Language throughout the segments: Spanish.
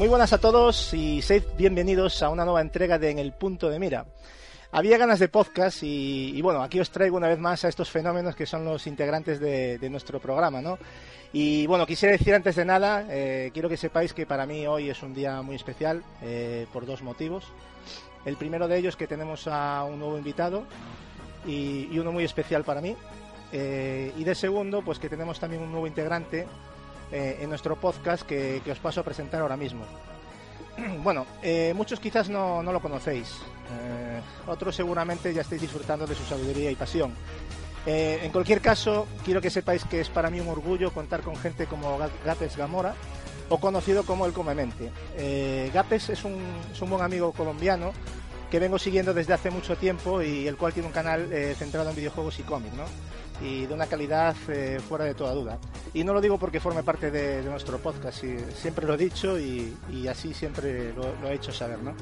Muy buenas a todos y sed bienvenidos a una nueva entrega de En el Punto de Mira. Había ganas de podcast y, bueno, aquí os traigo una vez más a estos fenómenos que son los integrantes de, nuestro programa, ¿no? Y bueno, quisiera decir antes de nada, eh, quiero que sepáis que para mí hoy es un día muy especial eh, por dos motivos. El primero de ellos que tenemos a un nuevo invitado y, uno muy especial para mí. Eh, y de segundo, pues que tenemos también un nuevo integrante eh, en nuestro podcast que, os paso a presentar ahora mismo. bueno, eh, muchos quizás no, lo conocéis, eh, otros seguramente ya estáis disfrutando de su sabiduría y pasión. en cualquier caso, quiero que sepáis que es para mí un orgullo contar con gente como Gapes Gamora, o conocido como el Comemente. Gapes es un, es un buen amigo colombiano que vengo siguiendo desde hace mucho tiempo y el cual tiene un canal centrado en videojuegos y cómics, ¿no? Y de una calidad eh, fuera de toda duda. Y no lo digo porque forme parte de, nuestro podcast, siempre lo he dicho y, así siempre lo, he hecho saber. ¿no?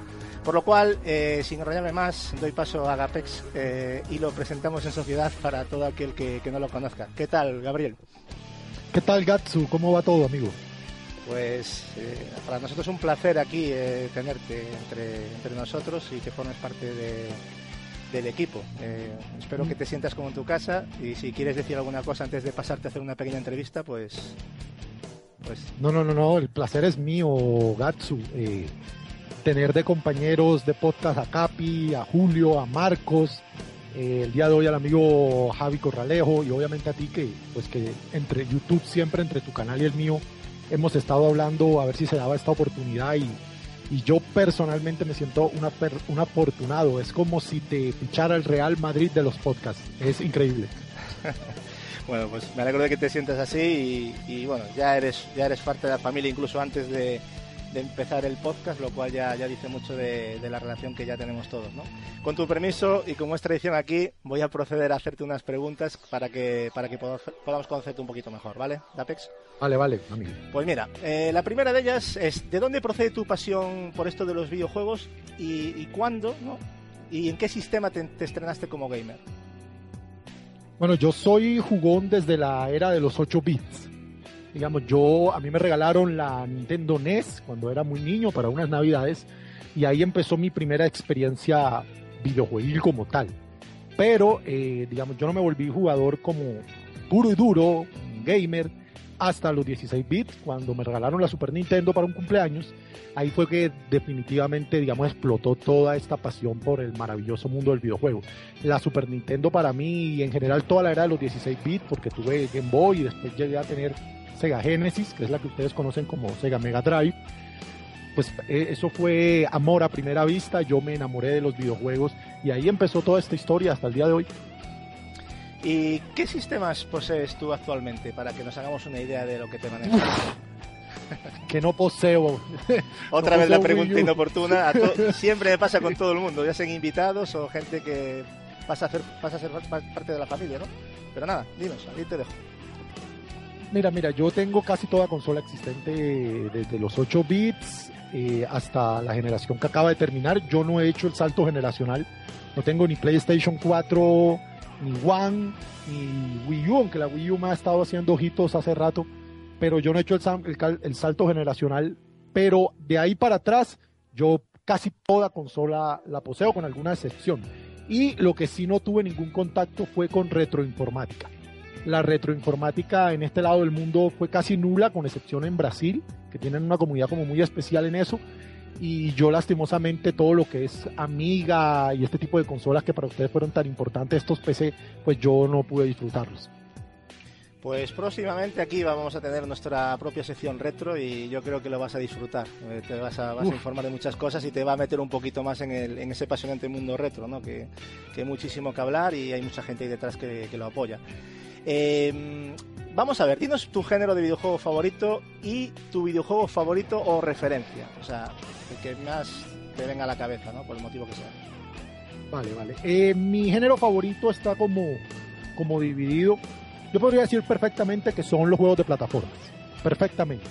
Por lo cual, eh, sin enrollarme más, doy paso a Gapex eh, y lo presentamos en sociedad para todo aquel que, no lo conozca. ¿Qué tal, Gabriel? ¿Qué tal, Gatsu? ¿Cómo va todo, amigo? Pues para nosotros es un placer aquí tenerte entre, entre nosotros y que formes parte de, del equipo. Eh, espero que te sientas como en tu casa y si quieres decir alguna cosa antes de pasarte a hacer una pequeña entrevista, pues... pues... No, no, no, no, el placer es mío, Gatsu. Eh, tener de compañeros de podcast a Capi, a Julio, a Marcos, eh, el día de hoy al amigo Javi Corralejo y obviamente a ti que, pues que entre YouTube siempre, entre tu canal y el mío, hemos estado hablando a ver si se daba esta oportunidad y y yo personalmente me siento una un afortunado. Es como si te fichara el Real Madrid de los podcasts. Es increíble. bueno, pues me alegro de que te sientas así y, bueno, ya eres, ya eres parte de la familia incluso antes de, de empezar el podcast, lo cual ya, ya dice mucho de, la relación que ya tenemos todos. ¿no? Con tu permiso, y como es tradición aquí, voy a proceder a hacerte unas preguntas para que, para que podamos conocerte un poquito mejor, ¿vale, Dapex? Vale, vale, Pues mira, eh, la primera de ellas es, ¿de dónde procede tu pasión por esto de los videojuegos y, cuándo, ¿no? ¿Y en qué sistema te, te estrenaste como gamer? Bueno, yo soy jugón desde la era de los 8 bits digamos, yo, a mí me regalaron la Nintendo NES cuando era muy niño para unas navidades y ahí empezó mi primera experiencia videojuegil como tal. Pero, eh, digamos, yo no me volví jugador como puro y duro, gamer, hasta los 16 bits, cuando me regalaron la Super Nintendo para un cumpleaños. Ahí fue que definitivamente, digamos, explotó toda esta pasión por el maravilloso mundo del videojuego. La Super Nintendo para mí y en general toda la era de los 16 bits, porque tuve Game Boy y después llegué a tener Sega Genesis, que es la que ustedes conocen como Sega Mega Drive. Pues eh, eso fue amor a primera vista, yo me enamoré de los videojuegos y ahí empezó toda esta historia hasta el día de hoy. ¿Y qué sistemas posees tú actualmente para que nos hagamos una idea de lo que te manejas? que no poseo. Otra vez la pregunta inoportuna. siempre me pasa con todo el mundo, ya sean invitados o gente que pasa a, ser, pasa a ser parte de la familia, ¿no? Pero nada, dinos, ahí te dejo. Mira, mira, yo tengo casi toda consola existente desde los 8 bits eh, hasta la generación que acaba de terminar. Yo no he hecho el salto generacional. No tengo ni PlayStation 4, ni One, ni Wii U, aunque la Wii U me ha estado haciendo ojitos hace rato. Pero yo no he hecho el, el salto generacional. Pero de ahí para atrás, yo casi toda consola la poseo, con alguna excepción. Y lo que sí no tuve ningún contacto fue con retroinformática la retroinformática en este lado del mundo fue casi nula, con excepción en Brasil, que tienen una comunidad como muy especial en eso. Y yo lastimosamente todo lo que es Amiga y este tipo de consolas que para ustedes fueron tan importantes, estos PC, pues yo no pude disfrutarlos. Pues próximamente aquí vamos a tener nuestra propia sección retro y yo creo que lo vas a disfrutar. Eh, te vas a, informar de muchas cosas y te va a meter un poquito más en, el, en ese apasionante mundo retro, ¿no? que, hay muchísimo que hablar y hay mucha gente ahí detrás que, que lo apoya. Eh, vamos a ver, dinos tu género de videojuego favorito y tu videojuego favorito o referencia. O sea, el que más te venga a la cabeza, ¿no? Por el motivo que sea. Vale, vale. Eh, mi género favorito está como, como dividido. Yo podría decir perfectamente que son los juegos de plataformas. Perfectamente.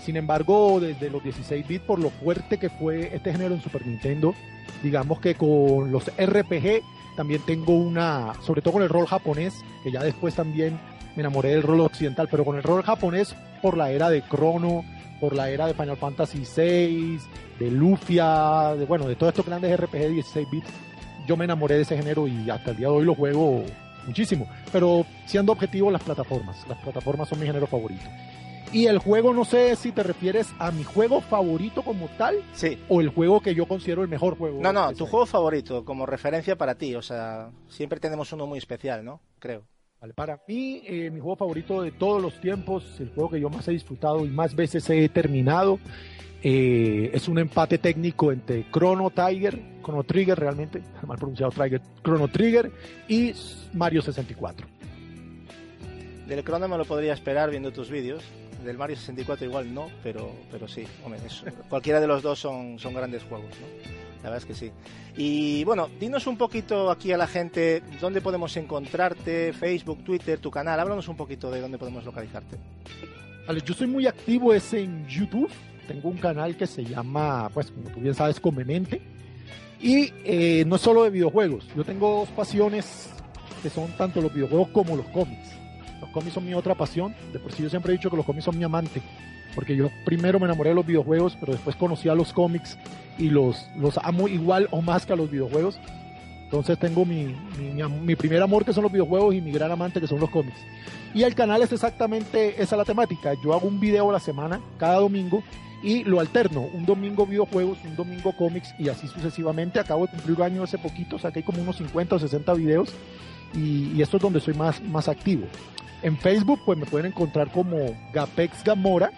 Sin embargo, desde los 16 bits, por lo fuerte que fue este género en Super Nintendo, digamos que con los RPG también tengo una, sobre todo con el rol japonés, que ya después también me enamoré del rol occidental, pero con el rol japonés por la era de Chrono, por la era de Final Fantasy VI, de Lufia, de, bueno, de todos estos grandes RPG 16 bits, yo me enamoré de ese género y hasta el día de hoy lo juego muchísimo. Pero siendo objetivo, las plataformas. Las plataformas son mi género favorito. Y el juego, no sé si te refieres a mi juego favorito como tal. Sí. O el juego que yo considero el mejor juego. No, no, tu juego favorito como referencia para ti. O sea, siempre tenemos uno muy especial, ¿no? Creo. Vale, para mí, eh, mi juego favorito de todos los tiempos, el juego que yo más he disfrutado y más veces he terminado, eh, es un empate técnico entre Chrono Tiger, Chrono Trigger realmente, mal pronunciado Trigger, Chrono Trigger y Mario 64. Del Chrono me lo podría esperar viendo tus vídeos. Del Mario 64 igual no, pero, pero sí. Hombre, es, cualquiera de los dos son, son grandes juegos, ¿no? La verdad es que sí. Y bueno, dinos un poquito aquí a la gente dónde podemos encontrarte, Facebook, Twitter, tu canal. Háblanos un poquito de dónde podemos localizarte. Vale, yo soy muy activo es en YouTube. Tengo un canal que se llama, pues como tú bien sabes, Convemente. Y eh, no es solo de videojuegos. Yo tengo dos pasiones que son tanto los videojuegos como los cómics. Los cómics son mi otra pasión. De por sí yo siempre he dicho que los cómics son mi amante. Porque yo primero me enamoré de los videojuegos, pero después conocí a los cómics y los, amo igual o más que a los videojuegos. Entonces tengo mi, primer amor que son los videojuegos y mi gran amante que son los cómics. Y el canal es exactamente esa la temática. Yo hago un video a la semana, cada domingo, y lo alterno. Un domingo videojuegos, un domingo cómics y así sucesivamente. Acabo de cumplir un año hace poquito, saqué como unos 50 o 60 videos y, esto es donde soy más activo. En Facebook pues me pueden encontrar como Gapex Gamora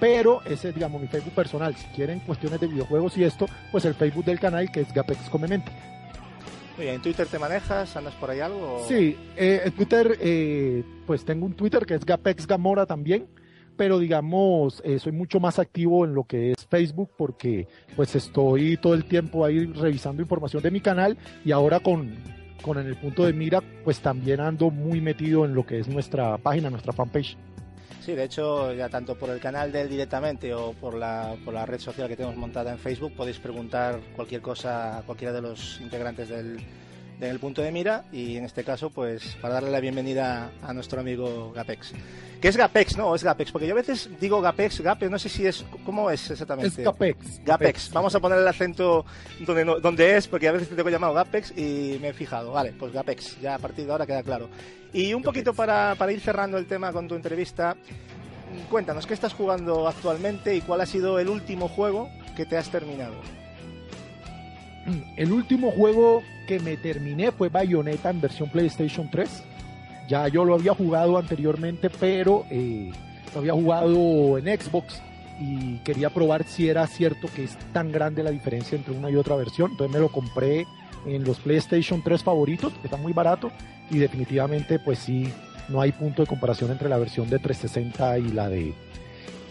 pero ese es, digamos, mi Facebook personal. Si quieren cuestiones de videojuegos y esto, pues el Facebook del canal que es Gapex Comemente. Oye, ¿en Twitter te manejas? ¿Andas por ahí algo? Sí, eh, en Twitter, eh, pues tengo un Twitter que es Gapex Gamora también, pero digamos, eh, soy mucho más activo en lo que es Facebook porque pues estoy todo el tiempo ahí revisando información de mi canal y ahora con, con en el punto de mira, pues también ando muy metido en lo que es nuestra página, nuestra fanpage. Sí, de hecho, ya tanto por el canal de él directamente o por la, por la red social que tenemos montada en Facebook, podéis preguntar cualquier cosa a cualquiera de los integrantes del, del punto de mira y en este caso, pues para darle la bienvenida a nuestro amigo Gapex. ¿Qué es Gapex, no? ¿O es Gapex? Porque yo a veces digo Gapex, Gape, no sé si es. ¿Cómo es exactamente? Es Gapex. Gapex. Vamos a poner el acento donde, no, donde es, porque a veces te tengo llamado Gapex y me he fijado. Vale, pues Gapex, ya a partir de ahora queda claro. Y un poquito para, para ir cerrando el tema con tu entrevista, cuéntanos, ¿qué estás jugando actualmente y cuál ha sido el último juego que te has terminado? El último juego que me terminé fue Bayonetta en versión PlayStation 3. Ya yo lo había jugado anteriormente, pero eh, lo había jugado en Xbox y quería probar si era cierto que es tan grande la diferencia entre una y otra versión. Entonces me lo compré en los PlayStation 3 favoritos, que está muy barato, y definitivamente pues sí, no hay punto de comparación entre la versión de 360 y la de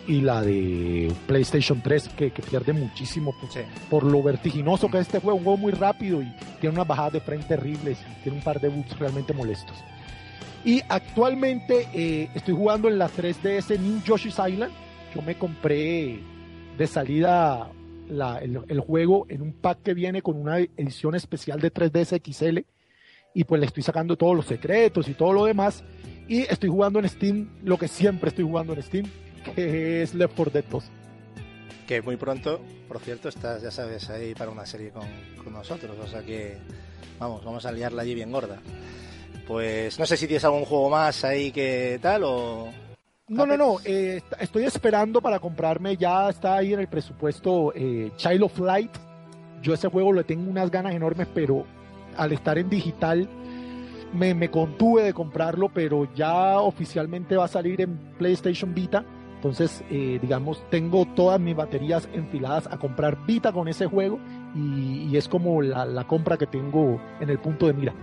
y la de PlayStation 3 que, que pierde muchísimo por, sí. por, lo vertiginoso que es este juego, un juego muy rápido y tiene unas bajadas de frente terribles y tiene un par de bugs realmente molestos. Y actualmente eh, estoy jugando en la 3DS New Yoshi's Island. Yo me compré de salida la, el, el, juego en un pack que viene con una edición especial de 3DS XL y pues le estoy sacando todos los secretos y todo lo demás. Y estoy jugando en Steam lo que siempre estoy jugando en Steam, que es Left 4 Dead 2. Que muy pronto, por cierto, estás, ya sabes, ahí para una serie con, con nosotros. O sea que, vamos, vamos a liarla allí bien gorda. Pues no sé si tienes algún juego más ahí que tal o... No, no, no. Eh, estoy esperando para comprarme. Ya está ahí en el presupuesto eh, Child of Light. Yo ese juego le tengo unas ganas enormes, pero al estar en digital me, me, contuve de comprarlo, pero ya oficialmente va a salir en PlayStation Vita. Entonces, eh, digamos, tengo todas mis baterías enfiladas a comprar Vita con ese juego y, y es como la, la, compra que tengo en el punto de mira.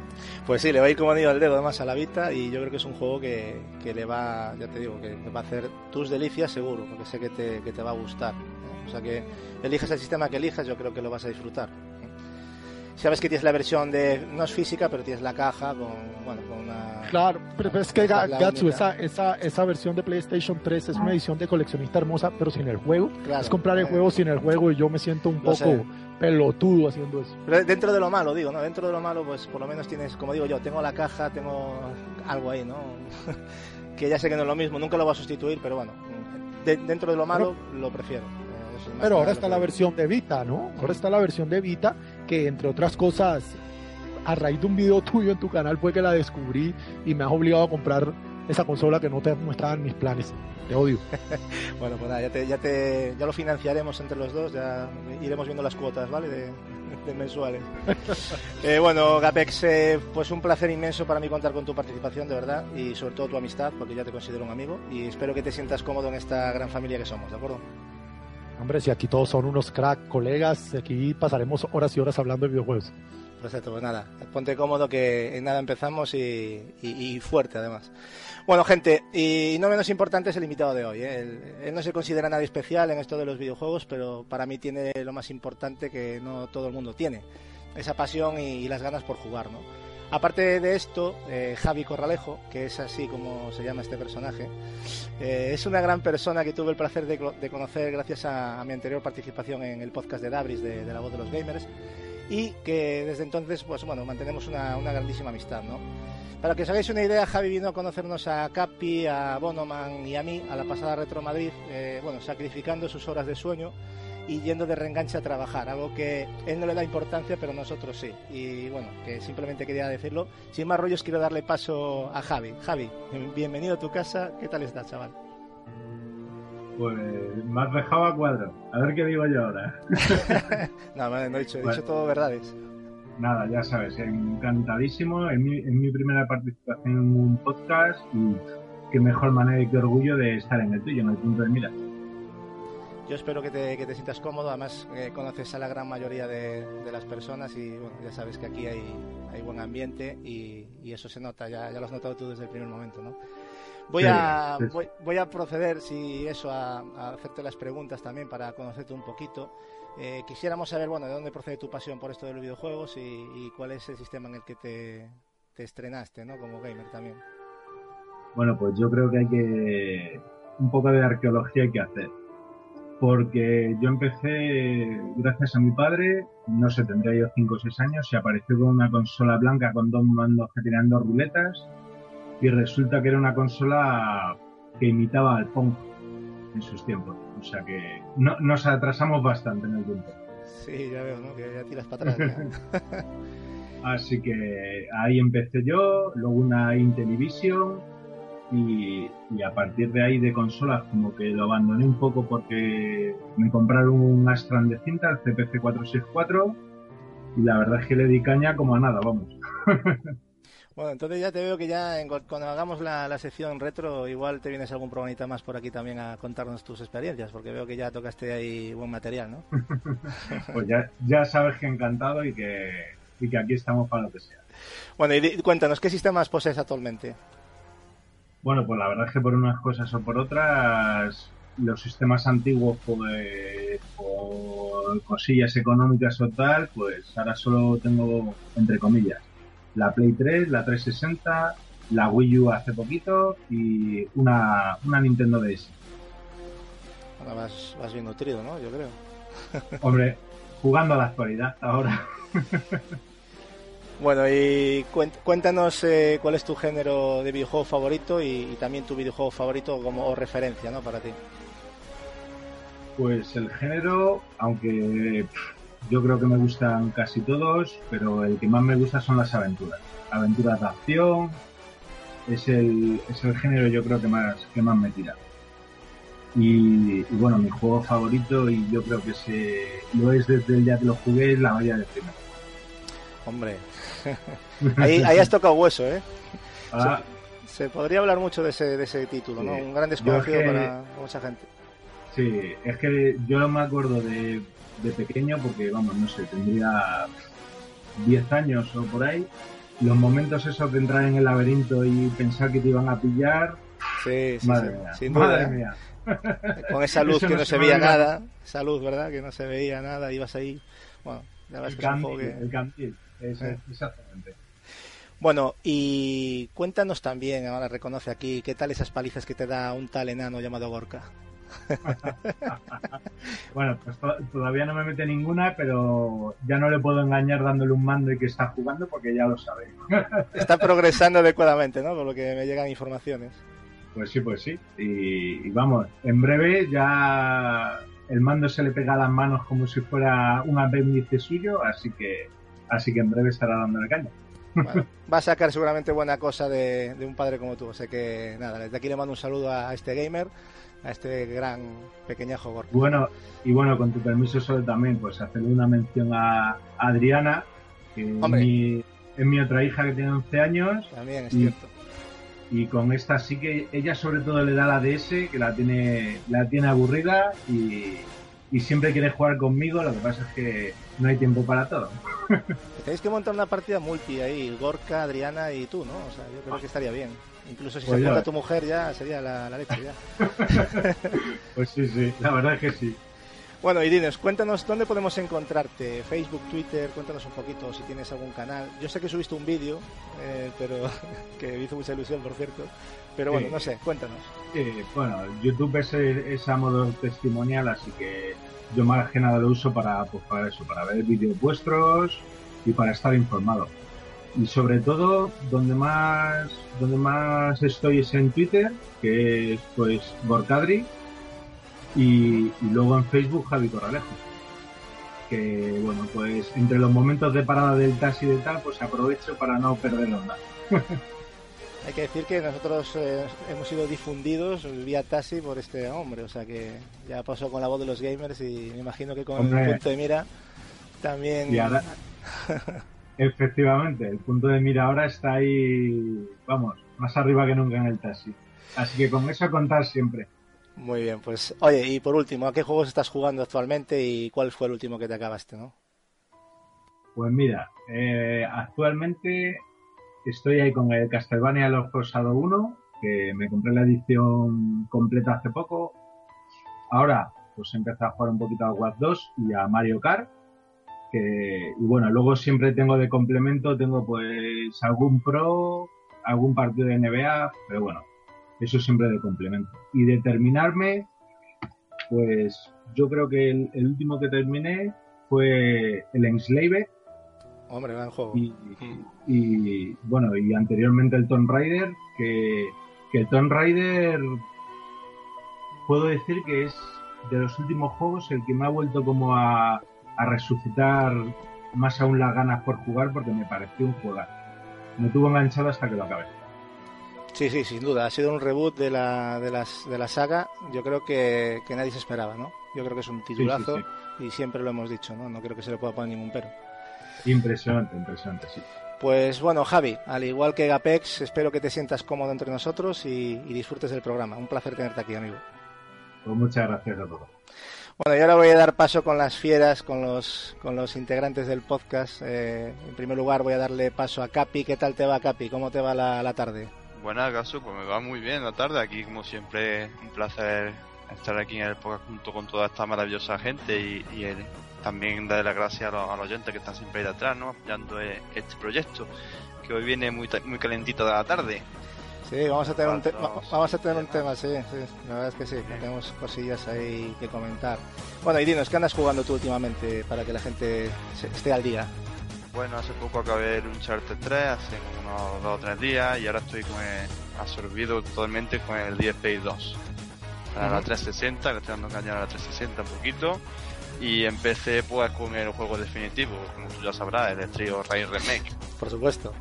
Pues sí, le va a ir como anillo al dedo además a la Vita y yo creo que es un juego que, que le va, ya te digo, que va a hacer tus delicias seguro, porque sé que te, que te va a gustar. O sea que elijas el sistema que elijas, yo creo que lo vas a disfrutar sabes que tienes la versión de no es física pero tienes la caja con bueno con una claro pero es que Gatsu esa, esa, esa versión de PlayStation 3 es una edición de coleccionista hermosa pero sin el juego. Claro, es comprar el juego sin el juego y yo me siento un poco sé. pelotudo haciendo eso. Pero dentro de lo malo digo no dentro de lo malo pues por lo menos tienes como digo yo tengo la caja tengo algo ahí no que ya sé que no es lo mismo nunca lo va a sustituir pero bueno dentro de lo malo, lo prefiero. Pero ahora está la versión de Vita, ¿no? Ahora está la versión de Vita, que entre otras cosas, a raíz de un video tuyo en tu canal fue que la descubrí y me has obligado a comprar esa consola que no, te, no estaba en mis planes. Te odio. bueno, pues nada, ya, te, ya, te, ya lo financiaremos entre los dos, ya iremos viendo las cuotas, ¿vale? De, mensuales. eh, bueno, Gapex, eh, pues un placer inmenso para mí contar con tu participación, de verdad, y sobre todo tu amistad, porque ya te considero un amigo, y espero que te sientas cómodo en esta gran familia que somos, ¿de acuerdo? Hombre, si aquí todos son unos crack colegas, aquí pasaremos horas y horas hablando de videojuegos. Perfecto, pues nada, ponte cómodo que en nada empezamos y, fuerte además. Bueno, gente, y no menos importante es el invitado de hoy. ¿eh? Él, no se considera nada especial en esto de los videojuegos, pero para mí tiene lo más importante que no todo el mundo tiene, esa pasión y, las ganas por jugar, ¿no? Aparte de esto, eh, Javi Corralejo, que es así como se llama este personaje, eh, es una gran persona que tuve el placer de, conocer gracias a, mi anterior participación en el podcast de Dabris de, La Voz de los Gamers y que desde entonces, pues bueno, mantenemos una, grandísima amistad, ¿no? Para que os hagáis una idea, Javi vino a conocernos a Capi, a Bonoman y a mí a la pasada Retro Madrid, eh, bueno, sacrificando sus horas de sueño y yendo de reenganche a trabajar, algo que él no le da importancia, pero nosotros sí. Y bueno, que simplemente quería decirlo. Sin más rollos, quiero darle paso a Javi. Javi, bienvenido a tu casa. ¿Qué tal estás, chaval? Pues me has dejado a cuadro. A ver qué digo yo ahora. no, no he dicho, he dicho todo verdades. Nada, ya sabes, encantadísimo. En mi, en mi primera participación en un podcast y qué mejor manera y qué orgullo de estar en el tuyo, en el punto de mira. Yo espero que te, que te sientas cómodo, además eh, conoces a la gran mayoría de, las personas y bueno, ya sabes que aquí hay, hay buen ambiente y, y, eso se nota, ya, ya lo has notado tú desde el primer momento, ¿no? Voy, a, Voy, a proceder, si eso, a, hacerte las preguntas también para conocerte un poquito. Eh, quisiéramos saber, bueno, de dónde procede tu pasión por esto de los videojuegos y, cuál es el sistema en el que te, estrenaste, ¿no? Como gamer también. Bueno, pues yo creo que hay que... Un poco de arqueología hay que hacer. Porque yo empecé, gracias a mi padre, no sé, tendría yo 5 o 6 años, se apareció con una consola blanca con dos mandos que tenían dos ruletas y resulta que era una consola que imitaba al Pong en sus tiempos. O sea que no, nos atrasamos bastante en el tiempo. Sí, ya veo, ¿no? Que ya tiras para atrás. Así que ahí empecé yo, luego una Intellivision y, y, a partir de ahí de consolas como que lo abandoné un poco porque me compraron un Astran de cinta, el CPC 464 y la verdad es que le di caña como a nada, vamos. Bueno, entonces ya te veo que ya cuando hagamos la, sección retro, igual te vienes algún programita más por aquí también a contarnos tus experiencias, porque veo que ya tocaste ahí buen material, ¿no? pues ya, ya sabes que encantado y que, y que aquí estamos para lo que sea. Bueno, y cuéntanos, ¿qué sistemas posees actualmente? Bueno, pues la verdad es que por unas cosas o por otras, los sistemas antiguos, pues por cosillas económicas o tal, pues ahora solo tengo, entre comillas, la Play 3, la 360, la Wii U hace poquito y una, una Nintendo DS. Ahora vas, vas bien nutrido, ¿no? Yo creo. Hombre, jugando a la actualidad ahora. bueno, y cuéntanos eh, cuál es tu género de videojuego favorito y, también tu videojuego favorito como referencia, ¿no? Para ti. Pues el género, aunque yo creo que me gustan casi todos, pero el que más me gusta son las aventuras. Aventuras de acción es el, es el género yo creo que más, que más me tira. Y, bueno, mi juego favorito, y yo creo que se, lo es desde el día que lo jugué, es la Bahía de Primero. Hombre, ahí, has tocado hueso, ¿eh? Ah. se, podría hablar mucho de ese, de ese título, ¿no? Un gran desconocido para mucha gente. Sí, es que yo me acuerdo de de pequeño, porque vamos, no sé, tendría 10 años o por ahí, los momentos esos de entrar en el laberinto y pensar que te iban a pillar, sí, sí, madre mía, sin duda. mía. Con esa luz que no, se veía nada, esa luz, ¿verdad? Que no se veía nada, ibas ahí, bueno, ya ves el que candil, que... El eh. exactamente. Bueno, y cuéntanos también, ahora reconoce aquí, ¿qué tal esas palizas que te da un tal enano llamado Gorka? bueno, pues todavía no me mete ninguna, pero ya no le puedo engañar dándole un mando y que está jugando porque ya lo sabe. está progresando adecuadamente, ¿no? Por lo que me llegan informaciones. Pues sí, pues sí. Y, vamos, en breve ya el mando se le pega a las manos como si fuera un apéndice suyo, así que así que en breve estará dando la caña. va a sacar seguramente buena cosa de, un padre como tú. O sea que nada, desde aquí le mando un saludo a este gamer, a este gran pequeñajo gordo. Bueno, y bueno, con tu permiso solo también, pues hacerle una mención a Adriana, que es mi, otra hija que tiene 11 años. También es cierto. Y con esta sí que ella sobre todo le da la DS, que la tiene, la tiene aburrida y, y siempre quiere jugar conmigo, lo que pasa es que no hay tiempo para todo. Tenéis que montar una partida multi ahí, Gorka, Adriana y tú, ¿no? O sea, yo creo que estaría bien. Incluso si se pues junta tu mujer ya sería la, leche ya. pues sí, sí, la verdad es que sí. Bueno, y cuéntanos dónde podemos encontrarte, Facebook, Twitter, cuéntanos un poquito si tienes algún canal. Yo sé que subiste un vídeo, eh, pero que me hizo mucha ilusión, por cierto. Pero bueno, no sé, cuéntanos. bueno, YouTube es, es a modo testimonial, así que yo más que nada lo uso para, pues, para eso, para ver vídeos vuestros y para estar informado. Y sobre todo, donde más, donde más estoy es en Twitter, que es pues Gorkadri, y, luego en Facebook Javi Corralejo. Que bueno, pues entre los momentos de parada del taxi de tal, pues aprovecho para no perder onda. Hay que decir que nosotros eh, hemos sido difundidos vía taxi por este hombre, o sea que ya pasó con la voz de los gamers y me imagino que con el punto de mira también. efectivamente, el punto de mira ahora está ahí, vamos, más arriba que nunca en el taxi. Así que con eso contar siempre. Muy bien, pues oye, y por último, ¿a qué juegos estás jugando actualmente y cuál fue el último que te acabaste, no? Pues mira, eh, actualmente Estoy ahí con el Castlevania Los Rosado 1, que me compré la edición completa hace poco. Ahora, pues empecé a jugar un poquito a Watch 2 y a Mario Kart. Que, y bueno, luego siempre tengo de complemento, tengo pues algún pro, algún partido de NBA, pero bueno, eso siempre de complemento. Y de terminarme, pues yo creo que el, último que terminé fue el Enslave, Hombre, gran juego. Y, bueno, y anteriormente el Tomb Raider, que, el Tomb Raider puedo decir que es de los últimos juegos el que me ha vuelto como a, resucitar más aún las ganas por jugar porque me pareció un juego. Me tuvo enganchado hasta que lo acabé. Sí, sí, sin duda. Ha sido un reboot de la, de las, de la saga. Yo creo que, nadie se esperaba, ¿no? Yo creo que es un titulazo y siempre lo hemos dicho, ¿no? No creo que se le pueda poner ningún pero. Impresionante, impresionante, sí. Pues bueno, Javi, al igual que Gapex, espero que te sientas cómodo entre nosotros y, disfrutes del programa. Un placer tenerte aquí, amigo. Pues muchas gracias a todos. Bueno, y ahora voy a dar paso con las fieras, con los, con los integrantes del podcast. Eh, en primer lugar voy a darle paso a Capi. ¿Qué tal te va, Capi? ¿Cómo te va la, tarde? Buenas, Gaso. Pues me va muy bien la tarde. Aquí, como siempre, un placer estar aquí en el podcast junto con toda esta maravillosa gente y, y el, también darle las gracias a los, oyentes que están siempre ahí detrás, ¿no? apoyando e, este proyecto, que hoy viene muy, muy calentito de la tarde. Sí, vamos a tener, un, vamos a tener un tema, sí, sí, la verdad es que sí, tenemos cosillas ahí que comentar. Bueno, y dinos, ¿qué andas jugando tú últimamente para que la gente esté al día? Bueno, hace poco acabé el Uncharted 3, hace unos dos o tres días, y ahora estoy con absorbido totalmente con el 10 Space 2. A la 360, le estoy dando caña a la 360 un poquito y empecé pues con el juego definitivo, como tú ya sabrás, el Trio Ray Remake. Por supuesto,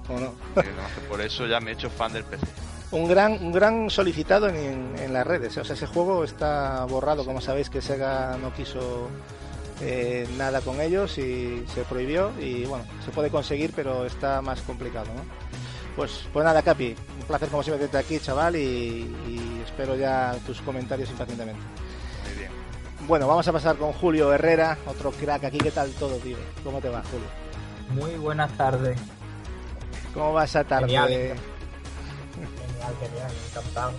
por eso ya me he hecho fan del PC. Un gran, un gran solicitado en, en las redes, o sea, ese juego está borrado, como sabéis que Sega no quiso eh, nada con ellos y se prohibió y bueno, se puede conseguir pero está más complicado, ¿no? Pues, pues nada, Capi, un placer como siempre tenerte aquí, chaval, y, y espero ya tus comentarios impacientemente. Bueno, vamos a pasar con Julio Herrera, otro crack aquí. ¿Qué tal todo, tío? ¿Cómo te va, Julio? Muy buenas tardes. ¿Cómo va esa tarde? Genial, genial, encantado.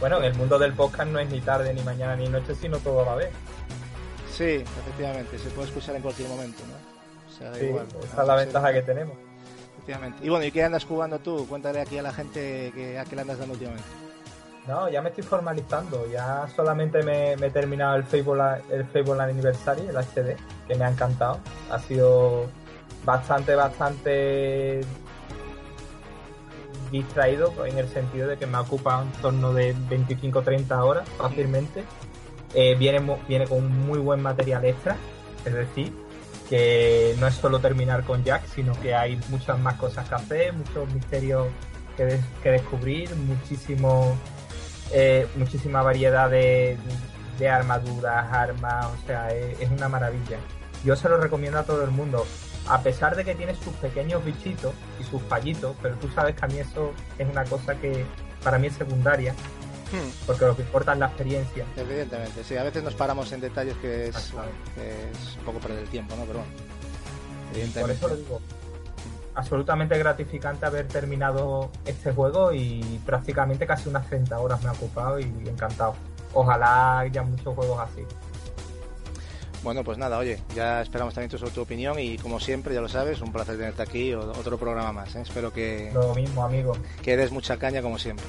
Bueno, en el mundo del podcast no es ni tarde, ni mañana, ni noche, sino todo a la vez. Sí, efectivamente, se puede escuchar en cualquier momento, ¿no? O sea, sí, esa es la ventaja que tenemos. Efectivamente. Y bueno, ¿y qué andas jugando tú? Cuéntale aquí a la gente que, a qué le andas dando últimamente. No, ya me estoy formalizando. Ya solamente me, he terminado el Fable, el Fable Anniversary, el HD, que me ha encantado. Ha sido bastante, bastante distraído en el sentido de que me ocupa un torno de 25-30 horas fácilmente. Eh, viene, viene con un muy buen material extra, es decir, que no es solo terminar con Jack, sino que hay muchas más cosas que hacer, muchos misterios que, que descubrir, muchísimo, eh, muchísima variedad de, de, armaduras, armas, o sea, es una maravilla. Yo se lo recomiendo a todo el mundo a pesar de que tiene sus pequeños bichitos y sus fallitos, pero tú sabes que a mí eso es una cosa que para mí es secundaria, hmm. porque lo que importa es la experiencia. Evidentemente, sí, a veces nos paramos en detalles que es, es un poco perder el tiempo, ¿no? Pero bueno, evidentemente. Por eso lo digo. Absolutamente gratificante haber terminado este juego y prácticamente casi unas 30 horas me ha ocupado y encantado. Ojalá haya muchos juegos así. Bueno, pues nada, oye, ya esperamos también tu, tu opinión y como siempre, ya lo sabes, un placer tenerte aquí, otro programa más. ¿eh? Espero que... Lo mismo, amigo. Que des mucha caña como siempre.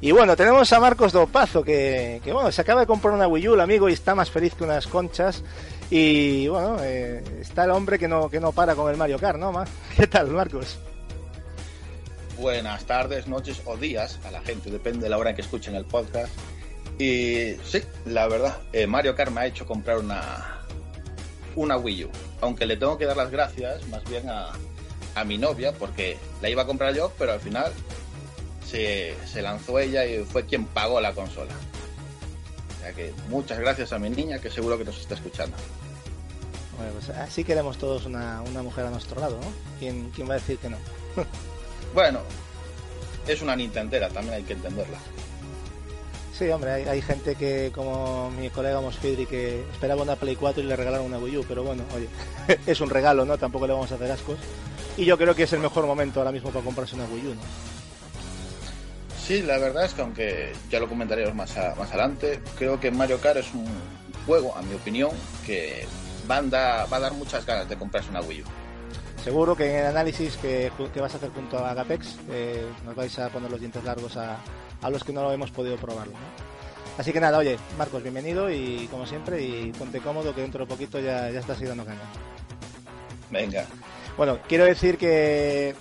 Y bueno, tenemos a Marcos Dopazo, que, que bueno, se acaba de comprar una Wii U, el amigo, y está más feliz que unas conchas. Y bueno, eh, está el hombre que no, que no para con el Mario Kart, ¿no? ¿Qué tal, Marcos? Buenas tardes, noches o días a la gente, depende de la hora en que escuchen el podcast. Y sí, la verdad, eh, Mario Kart me ha hecho comprar una, una Wii U. Aunque le tengo que dar las gracias más bien a, a mi novia, porque la iba a comprar yo, pero al final se, se, lanzó ella y fue quien pagó la consola. Sea que muchas gracias a mi niña, que seguro que nos está escuchando. Bueno, pues así queremos todos una, una mujer a nuestro lado, ¿no? ¿Quién, quién va a decir que no? bueno, es una Nintendera, también hay que entenderla. Sí, hombre, hay, gente que, como mi colega Mosfidri, que esperaba una Play 4 y le regalaron una Wii U, pero bueno, oye, es un regalo, ¿no? Tampoco le vamos a hacer ascos. Y yo creo que es el mejor momento ahora mismo para comprarse una Wii U, ¿no? Sí, la verdad es que aunque ya lo comentaremos más, más adelante, creo que Mario Kart es un juego, a mi opinión, que va a, va a dar muchas ganas de comprarse una Wii U. Seguro que en el análisis que, vas a hacer junto a Agapex eh, nos vais a poner los dientes largos a, a los que no lo hemos podido probarlo. Así que nada, oye, Marcos, bienvenido y como siempre, y ponte cómodo que dentro de poquito ya, ya estás dando caña. Venga. Bueno, quiero decir que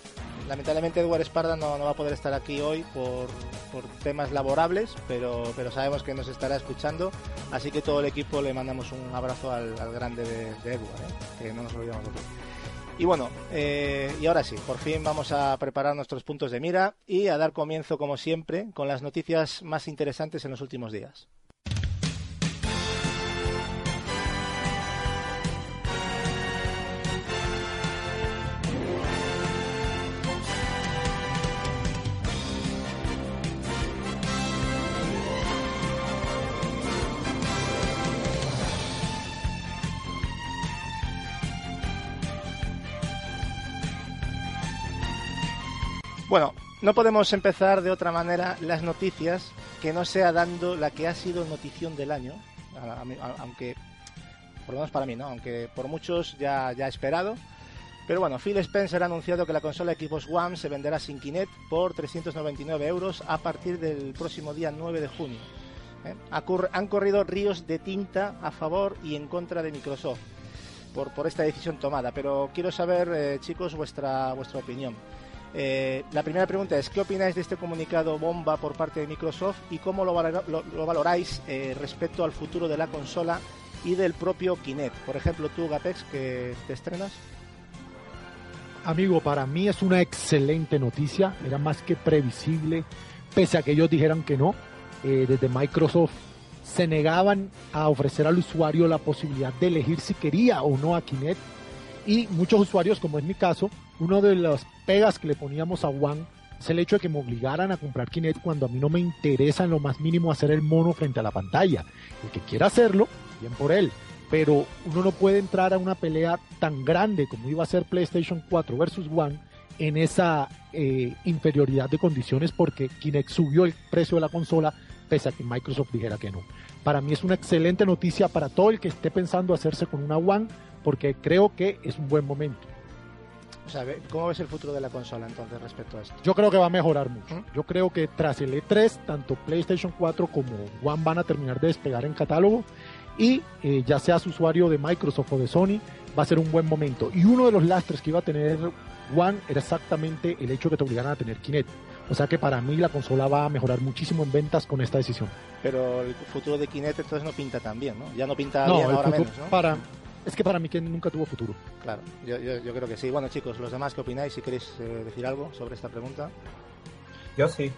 lamentablemente Edward Esparda no, no, va a poder estar aquí hoy por, por, temas laborables, pero, pero sabemos que nos estará escuchando, así que todo el equipo le mandamos un abrazo al, grande de, Edward, ¿eh? que no nos olvidamos de. Y bueno, eh, y ahora sí, por fin vamos a preparar nuestros puntos de mira y a dar comienzo, como siempre, con las noticias más interesantes en los últimos días. Bueno, no podemos empezar de otra manera las noticias que no sea dando la que ha sido notición del año, aunque, por lo menos para mí, ¿no? Aunque por muchos ya, ya esperado. Pero bueno, Phil Spencer ha anunciado que la consola Xbox One se venderá sin Kinect por 399 euros a partir del próximo día 9 de junio. ¿eh? Han corrido ríos de tinta a favor y en contra de Microsoft por, esta decisión tomada, pero quiero saber, eh, chicos, vuestra, vuestra opinión. Eh, la primera pregunta es, ¿qué opináis de este comunicado bomba por parte de Microsoft y cómo lo, valoráis eh, respecto al futuro de la consola y del propio Kinect? Por ejemplo, tú, Gapex, que te estrenas. Amigo, para mí es una excelente noticia, era más que previsible, pese a que ellos dijeran que no. Eh, desde Microsoft se negaban a ofrecer al usuario la posibilidad de elegir si quería o no a Kinect y muchos usuarios, como es mi caso, uno de las pegas que le poníamos a One es el hecho de que me obligaran a comprar Kinect cuando a mí no me interesa en lo más mínimo hacer el mono frente a la pantalla. El que quiera hacerlo, bien por él. Pero uno no puede entrar a una pelea tan grande como iba a ser PlayStation 4 versus One en esa eh, inferioridad de condiciones porque Kinect subió el precio de la consola pese a que Microsoft dijera que no. Para mí es una excelente noticia para todo el que esté pensando hacerse con una One porque creo que es un buen momento. O sea, ¿cómo ves el futuro de la consola entonces respecto a esto? Yo creo que va a mejorar mucho. Yo creo que tras el E3, tanto PlayStation 4 como One van a terminar de despegar en catálogo y eh, ya seas usuario de Microsoft o de Sony, va a ser un buen momento. Y uno de los lastres que iba a tener One era exactamente el hecho que te obligaran a tener Kinect. O sea que para mí la consola va a mejorar muchísimo en ventas con esta decisión. Pero el futuro de Kinect entonces no pinta tan bien, ¿no? Ya no pinta No, bien ahora futuro menos, ¿no? para es que para mí que nunca tuvo futuro. Claro, yo, yo, yo creo que sí. Bueno, chicos, los demás, ¿qué opináis? Si queréis eh, decir algo sobre esta pregunta. Yo sí,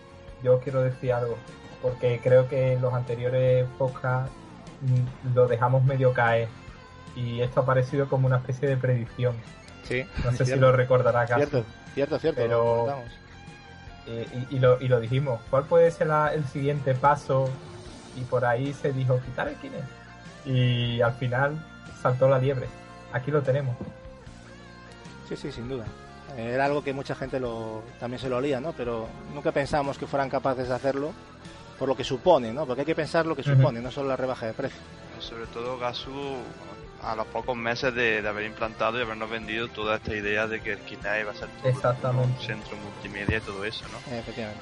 yo quiero decir algo, porque creo que en los anteriores podcasts mm, lo dejamos medio caer y esto ha parecido como una especie de predicción. Sí. No sé si lo recordará Casu. Cierto, cierto, cierto. Pero- lo. Eh, y, y lo, y lo dijimos. ¿Cuál puede ser la- el siguiente paso? Y por ahí se dijo quitar el Kinect. Y al final saltó la liebre. Aquí lo tenemos. Sí, sí, sin duda. Eh, Era algo que mucha gente lo, también se lo olía, ¿no? Pero nunca pensábamos que fueran capaces de hacerlo por lo que supone, ¿no? Porque hay que pensar lo que supone, no solo la rebaja de precio. Sobre todo Gasu, a los pocos meses de, de haber implantado y habernos vendido toda esta idea de que el Kinect iba a ser todo Exactamente. un centro multimedia y todo eso, ¿no? Eh, efectivamente.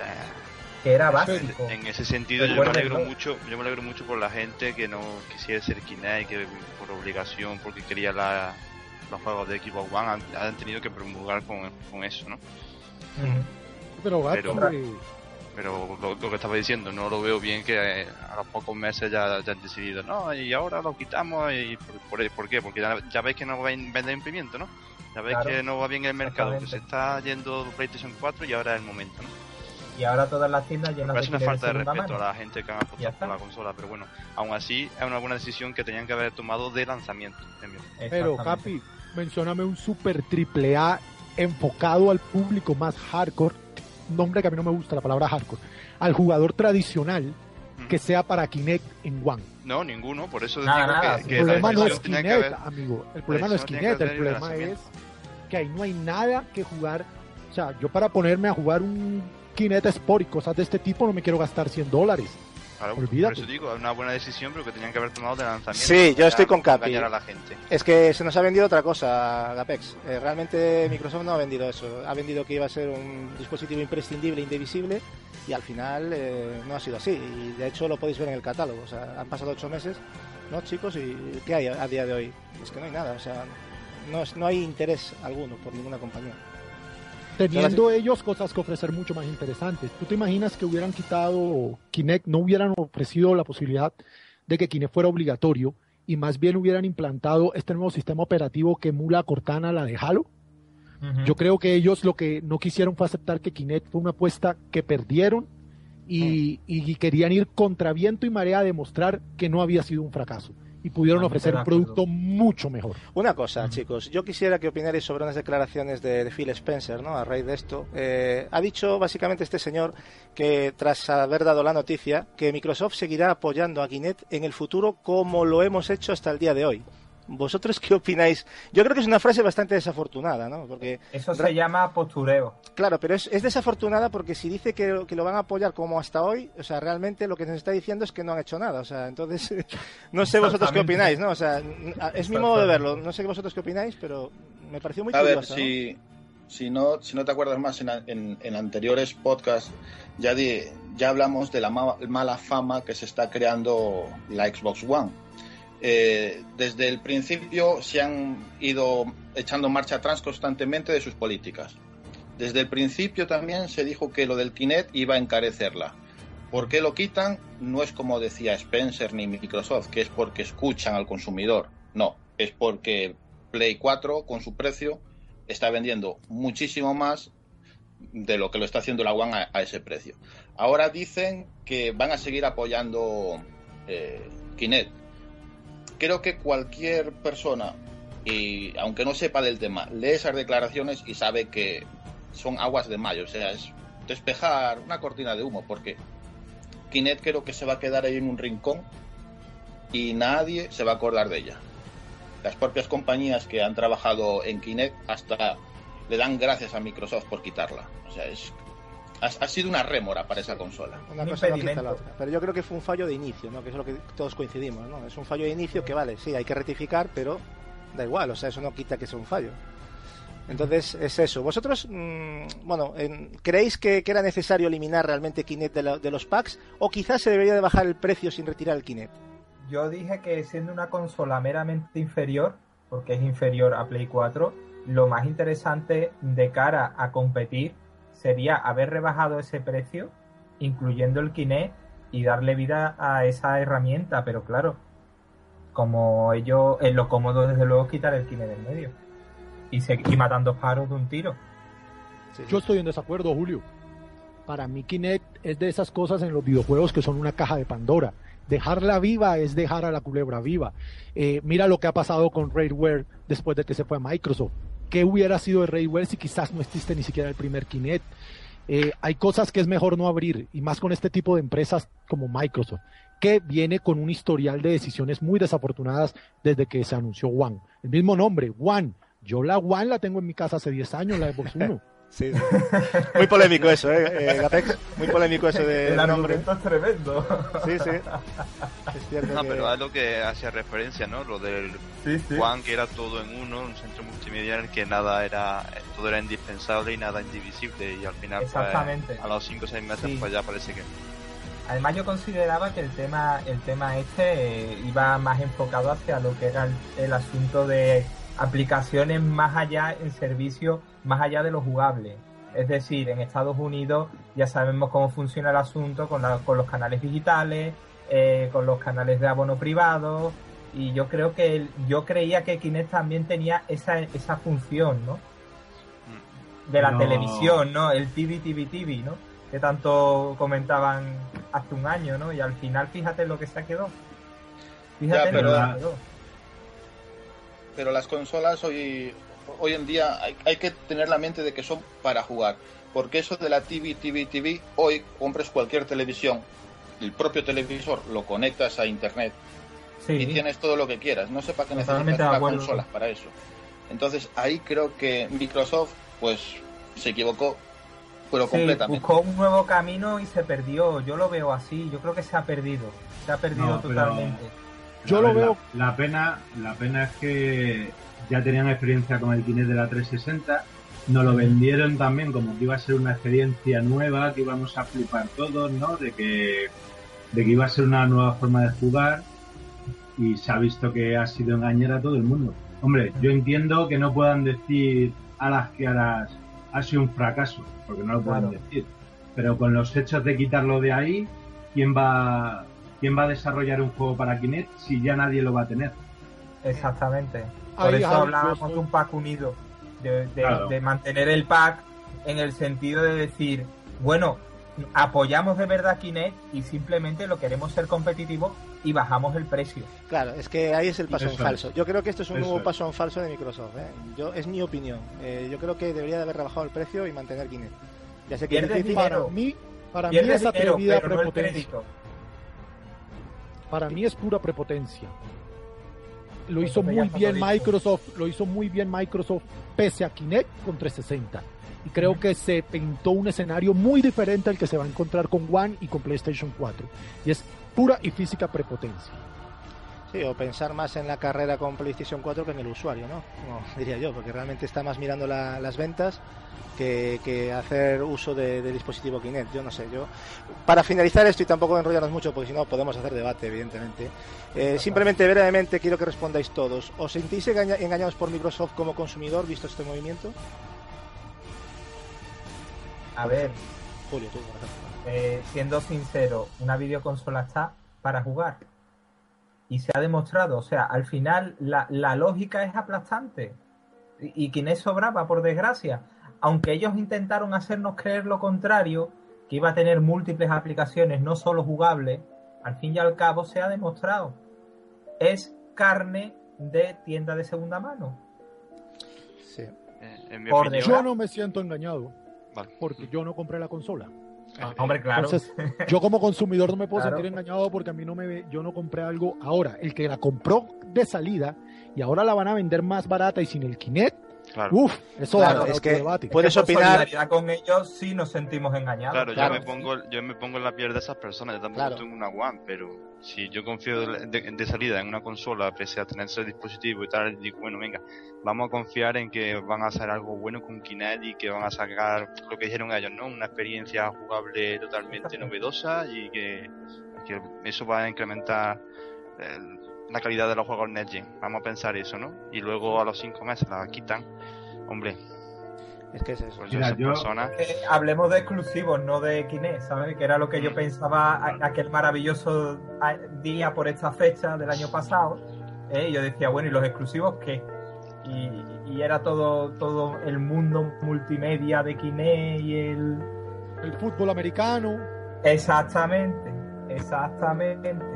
Eh, Que era en, básico. en ese sentido yo me alegro mucho, yo me alegro mucho por la gente que no quisiera ser Kinect, que por obligación, porque quería la, los juegos de Xbox One, han, han tenido que promulgar con, con eso, ¿no? Pero, gato, Pero- Pero lo, lo que estaba diciendo, no lo veo bien que eh, a los pocos meses ya, ya han decidido, no, y ahora lo quitamos, y por, por, ¿por qué? Porque ya, ya veis que no va a vender imprimento, ¿no? Ya veis Claro. que no va bien el mercado, que se está yendo PlayStation 4 y ahora es el momento, ¿no? Y ahora todas las tiendas llenas de parece una falta de respeto mano. a la gente que ha apostado por la consola, pero bueno, aún así es una buena decisión que tenían que haber tomado de lanzamiento. pero. Capi, mencióname un super triple A enfocado al público más hardcore. Nombre que a mí no me gusta la palabra hardcore. Al jugador tradicional que sea para Kinect en One. No, ninguno, por eso Nada, digo nada, que, que el problema no es Kinect, haber- amigo. El problema no es Kinect, el problema es que ahí no hay nada que jugar. O sea, yo para ponerme a jugar un Kinect Sport y cosas de este tipo no me quiero gastar 100 dólares. Claro, Olvídate. por eso digo, es una buena decisión, pero que tenían que haber tomado de lanzamiento. Sí, yo estoy con Capi. a la gente. Es que se nos ha vendido otra cosa, Gapex. Eh, realmente Microsoft no ha vendido eso. Ha vendido que iba a ser un dispositivo imprescindible, indivisible, y al final eh, no ha sido así. Y de hecho lo podéis ver en el catálogo. O sea, han pasado ocho meses, ¿no, chicos? ¿Y qué hay a, a día de hoy? Es que no hay nada. O sea, no, es- no hay interés alguno por ninguna compañía. Teniendo ellos cosas que ofrecer mucho más interesantes. ¿Tú te imaginas que hubieran quitado Kinect, no hubieran ofrecido la posibilidad de que Kinect fuera obligatorio y más bien hubieran implantado este nuevo sistema operativo que emula a Cortana, la de Halo? Yo creo que ellos lo que no quisieron fue aceptar que Kinect fue una apuesta que perdieron y, y querían ir contra viento y marea a demostrar que no había sido un fracaso y pudieron ofrecer un producto mucho mejor. Una cosa, chicos, yo quisiera que opinarais sobre unas declaraciones de, de Phil Spencer, ¿no? A raíz de esto. Eh, ha dicho básicamente este señor que tras haber dado la noticia que Microsoft seguirá apoyando a Kinect en el futuro como lo hemos hecho hasta el día de hoy. ¿Vosotros qué opináis? Yo creo que es una frase bastante desafortunada, ¿no? Porque Eso se llama postureo. Claro, pero es, es desafortunada porque si dice que, que lo van a apoyar como hasta hoy, o sea, realmente lo que nos está diciendo es que no han hecho nada. O sea, entonces, no sé vosotros qué opináis, ¿no? O sea, es mi modo de verlo. No sé vosotros qué opináis, pero me pareció muy A ver, curioso. ¿no? si, si, no, si no te acuerdas más, en, en- en anteriores podcasts ya, di- ya hablamos de la ma- mala fama que se está creando la Xbox One. Eh, desde el principio se han ido echando marcha atrás constantemente de sus políticas. Desde el principio también se dijo que lo del Kinect iba a encarecerla. ¿Por qué lo quitan? No es como decía Spencer ni Microsoft, que es porque escuchan al consumidor. No, es porque Play 4 con su precio está vendiendo muchísimo más de lo que lo está haciendo la One a, ese precio. Ahora dicen que van a seguir apoyando eh, Kinect. Creo que cualquier persona, y aunque no sepa del tema, lee esas declaraciones y sabe que son aguas de mayo, o sea, es despejar una cortina de humo, porque Kinect creo que se va a quedar ahí en un rincón y nadie se va a acordar de ella. Las propias compañías que han trabajado en Kinect hasta le dan gracias a Microsoft por quitarla. O sea, es, ha, ha sido una rémora para esa consola. Una Un cosa no quita la otra. Pero yo creo que fue un fallo de inicio, ¿no? Que es lo que todos coincidimos, ¿no? Es un fallo de inicio que vale, sí, hay que rectificar, pero da igual, o sea, eso no quita que sea un fallo. Entonces, es eso. ¿Vosotros, mm, bueno, en- creéis que, que era necesario eliminar realmente Kinect de, la- de los packs? ¿O quizás se debería de bajar el precio sin retirar el Kinect? Yo dije que siendo una consola meramente inferior, porque es inferior a Play 4, lo más interesante de cara a competir sería haber rebajado ese precio, incluyendo el Kinect y darle vida a esa herramienta, pero claro, como ellos, es lo cómodo desde luego es quitar el Kinect del medio y, seguir matando paros de un tiro. Yo estoy en desacuerdo, Julio. Para mí Kinect es de esas cosas en los videojuegos que son una caja de Pandora. Dejarla viva es dejar a la culebra viva. Eh, mira lo que ha pasado con Raidware después de que se fue a Microsoft. ¿Qué hubiera sido de Raidware si quizás no existe ni siquiera el primer Kinect? Eh, hay cosas que es mejor no abrir, y más con este tipo de empresas como Microsoft, que viene con un historial de decisiones muy desafortunadas desde que se anunció One. El mismo nombre, One. Yo la One la tengo en mi casa hace 10 años, la Xbox 1. Sí, Muy polémico eso, ¿eh? Gatex? Muy polémico eso de El argumento es tremendo. Sí, sí. Es cierto no, pero es lo que hacía referencia, ¿no? Lo del Juan, que era todo en uno, un centro multimedia en el que nada era, todo era indispensable y nada indivisible. Y al final, pues, Exactamente. a los 5 o 6 meses, pues ya parece que. Además yo consideraba que el tema, el tema este eh, iba más enfocado hacia lo que era el asunto de aplicaciones más allá en servicio, más allá de lo jugable. Es decir, en Estados Unidos ya sabemos cómo funciona el asunto con, con los canales digitales, eh, con los canales de abono privado, y yo creo que yo creía que Kinect también tenía esa, esa función, ¿no? De la televisión, ¿no? El TV, TV, TV, ¿no? Que tanto comentaban hace un año, ¿no? Y al final, fíjate lo que se quedó. Fíjate lo que se quedó pero las consolas hoy, hoy en día hay, que tener la mente de que son para jugar. Porque eso de la TV, TV, TV, hoy compres cualquier televisión, el propio televisor lo conectas a internet y tienes todo lo que quieras. No sé para qué necesitas las consolas para eso. Entonces ahí creo que Microsoft pues se equivocó, pero completamente. Buscó un nuevo camino y se perdió. Yo lo veo así. Yo creo que se ha perdido. Se ha perdido totalmente. Yo lo veo. La, pena, la pena es que ya tenían experiencia con el Kinect de la 360. Nos lo vendieron también como que iba a ser una experiencia nueva, que íbamos a flipar todos, ¿no? De que, de que iba a ser una nueva forma de jugar. Y se ha visto que ha sido engañar a todo el mundo. Hombre, yo entiendo que no puedan decir a las que a las ha sido un fracaso, porque no lo pueden decir. Pero con los hechos de quitarlo de ahí, ¿quién va, ¿quién va a desarrollar un juego para Kinect si ya nadie lo va a tener? Exactamente. Por eso hablábamos de un pack unido, de, mantener el pack en el sentido de decir, bueno, apoyamos de verdad Kinect y simplemente lo queremos ser competitivo y bajamos el precio. Claro, es que ahí es el paso en falso. Yo creo que esto es un nuevo paso en falso de Microsoft. ¿eh? Yo, es mi opinión. Eh, yo creo que debería de haber rebajado el precio y mantener Kinect. Ya sé que para mí, para mí es atrevida prepotencia. Para mí es pura prepotencia. Lo hizo muy bien Microsoft, lo hizo muy bien Microsoft pese a Kinect con 360. Y creo que se pintó un escenario muy diferente al que se va a encontrar con One y con PlayStation 4. Y es pura y física prepotencia. Sí, o pensar más en la carrera con PlayStation 4 que en el usuario, ¿no? diría yo, porque realmente está más mirando las ventas que, hacer uso de, dispositivo Kinect. Yo no sé, yo. Para finalizar esto y tampoco enrollarnos mucho, porque si no podemos hacer debate, evidentemente. Eh, simplemente, brevemente, quiero que respondáis todos. ¿Os sentís engañados por Microsoft como consumidor, visto este movimiento? A ver. Julio, tú, eh, siendo sincero, una videoconsola está para jugar. Y se ha demostrado, o sea, al final la, la lógica es aplastante. Y, y sobraba, por desgracia aunque ellos intentaron hacernos creer lo contrario, que iba a tener múltiples aplicaciones, no solo jugables, al fin y al cabo se ha demostrado. Es carne de tienda de segunda mano. Sí. Eh, yo no me siento engañado. Porque yo no compré la consola. Ah, hombre, claro. Entonces, yo como consumidor no me puedo sentir engañado porque a mí no me yo no compré algo ahora. El que la compró de salida y ahora la van a vender más barata y sin el Kinect, Uf, eso es que puedes opinar. con ellos sí nos sentimos engañados. Claro, Yo, me pongo, yo me pongo en la piel de esas personas. Yo tampoco tengo una One, pero si yo confío de, salida en una consola, pese a tener ese dispositivo y tal, digo, bueno, venga, vamos a confiar en que van a hacer algo bueno con Kinect y que van a sacar lo que dijeron ellos, ¿no? Una experiencia jugable totalmente novedosa y que, eso va a incrementar. El, la calidad de los juegos Next Gen. Vamos a pensar eso, ¿no? Y luego a los cinco meses la quitan. Hombre. Es que es eso. Pues Mira, yo. Eh, hablemos de exclusivos, no de Kinect, ¿sabes? Que era lo que yo pensaba a- aquel maravilloso día por esta fecha del año pasado. ¿eh? Yo decía, bueno, ¿y los exclusivos qué? Y, y era todo, todo el mundo multimedia de Kinect y el... El fútbol americano. Exactamente, exactamente.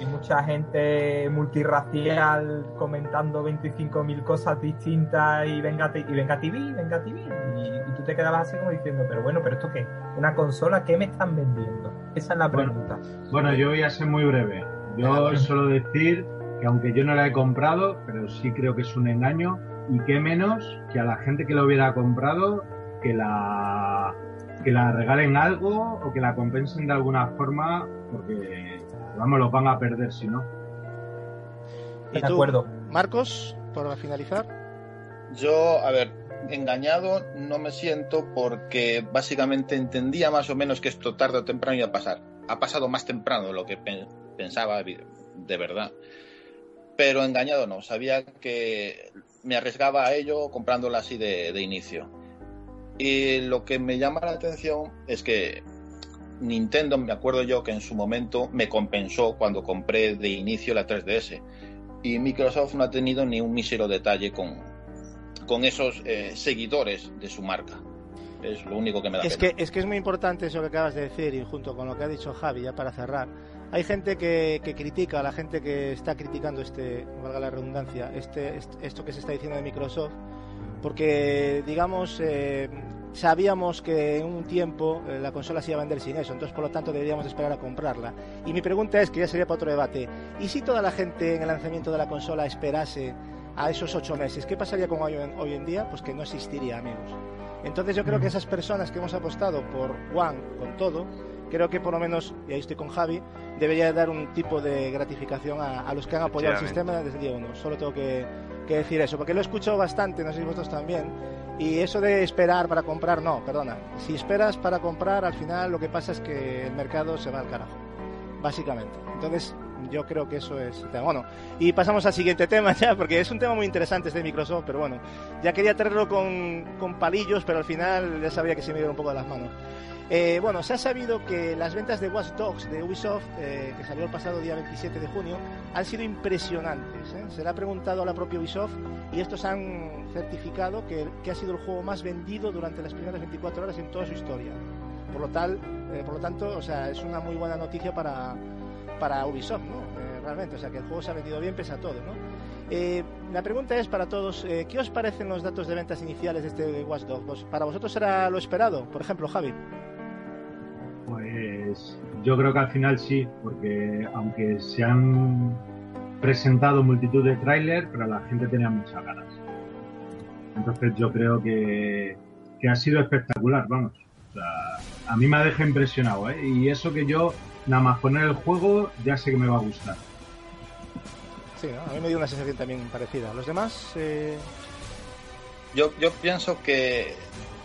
Y mucha gente multirracial comentando 25.000 cosas distintas y venga, y venga TV, venga TV. Y, y tú te quedabas así como diciendo, pero bueno, ¿pero esto qué? ¿Una consola? ¿Qué me están vendiendo? Esa es la pregunta. Bueno, yo voy a ser muy breve. Yo suelo decir que aunque yo no la he comprado, pero sí creo que es un engaño y qué menos que a la gente que lo hubiera comprado que la que la regalen algo o que la compensen de alguna forma porque vamos los van a perder si no. ¿Y De tú, acuerdo. Marcos, para finalizar? Yo, a ver, engañado no me siento porque básicamente entendía más o menos que esto tarde o temprano iba a pasar. Ha pasado más temprano de lo que pe- pensaba de de verdad. Pero engañado no, sabía que me arriesgaba a ello comprándola así de, de inicio. Y lo que me llama la atención es que Nintendo, me acuerdo yo que en su momento me compensó cuando compré de inicio la 3DS. Y Microsoft no ha tenido ni un mísero detalle con, con esos eh, seguidores de su marca. Es lo único que me da Es pena. que, es que es muy importante eso que acabas de decir y junto con lo que ha dicho Javi, ya para cerrar. Hay gente que, que critica, la gente que está criticando este, valga la redundancia, este, est- esto que se está diciendo de Microsoft, porque, digamos, eh, sabíamos que en un tiempo eh, la consola se iba a vender sin eso, entonces por lo tanto deberíamos esperar a comprarla. Y mi pregunta es, que ya sería para otro debate, ¿y si toda la gente en el lanzamiento de la consola esperase a esos ocho meses? ¿Qué pasaría con hoy en, hoy en día? Pues que no existiría, amigos. Entonces yo creo que esas personas que hemos apostado por One con todo, creo que por lo menos, y ahí estoy con Javi, debería dar un tipo de gratificación a, a los que han apoyado el sistema desde el día uno. Solo tengo que, que decir eso, porque lo he escuchado bastante, no sé si vosotros también. Y eso de esperar para comprar, no, perdona. Si esperas para comprar, al final lo que pasa es que el mercado se va al carajo, básicamente. Entonces, yo creo que eso es. Bueno, y pasamos al siguiente tema ya, porque es un tema muy interesante este de Microsoft, pero bueno, ya quería traerlo con, con palillos, pero al final ya sabía que se me iba un poco de las manos. Eh, bueno, se ha sabido que las ventas de Watch Dogs de Ubisoft, eh, que salió el pasado día 27 de junio, han sido impresionantes. ¿eh? Se le ha preguntado a la propia Ubisoft y estos han certificado que, que ha sido el juego más vendido durante las primeras 24 horas en toda su historia. Por lo, tal, por lo tanto, o sea, es una muy buena noticia para, para Ubisoft, ¿no? Realmente, o sea, que el juego se ha vendido bien pese a todo, la pregunta es para todos, ¿qué os parecen los datos de ventas iniciales de este Watch Dogs? ¿Para vosotros era lo esperado? Por ejemplo, Javi. Pues yo creo que al final sí, porque aunque se han presentado multitud de tráiler, pero la gente tenía muchas ganas. Entonces yo creo que, que ha sido espectacular, vamos. O sea, a mí me ha dejado impresionado, ¿eh? Y eso que yo, nada más poner el juego, ya sé que me va a gustar. Sí, ¿no? a mí me dio una sensación también parecida. ¿Los demás? Eh... Yo, yo pienso que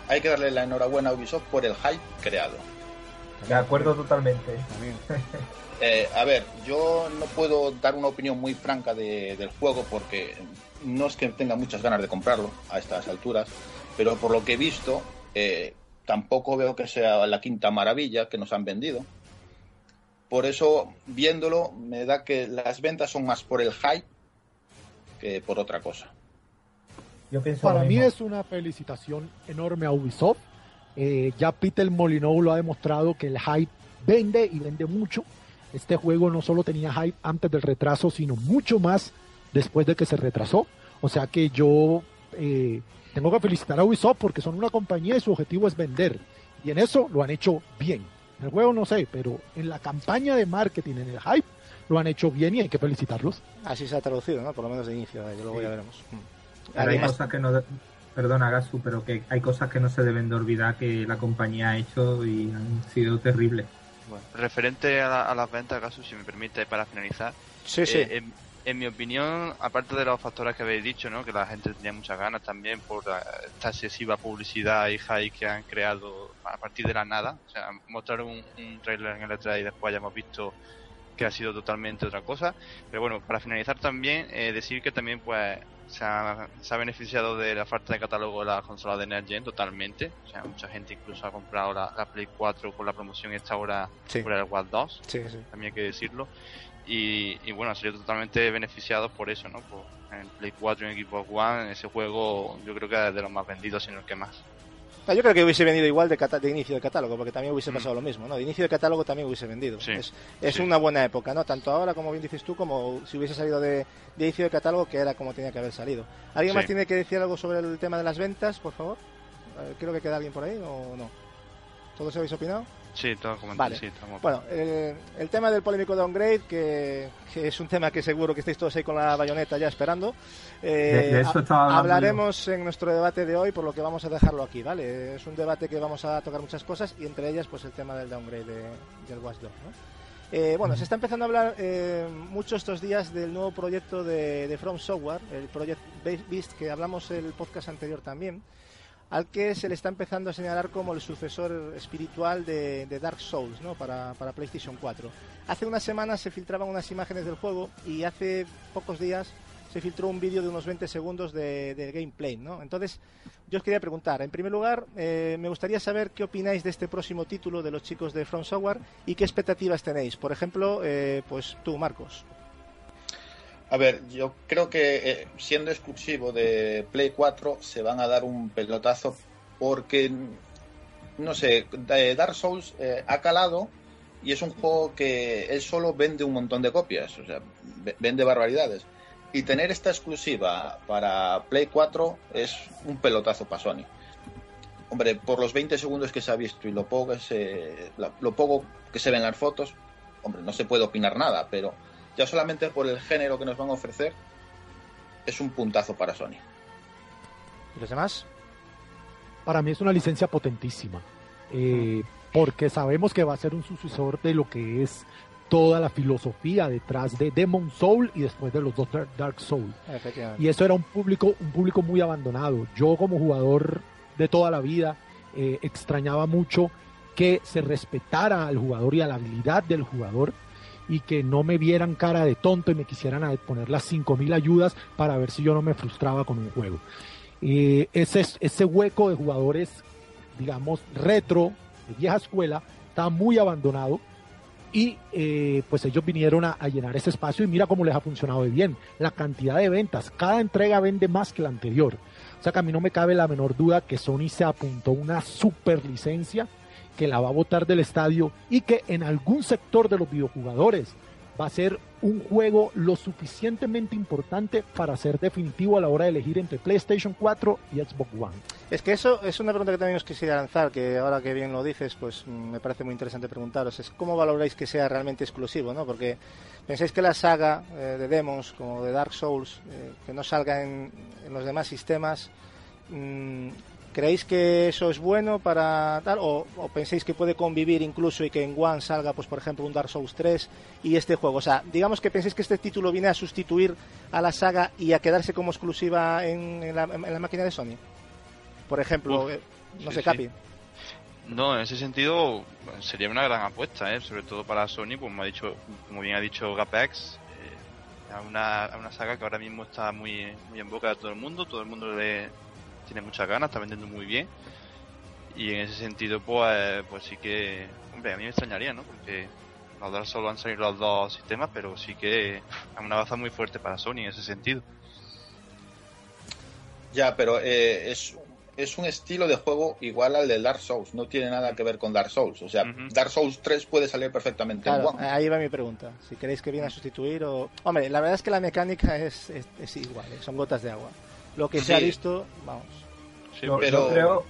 hay que darle la enhorabuena a Ubisoft por el hype creado. De acuerdo totalmente. Eh, a ver, yo no puedo dar una opinión muy franca de- del juego porque no es que tenga muchas ganas de comprarlo a estas alturas, pero por lo que he visto, eh, tampoco veo que sea la quinta maravilla que nos han vendido. Por eso, viéndolo, me da que las ventas son más por el hype que por otra cosa. Yo pienso Para mí es una felicitación enorme a Ubisoft. Eh, ya Peter Molyneux lo ha demostrado que el hype vende y vende mucho. Este juego no solo tenía hype antes del retraso, sino mucho más después de que se retrasó. O sea que yo eh, tengo que felicitar a Ubisoft porque son una compañía y su objetivo es vender. Y en eso lo han hecho bien. En el juego no sé, pero en la campaña de marketing, en el hype, lo han hecho bien y hay que felicitarlos. Así se ha traducido, ¿no? Por lo menos de inicio, eh, luego Sí. ya veremos. Pero hay cosas que no. Perdona, Gasu, pero que hay cosas que no se deben de olvidar que la compañía ha hecho y han sido terribles. Bueno, referente a, la- a las ventas, caso, si me permite, para finalizar, sí, sí. eh, en, en mi opinión, aparte de los factores que habéis dicho, ¿no? que la gente tenía muchas ganas también por la- esta excesiva publicidad y hype que han creado a partir de la nada, o sea, mostrar un, un trailer en el E3 y después hayamos visto que ha sido totalmente otra cosa. Pero bueno, para finalizar también, eh, decir que también pues se ha, se ha, beneficiado de la falta de catálogo de la consola de Next Gen totalmente. O sea, mucha gente incluso ha comprado la, la Play 4 con la promoción esta hora Sí. por el Watch 2, Sí, sí. también hay que decirlo. Y, y bueno, han sido totalmente beneficiados por eso, ¿no? Por, en Play 4 y en Xbox One, ese juego yo creo que es de los más vendidos, sino el que más. Yo creo que hubiese vendido igual de, de inicio de catálogo, porque también hubiese Mm. pasado lo mismo, ¿no? De inicio de catálogo también hubiese vendido. Sí. Es, es Sí. una buena época, ¿no? Tanto ahora, como bien dices tú, como si hubiese salido de, de inicio de catálogo, que era como tenía que haber salido. ¿Alguien Sí. más tiene que decir algo sobre el tema de las ventas, por favor? Creo que queda alguien por ahí, ¿o no? ¿Todos habéis opinado? Sí, todo Vale. sí, estamos- Bueno, eh, el tema del polémico downgrade, que, que es un tema que seguro que estáis todos ahí con la bayoneta ya esperando. eh, De- de eso ha- hablaremos en nuestro debate de hoy, por lo que vamos a dejarlo aquí, ¿vale? Es un debate que vamos a tocar muchas cosas y entre ellas, pues el tema del downgrade de- del Watch Dogs, ¿no? Eh, bueno, se está empezando a hablar eh, mucho estos días del nuevo proyecto de, de From Software, el Project Beast, que hablamos en el podcast anterior también, al que se le está empezando a señalar como el sucesor espiritual de, Dark Souls ¿no? para, para PlayStation 4. Hace unas semanas se filtraban unas imágenes del juego y hace pocos días se filtró un vídeo de unos 20 segundos de, de gameplay. ¿no? Entonces, yo os quería preguntar, en primer lugar, eh, me gustaría saber qué opináis de este próximo título de los chicos de From Software y qué expectativas tenéis. Por ejemplo, eh, pues tú, Marcos. A ver, yo creo que eh, siendo exclusivo de Play 4 se van a dar un pelotazo porque, no sé, Dark Souls eh, ha calado y es un juego que él solo vende un montón de copias, o sea, ve- vende barbaridades. Y tener esta exclusiva para Play 4 es un pelotazo para Sony. Hombre, por los 20 segundos que se ha visto y lo poco que se, lo poco que se ven las fotos, hombre, no se puede opinar nada, pero ya solamente por el género que nos van a ofrecer, es un puntazo para Sony. ¿Y los demás? Para mí es una licencia potentísima, eh, porque sabemos que va a ser un sucesor de lo que es toda la filosofía detrás de Demon Soul y después de los dos Dark- Soul. Efectivamente. Y eso era un público, un público muy abandonado. Yo como jugador de toda la vida eh, extrañaba mucho que se respetara al jugador y a la habilidad del jugador y que no me vieran cara de tonto y me quisieran poner las 5000 ayudas para ver si yo no me frustraba con un juego. Eh, ese, ese hueco de jugadores, digamos, retro, de vieja escuela, está muy abandonado y eh, pues ellos vinieron a, a llenar ese espacio y mira cómo les ha funcionado bien. La cantidad de ventas, cada entrega vende más que la anterior. O sea que a mí no me cabe la menor duda que Sony se apuntó una super licencia que la va a botar del estadio y que en algún sector de los videojugadores va a ser un juego lo suficientemente importante para ser definitivo a la hora de elegir entre PlayStation 4 y Xbox One. Es que eso es una pregunta que también os quisiera lanzar, que ahora que bien lo dices, pues mm, me parece muy interesante preguntaros. Es cómo valoráis que sea realmente exclusivo, ¿no? Porque pensáis que la saga eh, de Demons, como de Dark Souls, eh, que no salga en, los demás sistemas, mm, ¿creéis que eso es bueno para tal? O, o pensáis que puede convivir incluso y que en One salga, pues por ejemplo, un Dark Souls 3 y este juego? O sea, digamos que pensáis que este título viene a sustituir a la saga y a quedarse como exclusiva en, en la, en la máquina de Sony. Por ejemplo, Uf, eh, no sí, sé, sí. Capi. No, en ese sentido sería una gran apuesta, ¿eh? sobre todo para Sony, como ha dicho, como bien ha dicho Gapex, eh, a una, a una saga que ahora mismo está muy, muy en boca de todo el mundo, todo el mundo le tiene muchas ganas, está vendiendo muy bien, y en ese sentido, pues, pues sí que, hombre, a mí me extrañaría, ¿no? Porque los Dark Souls han salido los dos sistemas, pero sí que es una baza muy fuerte para Sony en ese sentido. Ya, pero eh, es, es un estilo de juego igual al del Dark Souls, no tiene nada que ver con Dark Souls. O sea. Dark Souls 3 puede salir perfectamente en Claro, One. ahí va mi pregunta. Si queréis que viene a sustituir o... Hombre, la verdad es que la mecánica es, es, es igual, eh, son gotas de agua. Lo que se ha visto, vamos. Sí, Yo, pero- yo creo,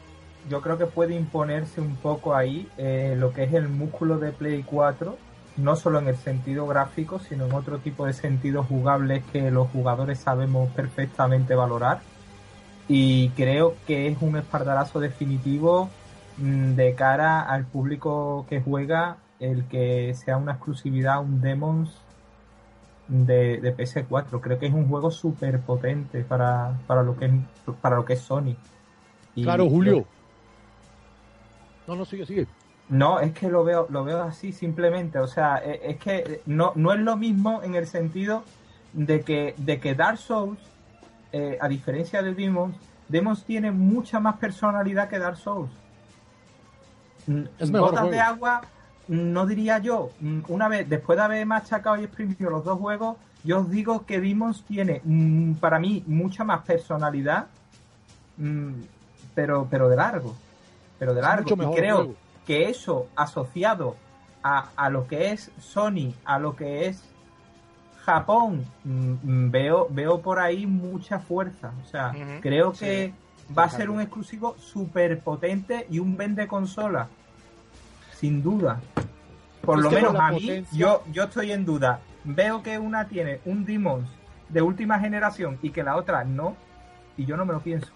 yo creo que puede imponerse un poco ahí eh, lo que es el músculo de Play 4, no solo en el sentido gráfico, sino en otro tipo de sentidos jugables que los jugadores sabemos perfectamente valorar. Y creo que es un espardarazo definitivo mm, de cara al público que juega el que sea una exclusividad, un Demons de, de PS4. Creo que es un juego súper potente para, para, lo que para lo que es Sony. Y Claro, Julio. No, no, sigue, sigue. No, es que lo veo, lo veo así simplemente. O sea, e- es que no, no es lo mismo en el sentido de que, de que Dark Souls, eh, a diferencia de Demons, Demons tiene mucha más personalidad que Dark Souls. Es mejor Gotas de agua, no diría yo. Mm, Una vez, después de haber machacado y exprimido los dos juegos, yo os digo que Demons tiene, mm, para mí, mucha más personalidad, mm, pero, pero de largo. Pero de largo. mucho Y creo juego. que eso asociado a, a lo que es Sony, a lo que es Japón, mm, mm, veo, veo por ahí mucha fuerza. O sea, creo sí. que va a ser un exclusivo súper potente y un vende consola. Sin duda. Por lo menos a mí, yo, yo estoy en duda. Veo que una tiene un Demons de última generación y que la otra no. Y yo no me lo pienso.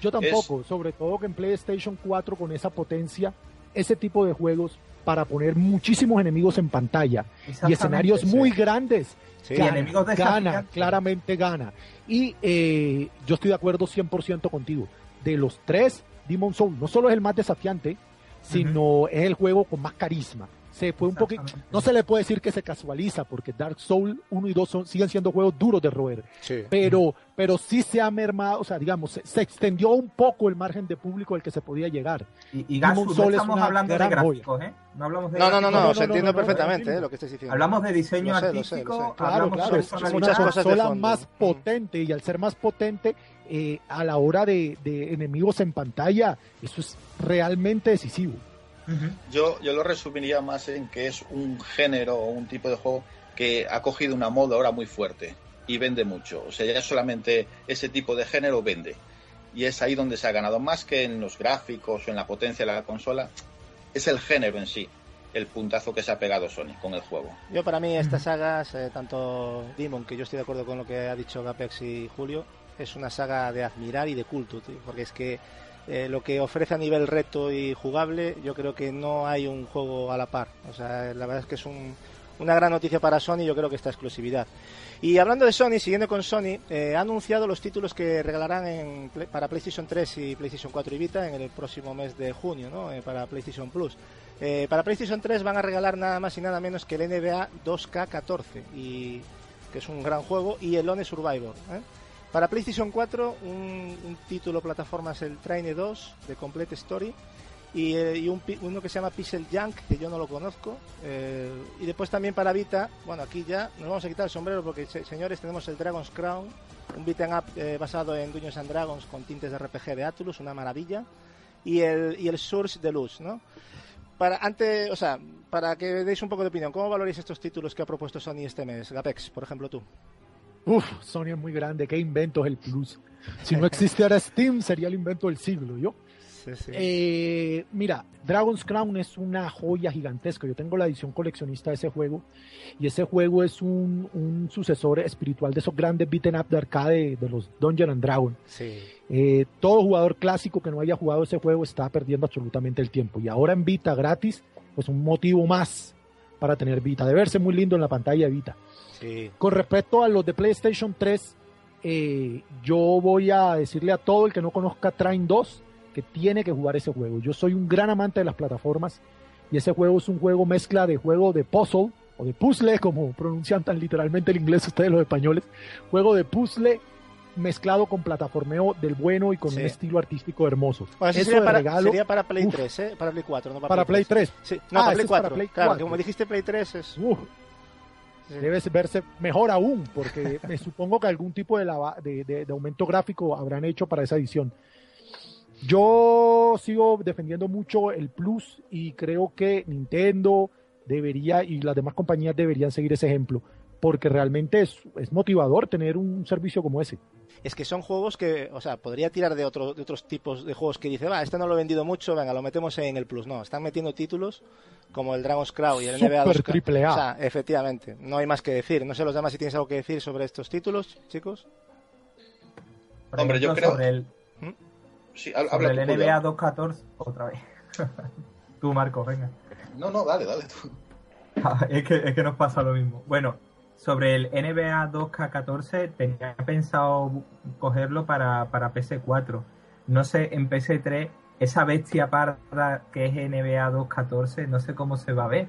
Yo tampoco, sobre todo que en PlayStation 4 con esa potencia, ese tipo de juegos para poner muchísimos enemigos en pantalla y escenarios muy grandes, Sí. Gana, enemigos gana, desafiantes. claramente gana. Y eh, yo estoy de acuerdo 100% contigo. De los tres, Demon Soul no solo es el más desafiante, sino es el juego con más carisma. Se fue un poquito, no se le puede decir que se casualiza, porque Dark Soul 1 y 2 son, siguen siendo juegos duros de roer Sí. pero, pero sí se ha mermado, o sea, digamos, se, se extendió un poco el margen de público al que se podía llegar. Y, y Gatsu, no Soul estamos hablando de gráficos, ¿eh? No hablamos de No, no, no, no, no, se entiende no, no, perfectamente no, eh, lo que estás diciendo. Hablamos de diseño Lo sé, lo sé, lo artístico, sé. Claro, hablamos claro, de es una consola más Ujú. potente y al ser más potente eh, a la hora de, de enemigos en pantalla, eso es realmente decisivo. Yo, yo lo resumiría más en que es un género o un tipo de juego que ha cogido una moda ahora muy fuerte y vende mucho. O sea, ya solamente ese tipo de género vende. Y es ahí donde se ha ganado más que en los gráficos o en la potencia de la consola. Es el género en sí, el puntazo que se ha pegado Sony con el juego. Yo para mí estas sagas, eh, tanto Demon, que yo estoy de acuerdo con lo que ha dicho Gapex y Julio, es una saga de admirar y de culto, tío, porque es que eh, lo que ofrece a nivel reto y jugable, yo creo que no hay un juego a la par. O sea, la verdad es que es un- una gran noticia para Sony, yo creo que esta exclusividad. Y hablando de Sony, siguiendo con Sony, eh, ha anunciado los títulos que regalarán en para PlayStation 3 y PlayStation 4 y Vita en el próximo mes de junio, ¿no? Eh, para PlayStation Plus. Eh, para PlayStation 3 van a regalar nada más y nada menos que el NBA 2K14, y, que es un gran juego, y el Lone Survivor. ¿eh? Para PlayStation 4, un, título plataforma es el Train 2 de Complete Story, y, eh, uno que se llama Pixel Junk, que yo no lo conozco. eh, y después también para Vita, bueno, aquí ya nos vamos a quitar el sombrero porque, se- señores, tenemos el Dragon's Crown, un beat'em up eh, basado en Dungeons and Dragons con tintes de RPG de Atlus, una maravilla. Y el, Source Deluxe, ¿no? Para, antes, o sea, para que deis un poco de opinión, ¿cómo valoráis estos títulos que ha propuesto Sony este mes? Gapex, por ejemplo, tú. Uf, Sony es muy grande, qué invento es el Plus. Si no existiera Steam, sería el invento del siglo, ¿yo? Sí, sí. Eh, mira, Dragon's Crown es una joya gigantesca. Yo tengo la edición coleccionista de ese juego y ese juego es un, un sucesor espiritual de esos grandes beaten up de arcade de los Dungeon and Dragon. sí. Eh, todo jugador clásico que no haya jugado ese juego está perdiendo absolutamente el tiempo. Y ahora en Vita gratis, pues un motivo más para tener Vita, de verse muy lindo en la pantalla de Vita. Sí. Con respecto a los de PlayStation 3, eh, yo voy a decirle a todo el que no conozca Train 2 que tiene que jugar ese juego. Yo soy un gran amante de las plataformas y ese juego es un juego mezcla de juego de puzzle o de puzzle, como pronuncian tan literalmente el inglés ustedes los españoles, juego de puzzle mezclado con plataformeo del bueno y con Sí. un estilo artístico hermoso. Bueno, eso sería para, regalo, sería para Play uf. 3, ¿eh? Para Play 4, no para, para Play 3. Sí, no, Ah, para Play es para 4. Play Claro, 4. que como dijiste Play 3 es... Uf. Debe verse mejor aún, porque me supongo que algún tipo de, lava- de, de- de aumento gráfico habrán hecho para esa edición. Yo sigo defendiendo mucho el Plus y creo que Nintendo debería y las demás compañías deberían seguir ese ejemplo, porque realmente es, es motivador tener un servicio como ese. Es que son juegos que, o sea, podría tirar de, otro, de otros tipos de juegos que dice, va, este no lo he vendido mucho, venga, lo metemos en el Plus. No, están metiendo títulos como el Dragon's Crown y el NBA Super 2K. triple A. O sea, efectivamente, no hay más que decir. No sé los demás si tienes algo que decir sobre estos títulos, chicos. Por Hombre, yo creo- Sobre el, Sí, ha- sobre habla el Julio. NBA 214, otra vez. Tú, Marco, venga. No, no, dale, dale tú. es, que, es que nos pasa lo mismo. Bueno, sobre el NBA 2K14 tenía pensado cogerlo para, para PS4. No sé en PS3 esa bestia parda que es NBA 2.14, no sé cómo se va a ver.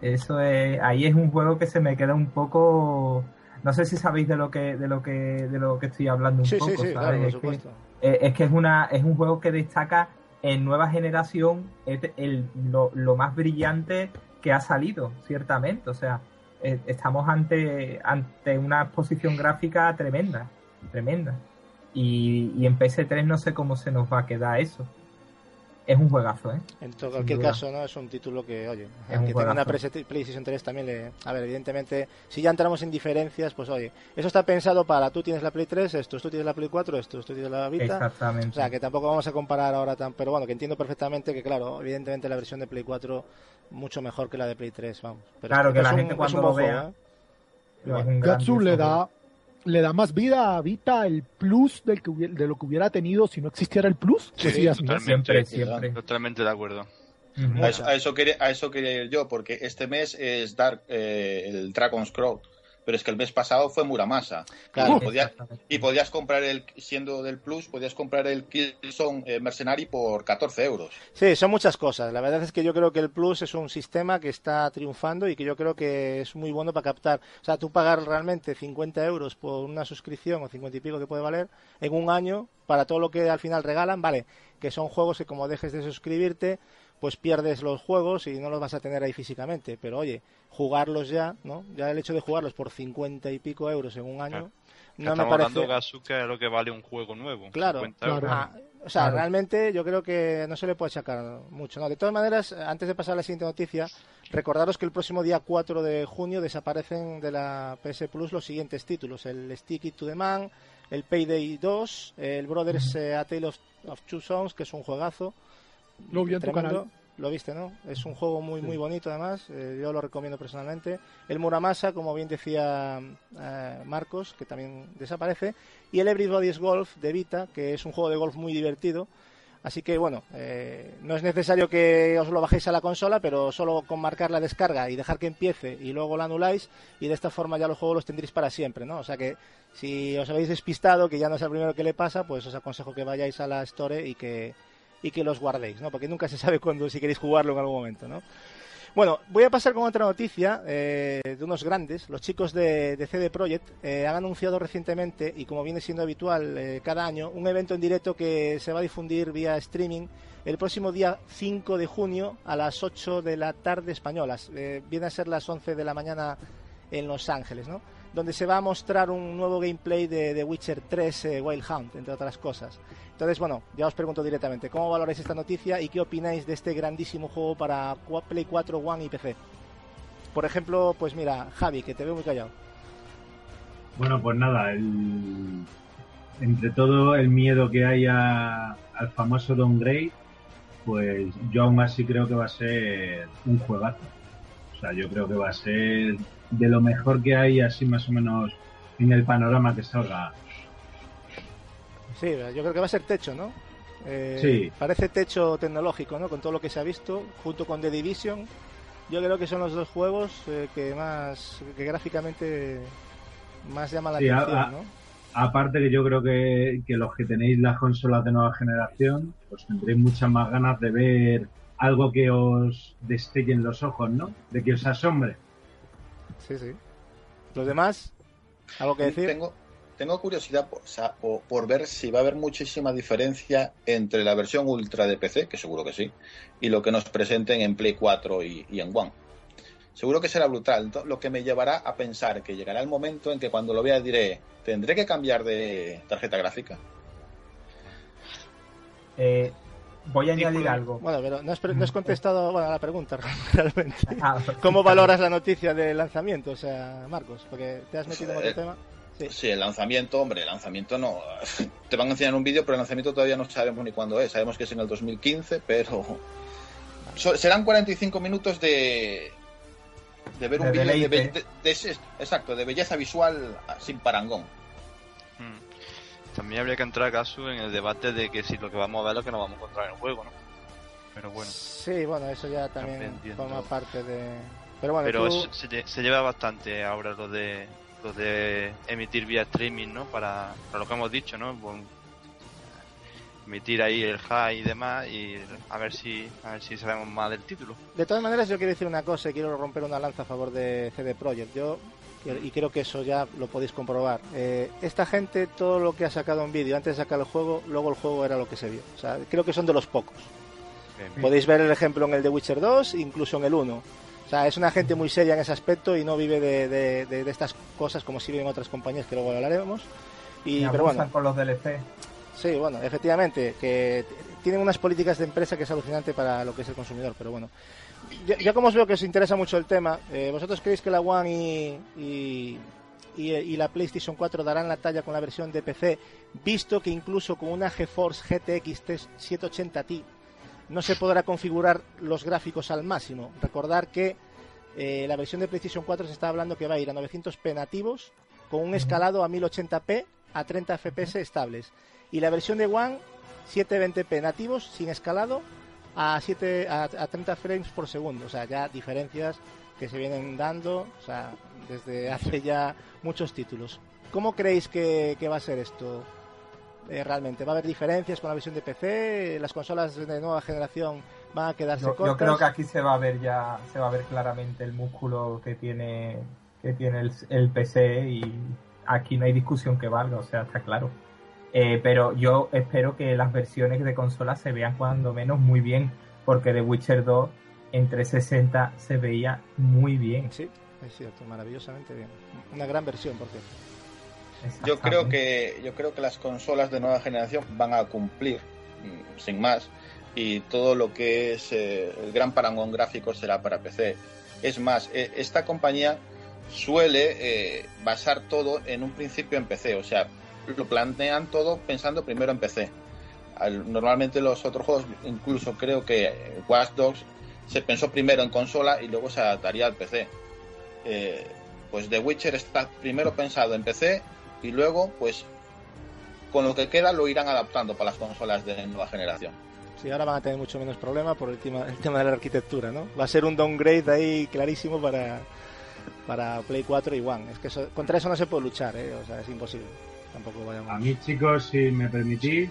Eso es, ahí es un juego que se me queda un poco, no sé si sabéis de lo que, de lo que, de lo que estoy hablando un Sí, poco, sí, sí, ¿sabes? claro, por es, que, supuesto. es que es una, es un juego que destaca en nueva generación es el, lo, lo más brillante que ha salido, ciertamente. O sea, eh, estamos ante, ante una exposición gráfica tremenda, tremenda. Y, y en PS3 no sé cómo se nos va a quedar eso. Es un juegazo, ¿eh? En todo cualquier caso, ¿no? Es un título que, oye, un aunque tenga una PlayStation 3 también le... A ver, evidentemente, si ya entramos en diferencias, pues oye, eso está pensado para tú tienes la Play 3, estos tú tienes la Play 4, estos tú tienes la Vita. Exactamente. O sea, que tampoco vamos a comparar ahora tan... Pero bueno, que entiendo perfectamente que, claro, evidentemente la versión de Play 4 mucho mejor que la de Play 3, vamos. Pero Claro, que la un- gente cuando un lo vea- ¿eh? Gatsu le da, le da más vida a Vita el plus del que hubiera- de lo que hubiera tenido si no existiera el plus. Sí, totalmente. Siempre, siempre. Totalmente de acuerdo. A eso, a eso quería, a eso quería ir yo, porque este mes es Dark, eh, el Dragon's Crown, pero es que el mes pasado fue Muramasa. Claro. Y, podía- Exactamente. y podías comprar el, siendo del Plus, podías comprar el Killzone eh, Mercenary por 14 euros. Sí, son muchas cosas. La verdad es que yo creo que el Plus es un sistema que está triunfando y que yo creo que es muy bueno para captar. O sea, tú pagar realmente 50 euros por una suscripción o 50 y pico que puede valer en un año para todo lo que al final regalan, vale, que son juegos que como dejes de suscribirte, pues pierdes los juegos y no los vas a tener ahí físicamente. Pero oye, jugarlos ya, ¿no? Ya el hecho de jugarlos por 50 y pico euros en un año, Claro. no me Estamos parece... hablando Gazuka es lo que vale un juego nuevo. Claro, 50 claro. euros. Ah, o sea, Claro. realmente yo creo que no se le puede sacar mucho. ¿no? De todas maneras, antes de pasar a la siguiente noticia, recordaros que el próximo día 4 de junio desaparecen de la PS Plus los siguientes títulos: el Stick It to the Man, el Payday 2, el Brothers eh, A Tale of, of Two Sons, que es un juegazo. Lo vi en tu tremendo. canal. Lo viste, ¿no? Es un juego muy muy bonito además, eh, yo lo recomiendo personalmente. El Muramasa, como bien decía eh, Marcos, que también desaparece, y el Everybody's Golf de Vita, que es un juego de golf muy divertido. Así que bueno, eh, no es necesario que os lo bajéis a la consola, pero solo con marcar la descarga y dejar que empiece y luego la anuláis y de esta forma ya los juegos los tendréis para siempre, ¿no? O sea que si os habéis despistado, que ya no es el primero que le pasa, pues os aconsejo que vayáis a la Store y que y que los guardéis, ¿no? Porque nunca se sabe cuándo, si queréis jugarlo en algún momento, ¿no? Bueno, voy a pasar con otra noticia eh, de unos grandes. Los chicos de, de CD Projekt eh, han anunciado recientemente, y como viene siendo habitual eh, cada año, un evento en directo que se va a difundir vía streaming el próximo día 5 de junio a las 8 de la tarde españolas. Eh, viene a ser las 11 de la mañana en Los Ángeles, ¿no? Donde se va a mostrar un nuevo gameplay de The Witcher 3 eh, Wild Hunt, entre otras cosas. Entonces, bueno, ya os pregunto directamente, ¿cómo valoráis esta noticia y qué opináis de este grandísimo juego para Play 4, One y PC? Por ejemplo, pues mira, Javi, que te veo muy callado. Bueno, pues nada, el- entre todo el miedo que hay a- al famoso downgrade, pues yo aún así creo que va a ser un juegazo. O sea, yo creo que va a ser de lo mejor que hay así más o menos en el panorama que salga. Sí, yo creo que va a ser techo, ¿no? Eh, Sí. Parece techo tecnológico, ¿no? Con todo lo que se ha visto, junto con The Division. Yo creo que son los dos juegos eh, que más, que gráficamente más llaman la Sí, atención, a- ¿no? Aparte que yo creo que, que los que tenéis las consolas de nueva generación, pues tendréis muchas más ganas de ver algo que os destellen los ojos, ¿no? De que os asombre. Sí, sí. ¿Los demás? ¿Algo que decir? Tengo, tengo curiosidad por, o sea, por- por ver si va a haber muchísima diferencia entre la versión ultra de PC, que seguro que sí, y lo que nos presenten en Play 4 y, y en One. Seguro que será brutal, lo que me llevará a pensar que llegará el momento en que cuando lo vea diré, ¿tendré que cambiar de tarjeta gráfica? Eh, voy a Sí, añadir algo. Bueno, pero no has, pre- no has contestado bueno, a la pregunta realmente. Ah, ¿Cómo valoras la noticia del lanzamiento? O sea, Marcos, porque te has metido en otro Eh, tema. Sí. Sí, el lanzamiento, hombre, el lanzamiento no. Te van a enseñar un vídeo, pero el lanzamiento todavía no sabemos ni cuándo es. Sabemos que es en el 2015, pero. So- serán 45 minutos de. De ver un De vídeo de, de- de ese- exacto, de belleza visual sin parangón. También habría que entrar caso en el debate de que si lo que vamos a ver es lo que nos vamos a encontrar en el juego, ¿no? Pero bueno, Sí, bueno, eso ya también forma parte de... Pero bueno, pero tú- se, se lleva bastante ahora lo de lo de emitir vía streaming, ¿no? Para, para lo que hemos dicho, ¿no? Transmitir ahí el high y demás y a ver si a ver si sabemos más del título. De todas maneras, yo quiero decir una cosa y quiero romper una lanza a favor de CD Projekt. Yo y creo que eso ya lo podéis comprobar. Eh, esta gente, todo lo que ha sacado en vídeo antes de sacar el juego, luego el juego era lo que se vio. O sea, creo que son de los pocos. Podéis ver el ejemplo en el de Witcher 2, incluso en el 1. O sea, es una gente muy seria en ese aspecto y no vive de, de, estas cosas como si viven otras compañías que luego hablaremos. Y, pero bueno, con los DLC. Sí, bueno, efectivamente, que tienen unas políticas de empresa que es alucinante para lo que es el consumidor, pero bueno. Ya, como os veo que os interesa mucho el tema, eh, ¿vosotros creéis que la One y, y, la PlayStation 4 darán la talla con la versión de PC, visto que incluso con una GeForce GTX 780 Ti no se podrá configurar los gráficos al máximo? Recordar que eh, la versión de PlayStation 4 se está hablando que va a ir a 900p nativos con un escalado a 1080p a 30 FPS estables. Y la versión de One 720p nativos sin escalado a, 7, a, 30 frames por segundo. O sea, ya diferencias que se vienen dando o sea, desde hace ya muchos títulos. ¿Cómo creéis que, va a ser esto eh, realmente? ¿Va a haber diferencias con la versión de PC? ¿Las consolas de nueva generación van a quedarse yo, Yo creo que aquí se va a ver ya, se va a ver claramente el músculo que tiene que tiene el, el PC y aquí no hay discusión que valga, o sea, está claro. Eh, pero yo espero que las versiones de consola se vean cuando menos muy bien, porque The Witcher 2 en 360 se veía muy bien. Sí, es cierto, maravillosamente bien. Una gran versión, porque yo creo que yo creo que las consolas de nueva generación van a cumplir mm, sin más y todo lo que es eh, el gran parangón gráfico será para PC. Es más, eh, esta compañía suele basar todo en un principio en PC, o sea, lo plantean todo pensando primero en PC. Normalmente los otros juegos, incluso creo que Watch Dogs se pensó primero en consola y luego se adaptaría al PC. Eh, pues The Witcher está primero pensado en PC y luego, pues, con lo que queda lo irán adaptando para las consolas de nueva generación. Sí, ahora van a tener mucho menos problema por el tema, el tema de la arquitectura, ¿no? Va a ser un downgrade ahí clarísimo para, para Play 4 y One. Es que contra eso no se puede luchar, ¿eh? O sea, es imposible. A mí, chicos, si me permitís,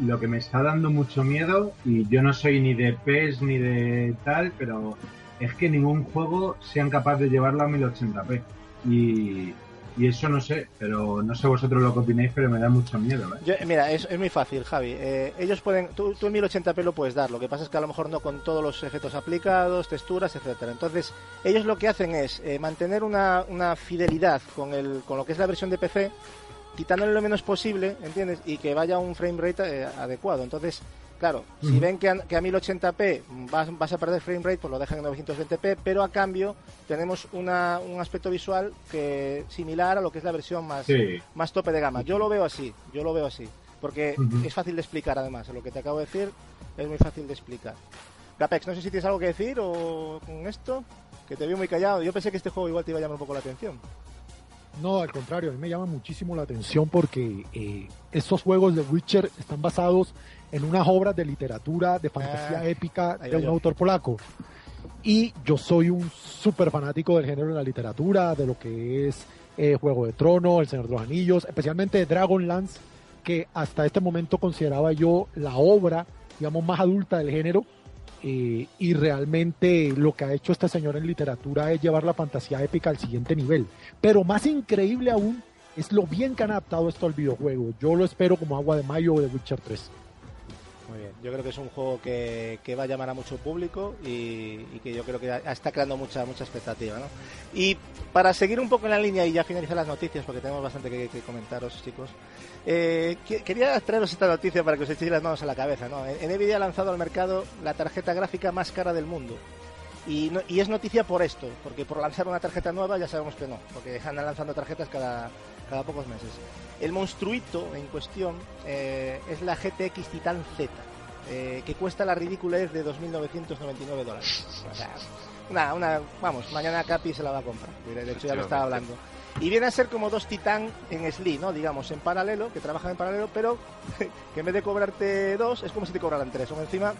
lo que me está dando mucho miedo, y yo no soy ni de PES ni de tal, pero es que ningún juego sean capaz de llevarlo a 1080p. Y, y eso no sé, pero no sé vosotros lo que opináis, pero me da mucho miedo. ¿eh? mira, es, muy fácil, Javi. Eh, ellos pueden, tú, tú, en 1080p lo puedes dar, lo que pasa es que a lo mejor no con todos los efectos aplicados, texturas, etcétera. Entonces, ellos lo que hacen es eh, mantener una, una fidelidad con, el, con lo que es la versión de PC, quitándole lo menos posible, ¿entiendes? Y que vaya a un frame rate adecuado. Entonces, Claro, si ven que a, que a 1080p vas, vas, a perder frame rate, pues lo dejan en 920p, pero a cambio tenemos una, un aspecto visual que similar a lo que es la versión más, más tope de gama. Yo lo veo así, yo lo veo así, porque es fácil de explicar además, lo que te acabo de decir es muy fácil de explicar. Gapex, no sé si tienes algo que decir o con esto, que te veo muy callado. Yo pensé que este juego igual te iba a llamar un poco la atención. No, al contrario, a mí me llama muchísimo la atención porque eh, estos juegos de Witcher están basados en unas obras de literatura, de fantasía ah, épica de un autor polaco. Y yo soy un súper fanático del género de la literatura, de lo que es eh, Juego de Trono, El Señor de los Anillos, especialmente de Dragonlance, que hasta este momento consideraba yo la obra, digamos, más adulta del género. Eh, y realmente lo que ha hecho este señor en literatura es llevar la fantasía épica al siguiente nivel. Pero más increíble aún es lo bien que han adaptado esto al videojuego. Yo lo espero como agua de mayo de Witcher 3. Muy bien, yo creo que es un juego que, va a llamar a mucho público y, que yo creo que está creando mucha mucha expectativa. ¿no? Y para seguir un poco en la línea y ya finalizar las noticias, porque tenemos bastante que, comentaros, chicos, eh, quería traeros esta noticia para que os echéis las manos a la cabeza. ¿no? Nvidia ha lanzado al mercado la tarjeta gráfica más cara del mundo. Y, y, es noticia por esto, porque por lanzar una tarjeta nueva ya sabemos que no, porque andan lanzando tarjetas cada, cada pocos meses. El monstruito en cuestión eh, es la GTX Titan Z, eh, que cuesta la ridiculez de 2.999 dólares. O sea, una, una, vamos, mañana Capi se la va a comprar. De hecho, ya lo estaba hablando. Y viene a ser como dos Titan en SLI, ¿no? Digamos, en paralelo, que trabajan en paralelo, pero que en vez de cobrarte dos, es como si te cobraran tres. Son encima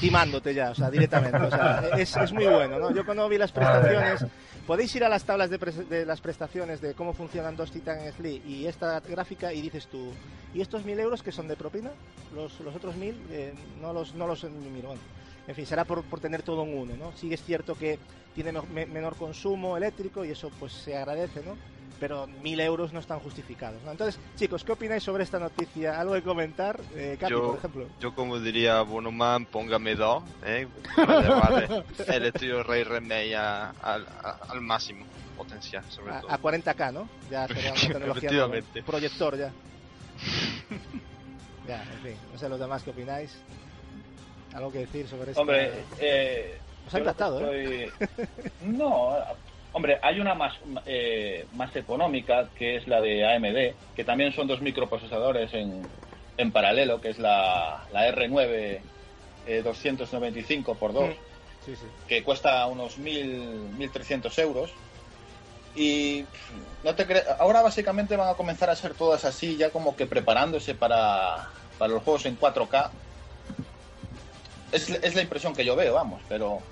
timándote ya, o sea, directamente. O sea, es, es muy bueno, ¿no? Yo cuando vi las prestaciones, podéis ir a las tablas de, de las prestaciones de cómo funcionan dos Titan Slee y esta gráfica y dices tú, ¿y estos mil euros que son de propina? Los, otros mil, eh, no los no los miro. Bueno, en fin, será por, por tener todo en uno, ¿no? Sí es cierto que tiene me- me- menor consumo eléctrico y eso pues se agradece, ¿no? Pero mil euros no están justificados, ¿no? Entonces, chicos, ¿qué opináis sobre esta noticia? ¿Algo que comentar? Eh, Capi, Yo- por ejemplo. Yo como diría Bonoman, póngame dos, ¿eh? Para llevar el estilo Rey Remake a- al- a- al máximo potencial, sobre A, todo. a 40k, ¿no? Ya sería una tecnología Efectivamente. nueva. Proyector ya. ya, en fin. No sé los demás qué opináis. ¿Algo que decir sobre esto? Hombre, eh, Os ha impactado, ¿eh? No, hombre, hay una más, eh, más económica que es la de AMD, que también son dos microprocesadores en, en paralelo, que es la, la R9 eh, 295 x 2 Mm. Sí, sí. que cuesta unos 1.000, 1.300 euros. Y no te cre- ahora básicamente van a comenzar a ser todas así, ya como que preparándose para, para los juegos en 4K. Es, es la impresión que yo veo, vamos, pero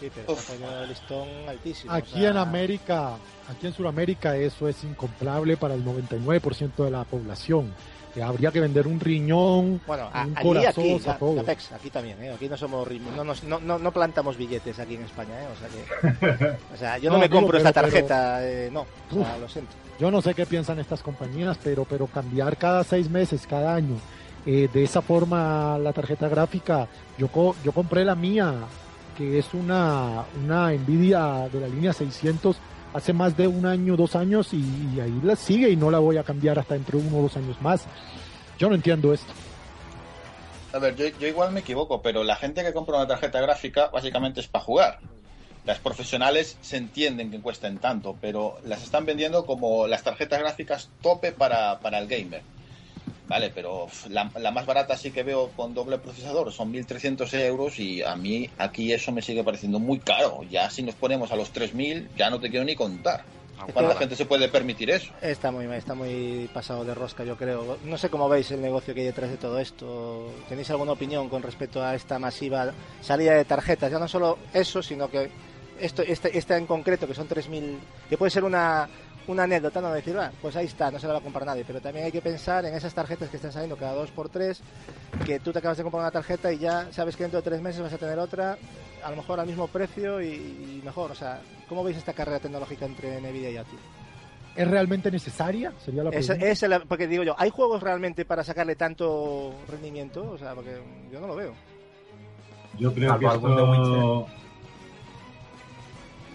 Sí, pero Uf. ha ponido el listón altísimo. Aquí o sea, en América, aquí en Sudamérica eso es incomparable para el 99% de la población. Que habría que vender un riñón, Bueno, a- un allí, corazón, aquí. Capex, aquí también, ¿eh? Aquí no somos no, nos- no, no, no plantamos billetes aquí en España, ¿eh? O sea que... O sea, yo no, No, me compro pero- esta tarjeta, eh, no. O sea, Uf. lo siento. Yo no sé qué piensan estas compañías, pero, pero cambiar cada seis meses, cada año, eh, de esa forma la tarjeta gráfica, yo, co- yo compré la mía, que es una, una Nvidia de la línea 600, hace más de un año, dos años, y, y ahí la sigue y no la voy a cambiar hasta dentro de uno o dos años más. Yo no entiendo esto. A ver, yo, yo igual me equivoco, pero la gente que compra una tarjeta gráfica básicamente es para jugar. Las profesionales se entienden que cuesten tanto, pero las están vendiendo como las tarjetas gráficas tope para, para el gamer. Vale, pero la, la más barata sí que veo con doble procesador son 1.300 euros y a mí aquí eso me sigue pareciendo muy caro. Ya si nos ponemos a los 3.000 ya no te quiero ni contar. ¿Cuánta Aguanta. gente se puede permitir eso? Está muy, está muy pasado de rosca, yo creo. No sé cómo veis el negocio que hay detrás de todo esto. ¿Tenéis alguna opinión con respecto a esta masiva salida de tarjetas? Ya no solo eso, sino que esto, este, esta en concreto, que son 3.000, que puede ser una, una anécdota, no decir, "Ah, pues ahí está, no se la va a comprar nadie. Pero también hay que pensar en esas tarjetas que están saliendo cada dos por tres, que tú te acabas de comprar una tarjeta y ya sabes que dentro de tres meses vas a tener otra, a lo mejor al mismo precio y, y mejor. O sea, ¿cómo veis esta carrera tecnológica entre Nvidia y Apple? ¿Es realmente necesaria? Sería la Es, pregunta. es el- porque digo yo, ¿hay juegos realmente para sacarle tanto rendimiento? O sea, porque yo no lo veo. Yo creo Salvo que esto...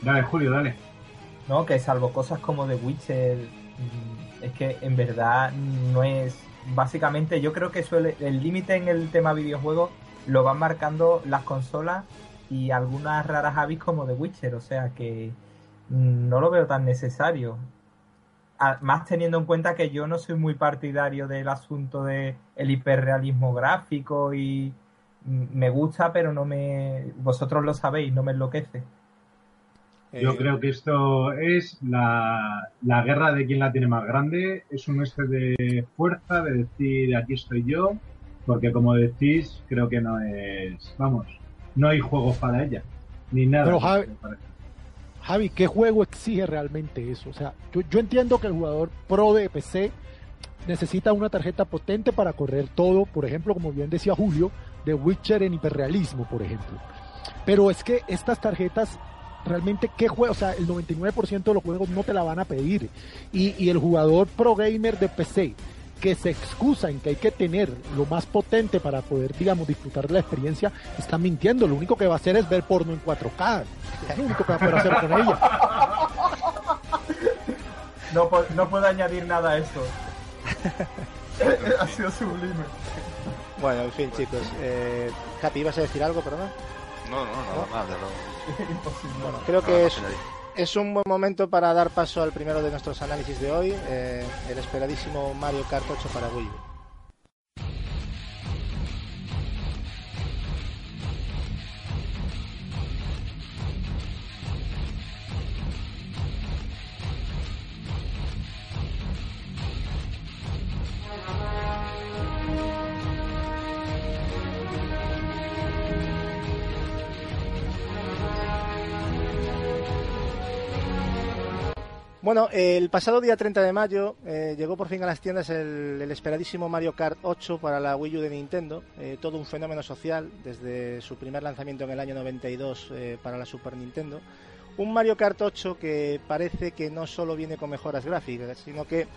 Dale, Julio, dale. ¿No? Que salvo cosas como The Witcher, mm, es que en verdad no es. Básicamente, yo creo que suele, el límite en el tema videojuegos lo van marcando las consolas y algunas raras avis como The Witcher, o sea que mm, no lo veo tan necesario. Más teniendo en cuenta que yo no soy muy partidario del asunto de el hiperrealismo gráfico y mm, me gusta, pero no me. Vosotros lo sabéis, no me enloquece. Yo Eh, creo que esto es la, la guerra de quién la tiene más grande. Es un este de fuerza, de decir aquí estoy yo, porque como decís, creo que no es. Vamos, no hay juegos para ella, ni nada. Pero, Javi-. Javi, ¿qué juego exige realmente eso? O sea, yo, yo entiendo que el jugador pro de PC necesita una tarjeta potente para correr todo, por ejemplo, como bien decía Julio, de Witcher en hiperrealismo, por ejemplo. Pero es que estas tarjetas, realmente, ¿qué juego? O sea, el 99% de los juegos no te la van a pedir. Y, y el jugador pro gamer de PC, que se excusa en que hay que tener lo más potente para poder, digamos, disfrutar de la experiencia, está mintiendo. Lo único que va a hacer es ver porno en 4K. Es lo único que va a poder hacer con ella. No, no puedo añadir nada a eso. ha sido sublime. Bueno, en fin, chicos. Eh, Capi, ¿ibas a decir algo, perdón? No, no, no, nada, de lo- Imposible. Bueno, creo que nada es, más es un buen momento para dar paso al primero de nuestros análisis de hoy, eh, el esperadísimo Mario Kart 8 para Wii Bueno, el pasado día 30 de mayo eh, llegó por fin a las tiendas el, el, esperadísimo Mario Kart 8 para la Wii U de Nintendo, eh, todo un fenómeno social desde su primer lanzamiento en el año 92 eh, para la Super Nintendo. Un Mario Kart 8 que parece que no solo viene con mejoras gráficas, sino que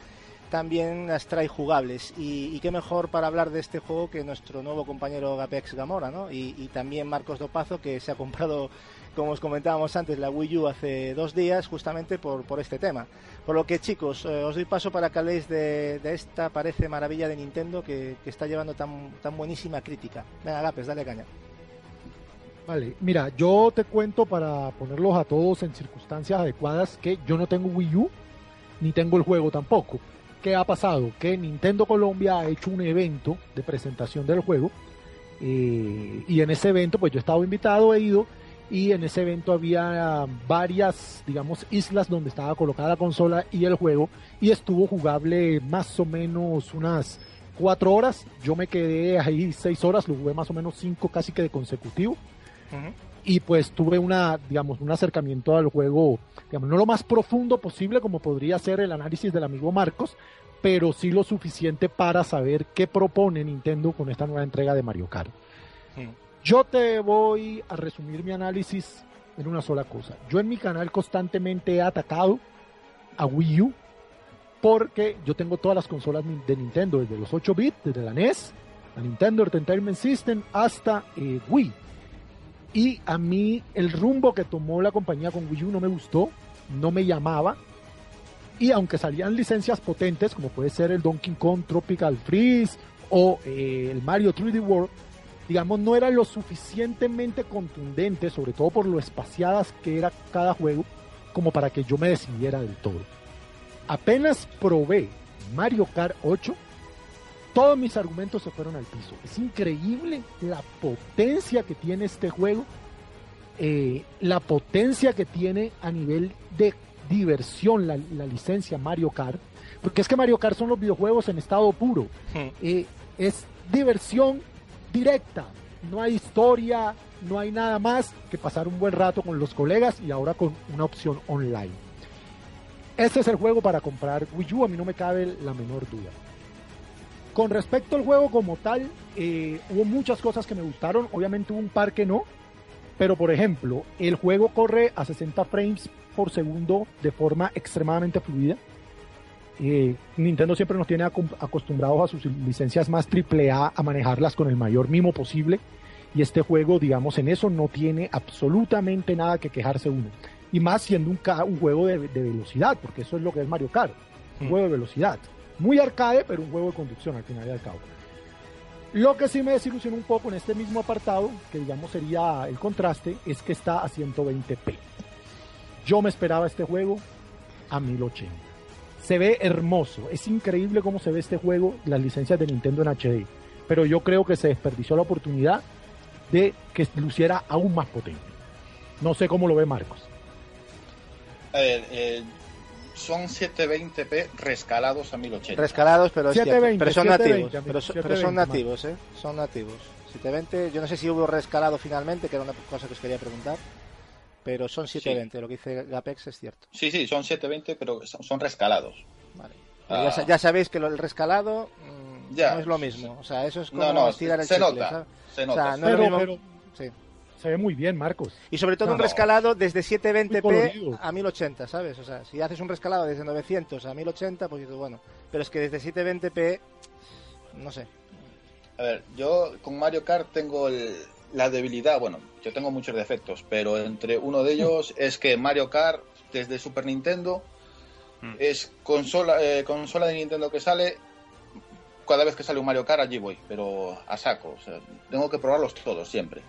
también las trae jugables. Y, y, qué mejor para hablar de este juego que nuestro nuevo compañero Gapex Gamora, ¿no? Y, y, también Marcos Dopazo, que se ha comprado, como os comentábamos antes, la Wii U hace dos días, justamente por, por este tema. Por lo que, chicos, eh, os doy paso para que habléis de, de esta, parece, maravilla de Nintendo que, que, está llevando tan, tan buenísima crítica. Venga, Gapes, dale caña. Vale, mira, yo te cuento para ponerlos a todos en circunstancias adecuadas que yo no tengo Wii U, ni tengo el juego tampoco. ¿qué ha pasado? Que Nintendo Colombia ha hecho un evento de presentación del juego eh, y en ese evento pues yo he estado invitado, he ido y en ese evento había varias, digamos, islas donde estaba colocada la consola y el juego y estuvo jugable más o menos unas cuatro horas. Yo me quedé ahí seis horas, lo jugué más o menos cinco casi que de consecutivo. Uh -huh. Y pues tuve una, digamos, un acercamiento al juego, digamos, no lo más profundo posible como podría ser el análisis del amigo Marcos, pero sí lo suficiente para saber qué propone Nintendo con esta nueva entrega de Mario Kart. Sí. Yo te voy a resumir mi análisis en una sola cosa. Yo en mi canal constantemente he atacado a Wii U porque yo tengo todas las consolas de Nintendo, desde los 8 bits, desde la NES, la Nintendo Entertainment System hasta eh, Wii. Y a mí el rumbo que tomó la compañía con Wii U no me gustó, no me llamaba. Y aunque salían licencias potentes, como puede ser el Donkey Kong Tropical Freeze o eh, el Mario 3D World, digamos, no era lo suficientemente contundente, sobre todo por lo espaciadas que era cada juego, como para que yo me decidiera del todo. Apenas probé Mario Kart 8, todos mis argumentos se fueron al piso. Es increíble la potencia que tiene este juego, eh, la potencia que tiene a nivel de diversión la, la, licencia Mario Kart, porque es que Mario Kart son los videojuegos en estado puro. Hmm. Eh, es diversión directa, no hay historia, no hay nada más que pasar un buen rato con los colegas y ahora con una opción online. Este es el juego para comprar Wii U, a mí no me cabe la menor duda. Con respecto al juego como tal, eh, hubo muchas cosas que me gustaron, obviamente hubo un par que no, pero por ejemplo, el juego corre a 60 frames por segundo de forma extremadamente fluida. Eh, Nintendo siempre nos tiene acostumbrados a sus licencias más AAA a manejarlas con el mayor mimo posible. Y este juego, digamos, en eso no tiene absolutamente nada que quejarse uno. Y más siendo un, un juego de, de, velocidad, porque eso es lo que es Mario Kart, un mm. juego de velocidad. Muy arcade, pero un juego de conducción al final y al cabo. Lo que sí me desilusionó un poco en este mismo apartado, que digamos sería el contraste, es que está a 120p. Yo me esperaba este juego a 1080. Se ve hermoso, es increíble cómo se ve este juego, las licencias de Nintendo en HD. Pero yo creo que se desperdició la oportunidad de que luciera aún más potente. No sé cómo lo ve Marcos. A ver, eh, son 720p rescalados a 1080. Rescalados, pero, es 720, pero son 720, nativos. Pero, 720, pero, son nativos, ¿eh? Son nativos. 720, yo no sé si hubo rescalado finalmente, que era una cosa que os quería preguntar. Pero son 720, sí. lo que dice Gapex es cierto. Sí, sí, son 720, pero son rescalados. Vale. Ah. Ya, ya, sabéis que lo, el rescalado mmm, ya. no es lo mismo. O sea, eso es como no, no, tirar el se chicle, nota, ¿sabes? se nota. O sea, no pero, es lo mismo... pero, sí. se ve muy bien, Marcos. Y sobre todo No, un no. rescalado desde Muy 720p colorido. a 1080, ¿sabes? O sea, si haces un rescalado desde 900 a 1080, pues dices, bueno. Pero es que desde 720p, no sé. A ver, yo con Mario Kart tengo el- la debilidad, bueno, yo tengo muchos defectos, pero entre uno de ellos es que Mario Kart desde Super Nintendo Mm. es consola, eh, consola de Nintendo que sale, cada vez que sale un Mario Kart allí voy, pero a saco, o sea, tengo que probarlos todos siempre.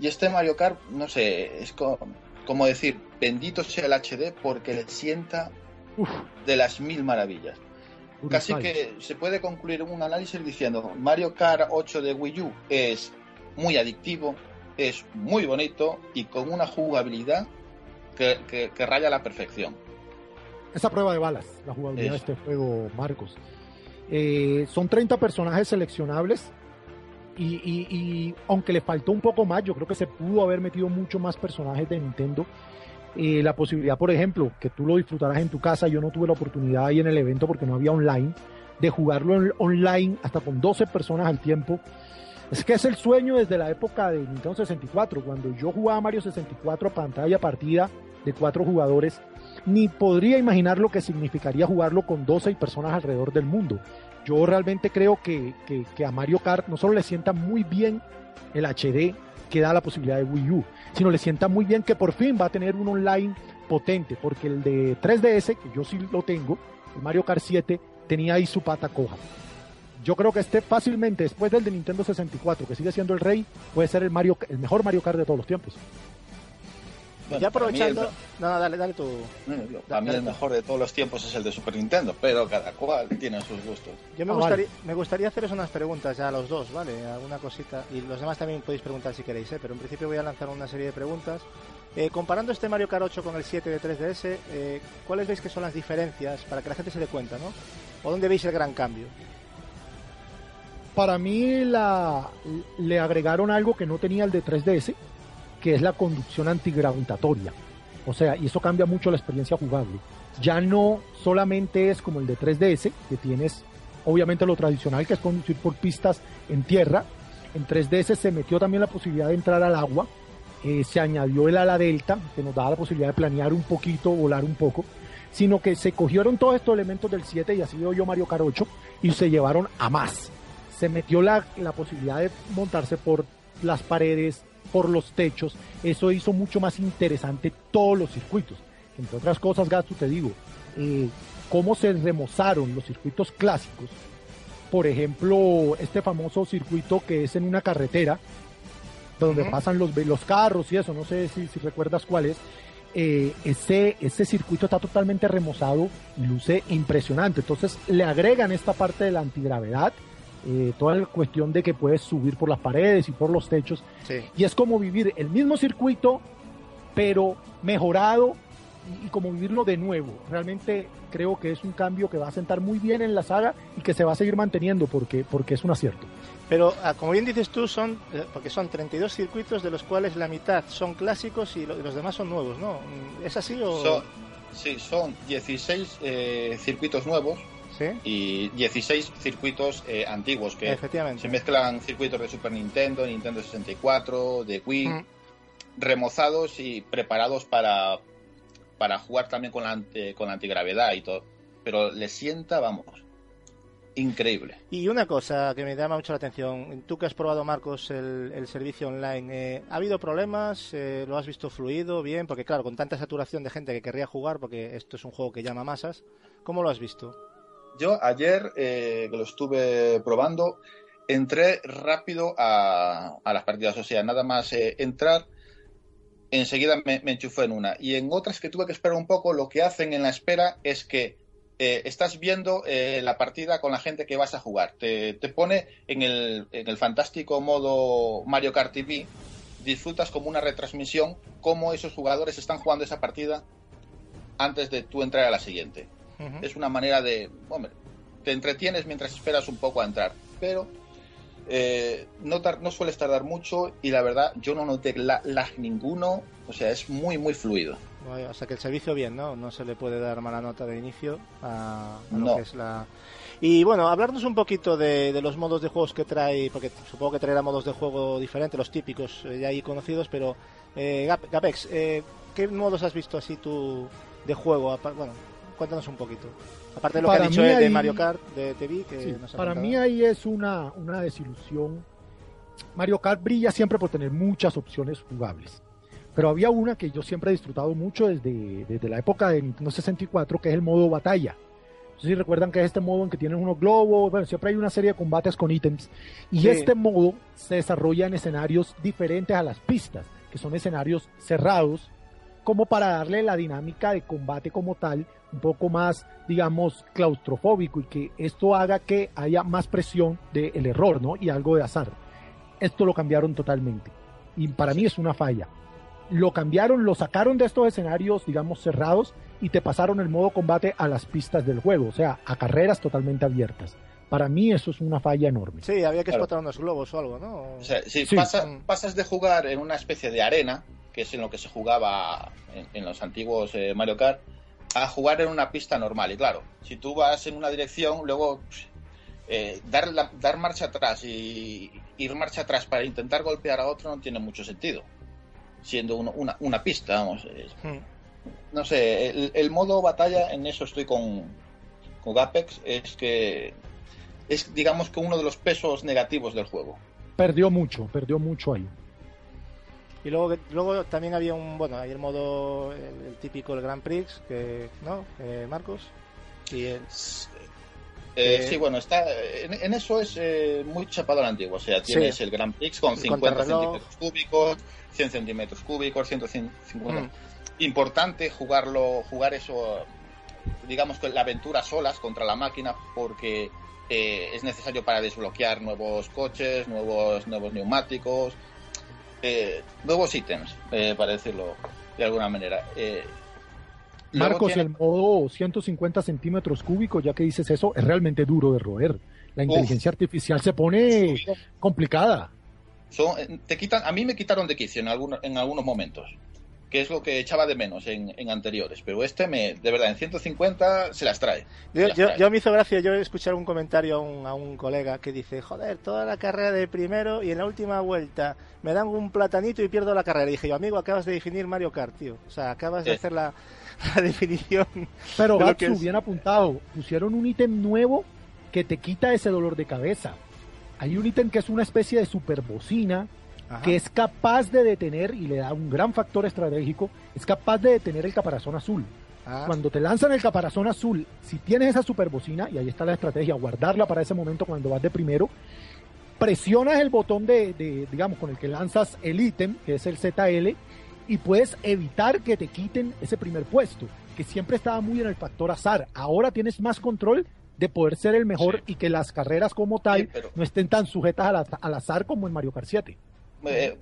Y este Mario Kart, no sé, es co- como decir, bendito sea el HD porque le sienta Uf, de las mil maravillas. Casi que se puede concluir un análisis diciendo Mario Kart 8 de Wii U es muy adictivo, es muy bonito y con una jugabilidad que, que- que raya la perfección. esa prueba de balas, la jugabilidad Eso. de este juego, Marcos. Eh, son 30 personajes seleccionables y, y- y aunque le faltó un poco más, yo creo que se pudo haber metido mucho más personajes de Nintendo. eh, la posibilidad, por ejemplo, que tú lo disfrutarás en tu casa, yo no tuve la oportunidad ahí en el evento porque no había online, de jugarlo online hasta con 12 personas al tiempo. Es que es el sueño desde la época de Nintendo 64, cuando yo jugaba Mario 64 pantalla partida de cuatro jugadores, ni podría imaginar lo que significaría jugarlo con 12 personas alrededor del mundo. Yo realmente creo que, que, que a Mario Kart no solo le sienta muy bien el HD que da la posibilidad de Wii U, sino le sienta muy bien que por fin va a tener un online potente, porque el de 3DS, que yo sí lo tengo, el Mario Kart 7, tenía ahí su pata coja. Yo creo que este fácilmente, después del de Nintendo 64, que sigue siendo el rey, puede ser el, Mario, el mejor Mario Kart de todos los tiempos. Bueno, ya aprovechando. El... No, no, dale, dale tú. Para mí el mejor de todos los tiempos es el de Super Nintendo, pero cada cual tiene sus gustos. Yo me, ah, gustaría, vale. me gustaría haceros unas preguntas ya a los dos, ¿vale? Alguna cosita. Y los demás también podéis preguntar si queréis, ¿eh? Pero en principio voy a lanzar una serie de preguntas. Eh, comparando este Mario Kart 8 con el 7 de 3DS, eh, ¿cuáles veis que son las diferencias para que la gente se dé cuenta, ¿no? ¿O dónde veis el gran cambio? Para mí la, le agregaron algo que no tenía el de 3DS, que es la conducción antigravitatoria. O sea, y eso cambia mucho la experiencia jugable. Ya no solamente es como el de 3DS, que tienes obviamente lo tradicional, que es conducir por pistas en tierra. En 3DS se metió también la posibilidad de entrar al agua. Eh, se añadió el ala delta, que nos daba la posibilidad de planear un poquito, volar un poco. Sino que se cogieron todos estos elementos del 7 y así veo yo Mario 8 y se llevaron a más. Se metió la, la posibilidad de montarse por las paredes, por los techos, eso hizo mucho más interesante todos los circuitos. Entre otras cosas, Gasto, te digo, eh, cómo se remozaron los circuitos clásicos. Por ejemplo, este famoso circuito que es en una carretera, donde uh -huh. pasan los, los carros y eso, no sé si, si recuerdas cuál es. Eh, ese, ese circuito está totalmente remozado y luce impresionante. Entonces le agregan esta parte de la antigravedad, eh, toda la cuestión de que puedes subir por las paredes y por los techos. Sí. Y es como vivir el mismo circuito, pero mejorado y, y, como vivirlo de nuevo. Realmente creo que es un cambio que va a sentar muy bien en la saga y que se va a seguir manteniendo porque, porque es un acierto. Pero, ah, como bien dices tú, son eh, porque son 32 circuitos de los cuales la mitad son clásicos y, lo, y los demás son nuevos, ¿no? ¿Es así o...? Son, sí, son 16 eh, circuitos nuevos ¿Sí? y 16 circuitos eh, antiguos que se mezclan circuitos de Super Nintendo, Nintendo 64, de Wii, mm. remozados y preparados para, para jugar también con la, con la antigravedad y todo. Pero le sienta, vamos, increíble. Y una cosa que me llama mucho la atención, tú que has probado, Marcos, el, el servicio online, eh, ¿ha habido problemas? Eh, ¿Lo has visto fluido, bien? Porque claro, con tanta saturación de gente que querría jugar, porque esto es un juego que llama masas, ¿cómo lo has visto? Yo ayer, eh, lo estuve probando, entré rápido a, a, las partidas. O sea, nada más eh, entrar, enseguida me, me, enchufé en una. Y en otras que tuve que esperar un poco, lo que hacen en la espera es que eh, estás viendo eh, la partida con la gente que vas a jugar. Te, te pone en el, en el, fantástico modo Mario Kart TV, disfrutas como una retransmisión cómo esos jugadores están jugando esa partida antes de tú entrar a la siguiente. Uh -huh. Es una manera de, hombre, te entretienes mientras esperas un poco a entrar, pero eh, no, no, sueles tardar mucho y la verdad yo no noté lag, ninguno, o sea, es muy, muy fluido. O sea que el servicio bien, ¿no? No se le puede dar mala nota de inicio a, a no. que es la... Y bueno, hablarnos un poquito de, de, los modos de juegos que trae, porque supongo que traerá modos de juego diferentes, los típicos eh, ya ahí conocidos, pero eh, Gapex, eh, ¿qué modos has visto así tú de juego? Bueno, cuéntanos un poquito. Aparte de lo para que ha dicho de, Mario Kart de TV, que sí, nos Para mí ahí es una, una desilusión. Mario Kart brilla siempre por tener muchas opciones jugables. Pero había una que yo siempre he disfrutado mucho desde, desde la época de Nintendo 64, que es el modo batalla. No sé si recuerdan que es este modo en que tienen unos globos, bueno, siempre hay una serie de combates con ítems. Y sí. este modo se desarrolla en escenarios diferentes a las pistas, que son escenarios cerrados, como para darle la dinámica de combate como tal un poco más, digamos, claustrofóbico y que esto haga que haya más presión del de error, ¿no? Y algo de azar. Esto lo cambiaron totalmente. Y para mí es una falla. Lo cambiaron, lo sacaron de estos escenarios, digamos, cerrados y te pasaron el modo combate a las pistas del juego, o sea, a carreras totalmente abiertas. Para mí eso es una falla enorme. Sí, había que claro. explotar unos globos o algo, ¿no? O sea, si sí. Pasa, pasas de jugar en una especie de arena, que es en lo que se jugaba en, los antiguos eh, Mario Kart, a jugar en una pista normal. Y claro, si tú vas en una dirección, luego eh, dar, dar marcha atrás y ir marcha atrás para intentar golpear a otro no tiene mucho sentido, siendo una, una, pista, vamos. Hmm. No sé, el, modo batalla, en eso estoy con, con Apex, es que es digamos que uno de los pesos negativos del juego. Perdió mucho, perdió mucho ahí. Y luego, luego también había un, bueno, hay el modo, el, típico, el Grand Prix, que, ¿no? Eh, Marcos. Y el, eh, sí, bueno, está en, eso es eh, muy chapado al antiguo. O sea, tienes el Grand Prix con 50 centímetros cúbicos, 100 centímetros cúbicos, 150. Mm. Importante jugarlo, jugar eso, digamos que la aventura solas contra la máquina, porque es necesario para desbloquear nuevos coches, nuevos, nuevos neumáticos, eh, nuevos ítems, eh, para decirlo de alguna manera. Eh, Marcos, el modo 150 centímetros cúbicos, ya que dices eso, es realmente duro de roer. La inteligencia artificial se pone complicada. te quitan, a mí me quitaron de quicio en, algunos, en algunos momentos que es lo que echaba de menos en, anteriores. Pero este, me, de verdad, en 150 se las trae. yo, me hizo gracia yo escuchar un comentario a un, a un colega que dice, joder, toda la carrera de primero y en la última vuelta me dan un platanito y pierdo la carrera. Y dije yo, amigo, acabas de definir Mario Kart, tío. O sea, acabas de hacer la, definición. Pero Gatsu, bien apuntado, pusieron un ítem nuevo que te quita ese dolor de cabeza. Hay un ítem que es una especie de que es capaz de detener, y le da un gran factor estratégico, es capaz de detener el caparazón azul. Ah. Cuando te lanzan el caparazón azul, si tienes esa superbocina, y ahí está la estrategia, guardarla para ese momento cuando vas de primero, presionas el botón de, digamos, con el que lanzas el ítem, que es el ZL, y puedes evitar que te quiten ese primer puesto, que siempre estaba muy en el factor azar. Ahora tienes más control de poder ser el mejor y que las carreras como tal no estén tan sujetas al, al azar como en Mario Kart 7. Eh,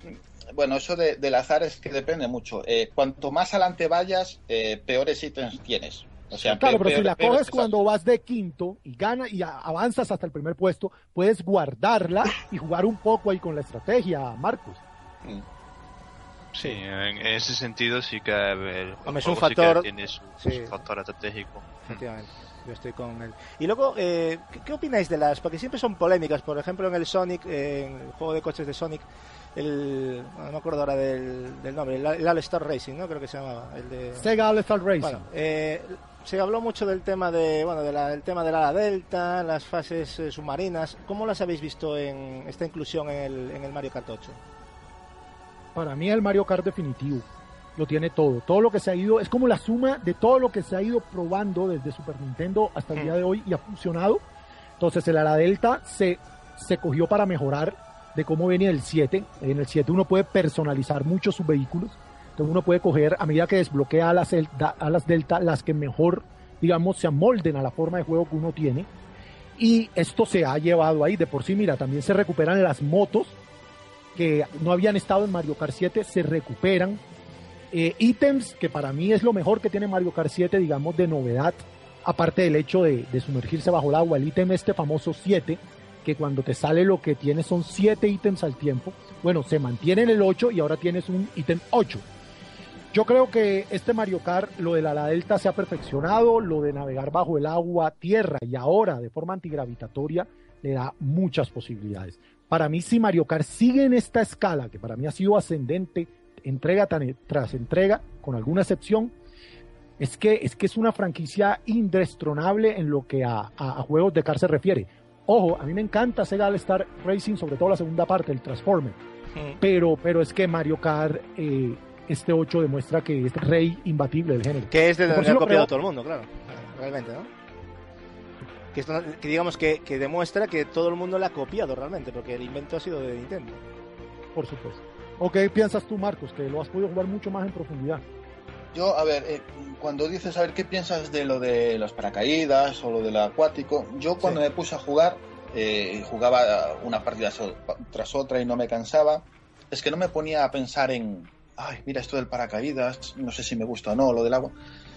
bueno, eso de, del azar es que depende mucho. Eh, cuanto más adelante vayas, eh, peores ítems tienes. O sea, claro, pero si la coges cuando vas de quinto y ganas y avanzas hasta el primer puesto, puedes guardarla y jugar un poco ahí con la estrategia, Marcos. Mm. Sí, en ese sentido sí que el es un factor, tiene su, factor estratégico. Efectivamente. Yo estoy con él. Y luego, ¿qué, opináis de las? Porque siempre son polémicas. Por ejemplo, en el Sonic, en el juego de coches de Sonic, el no me acuerdo ahora del, nombre, el, All Star Racing, ¿no? Creo que se llamaba, el de Sega All Star Racing. Eh, se habló mucho del tema de, bueno, del tema de la Delta, las fases eh, submarinas. ¿Cómo las habéis visto en esta inclusión en el, en el Mario Kart 8? Para mí el Mario Kart definitivo lo tiene todo. Todo lo que se ha ido, es como la suma de todo lo que se ha ido probando desde Super Nintendo hasta el mm. día de hoy y ha funcionado. Entonces el Ala Delta se, se cogió para mejorar de cómo venía el 7. En el 7 uno puede personalizar mucho sus vehículos. Entonces uno puede coger, a medida que desbloquea las Delta, las que mejor, digamos, se amolden a la forma de juego que uno tiene. Y esto se ha llevado ahí. De por sí, mira, también se recuperan las motos que no habían estado en Mario Kart 7, se recuperan. Eh, ítems, que para mí es lo mejor que tiene Mario Kart 7, digamos, de novedad, aparte del hecho de, de sumergirse bajo el agua. El ítem este famoso 7, que cuando te sale lo que tienes son 7 ítems al tiempo. Bueno, se mantiene en el 8 y ahora tienes un ítem 8. Yo creo que este Mario Kart, lo de la, la Delta se ha perfeccionado, lo de navegar bajo el agua, tierra y ahora de forma antigravitatoria le da muchas posibilidades. Para mí, si Mario Kart sigue en esta escala, que para mí ha sido ascendente, entrega tras entrega, con alguna excepción, es que es, que es una franquicia indestronable en lo que a, a, a juegos de Kart se refiere. Ojo, a mí me encanta Sega All Star Racing, sobre todo la segunda parte, el Transformer. Pero, pero es que Mario Kart, eh, este 8 demuestra que es rey imbatible del género. Que es de donde ha copiado todo el mundo, claro. Realmente, ¿no? Que, digamos que, que, demuestra que todo el mundo la ha copiado realmente, porque el invento ha sido de Nintendo. Por supuesto. ¿O qué piensas tú, Marcos? Que lo has podido jugar mucho más en profundidad. Yo, a ver, eh, cuando dices, a ver, ¿qué piensas de lo de los paracaídas o lo del acuático? Yo cuando me puse a jugar, eh, jugaba una partida tras otra y no me cansaba, es que no me ponía a pensar en, ay, mira esto del paracaídas, no sé si me gusta o no, lo del agua.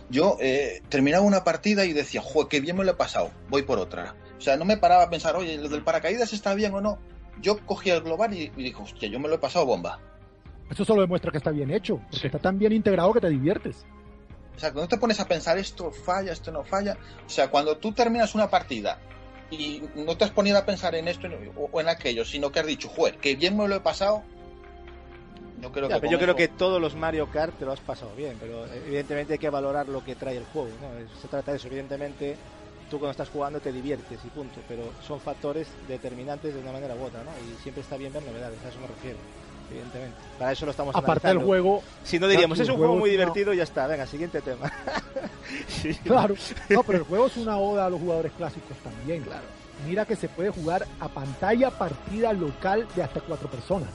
Yo eh, terminaba una partida y decía, joder, qué bien me lo he pasado, voy por otra. O sea, no me paraba a pensar, oye, lo del paracaídas está bien o no. Yo cogía el global y, y dije, hostia, yo me lo he pasado bomba. Eso solo demuestra que está bien hecho, porque está tan bien integrado que te diviertes. Exacto, no te pones a pensar esto falla, esto no falla. O sea, cuando tú terminas una partida y no te has ponido a pensar en esto o en aquello, sino que has dicho, joder, que bien me lo he pasado. Yo creo, que, yo creo que todos los Mario Kart te lo has pasado bien, pero evidentemente hay que valorar lo que trae el juego. ¿no? Se trata de eso, evidentemente tú cuando estás jugando te diviertes y punto, pero son factores determinantes de una manera u otra, ¿no? Y siempre está bien ver novedades, a eso me refiero, evidentemente. Para eso lo estamos Aparte del juego... Si no diríamos, es un juego muy divertido y ya está, venga, siguiente tema. Claro, no, pero el juego es una oda a los jugadores clásicos también. Claro. Mira que se puede jugar a pantalla partida local de hasta cuatro personas.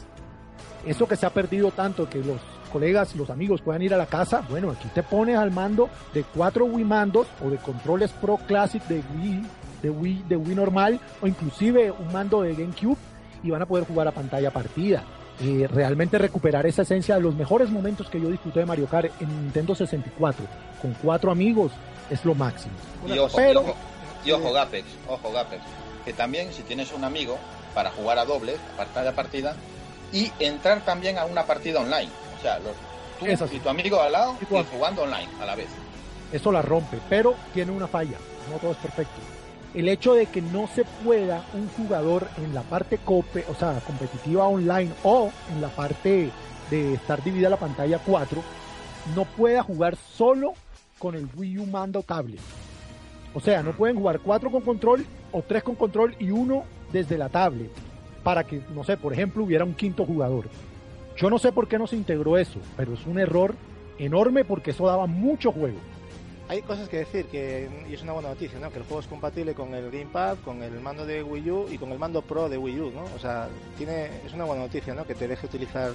Eso que se ha perdido tanto que los colegas, los amigos puedan ir a la casa, bueno, aquí te pones al mando de cuatro Wii mandos o de controles Pro Classic de Wii, de Wii, de Wii normal o inclusive un mando de GameCube y van a poder jugar a pantalla partida. Y realmente recuperar esa esencia de los mejores momentos que yo disfruté de Mario Kart en Nintendo 64 con cuatro amigos es lo máximo. Y ojo, Pero, y ojo, Gapex, ojo Gapex, que también si tienes un amigo para jugar a doble, pantalla partida, y entrar también a una partida online. O sea, tú y tu amigo al lado y jugando online a la vez. Eso la rompe, pero tiene una falla. No todo es perfecto. El hecho de que no se pueda un jugador en la parte cope, o sea, competitiva online o en la parte de estar dividida la pantalla 4, no pueda jugar solo con el Wii U mando tablet. O sea, no pueden jugar cuatro con control o tres con control y uno desde la tablet para que, no sé, por ejemplo, hubiera un quinto jugador. Yo no sé por qué no se integró eso, pero es un error enorme porque eso daba mucho juego. Hay cosas que decir, que, y es una buena noticia, ¿no? que el juego es compatible con el Gamepad, con el mando de Wii U y con el mando Pro de Wii U. ¿no? O sea, tiene, es una buena noticia ¿no? que te deje utilizar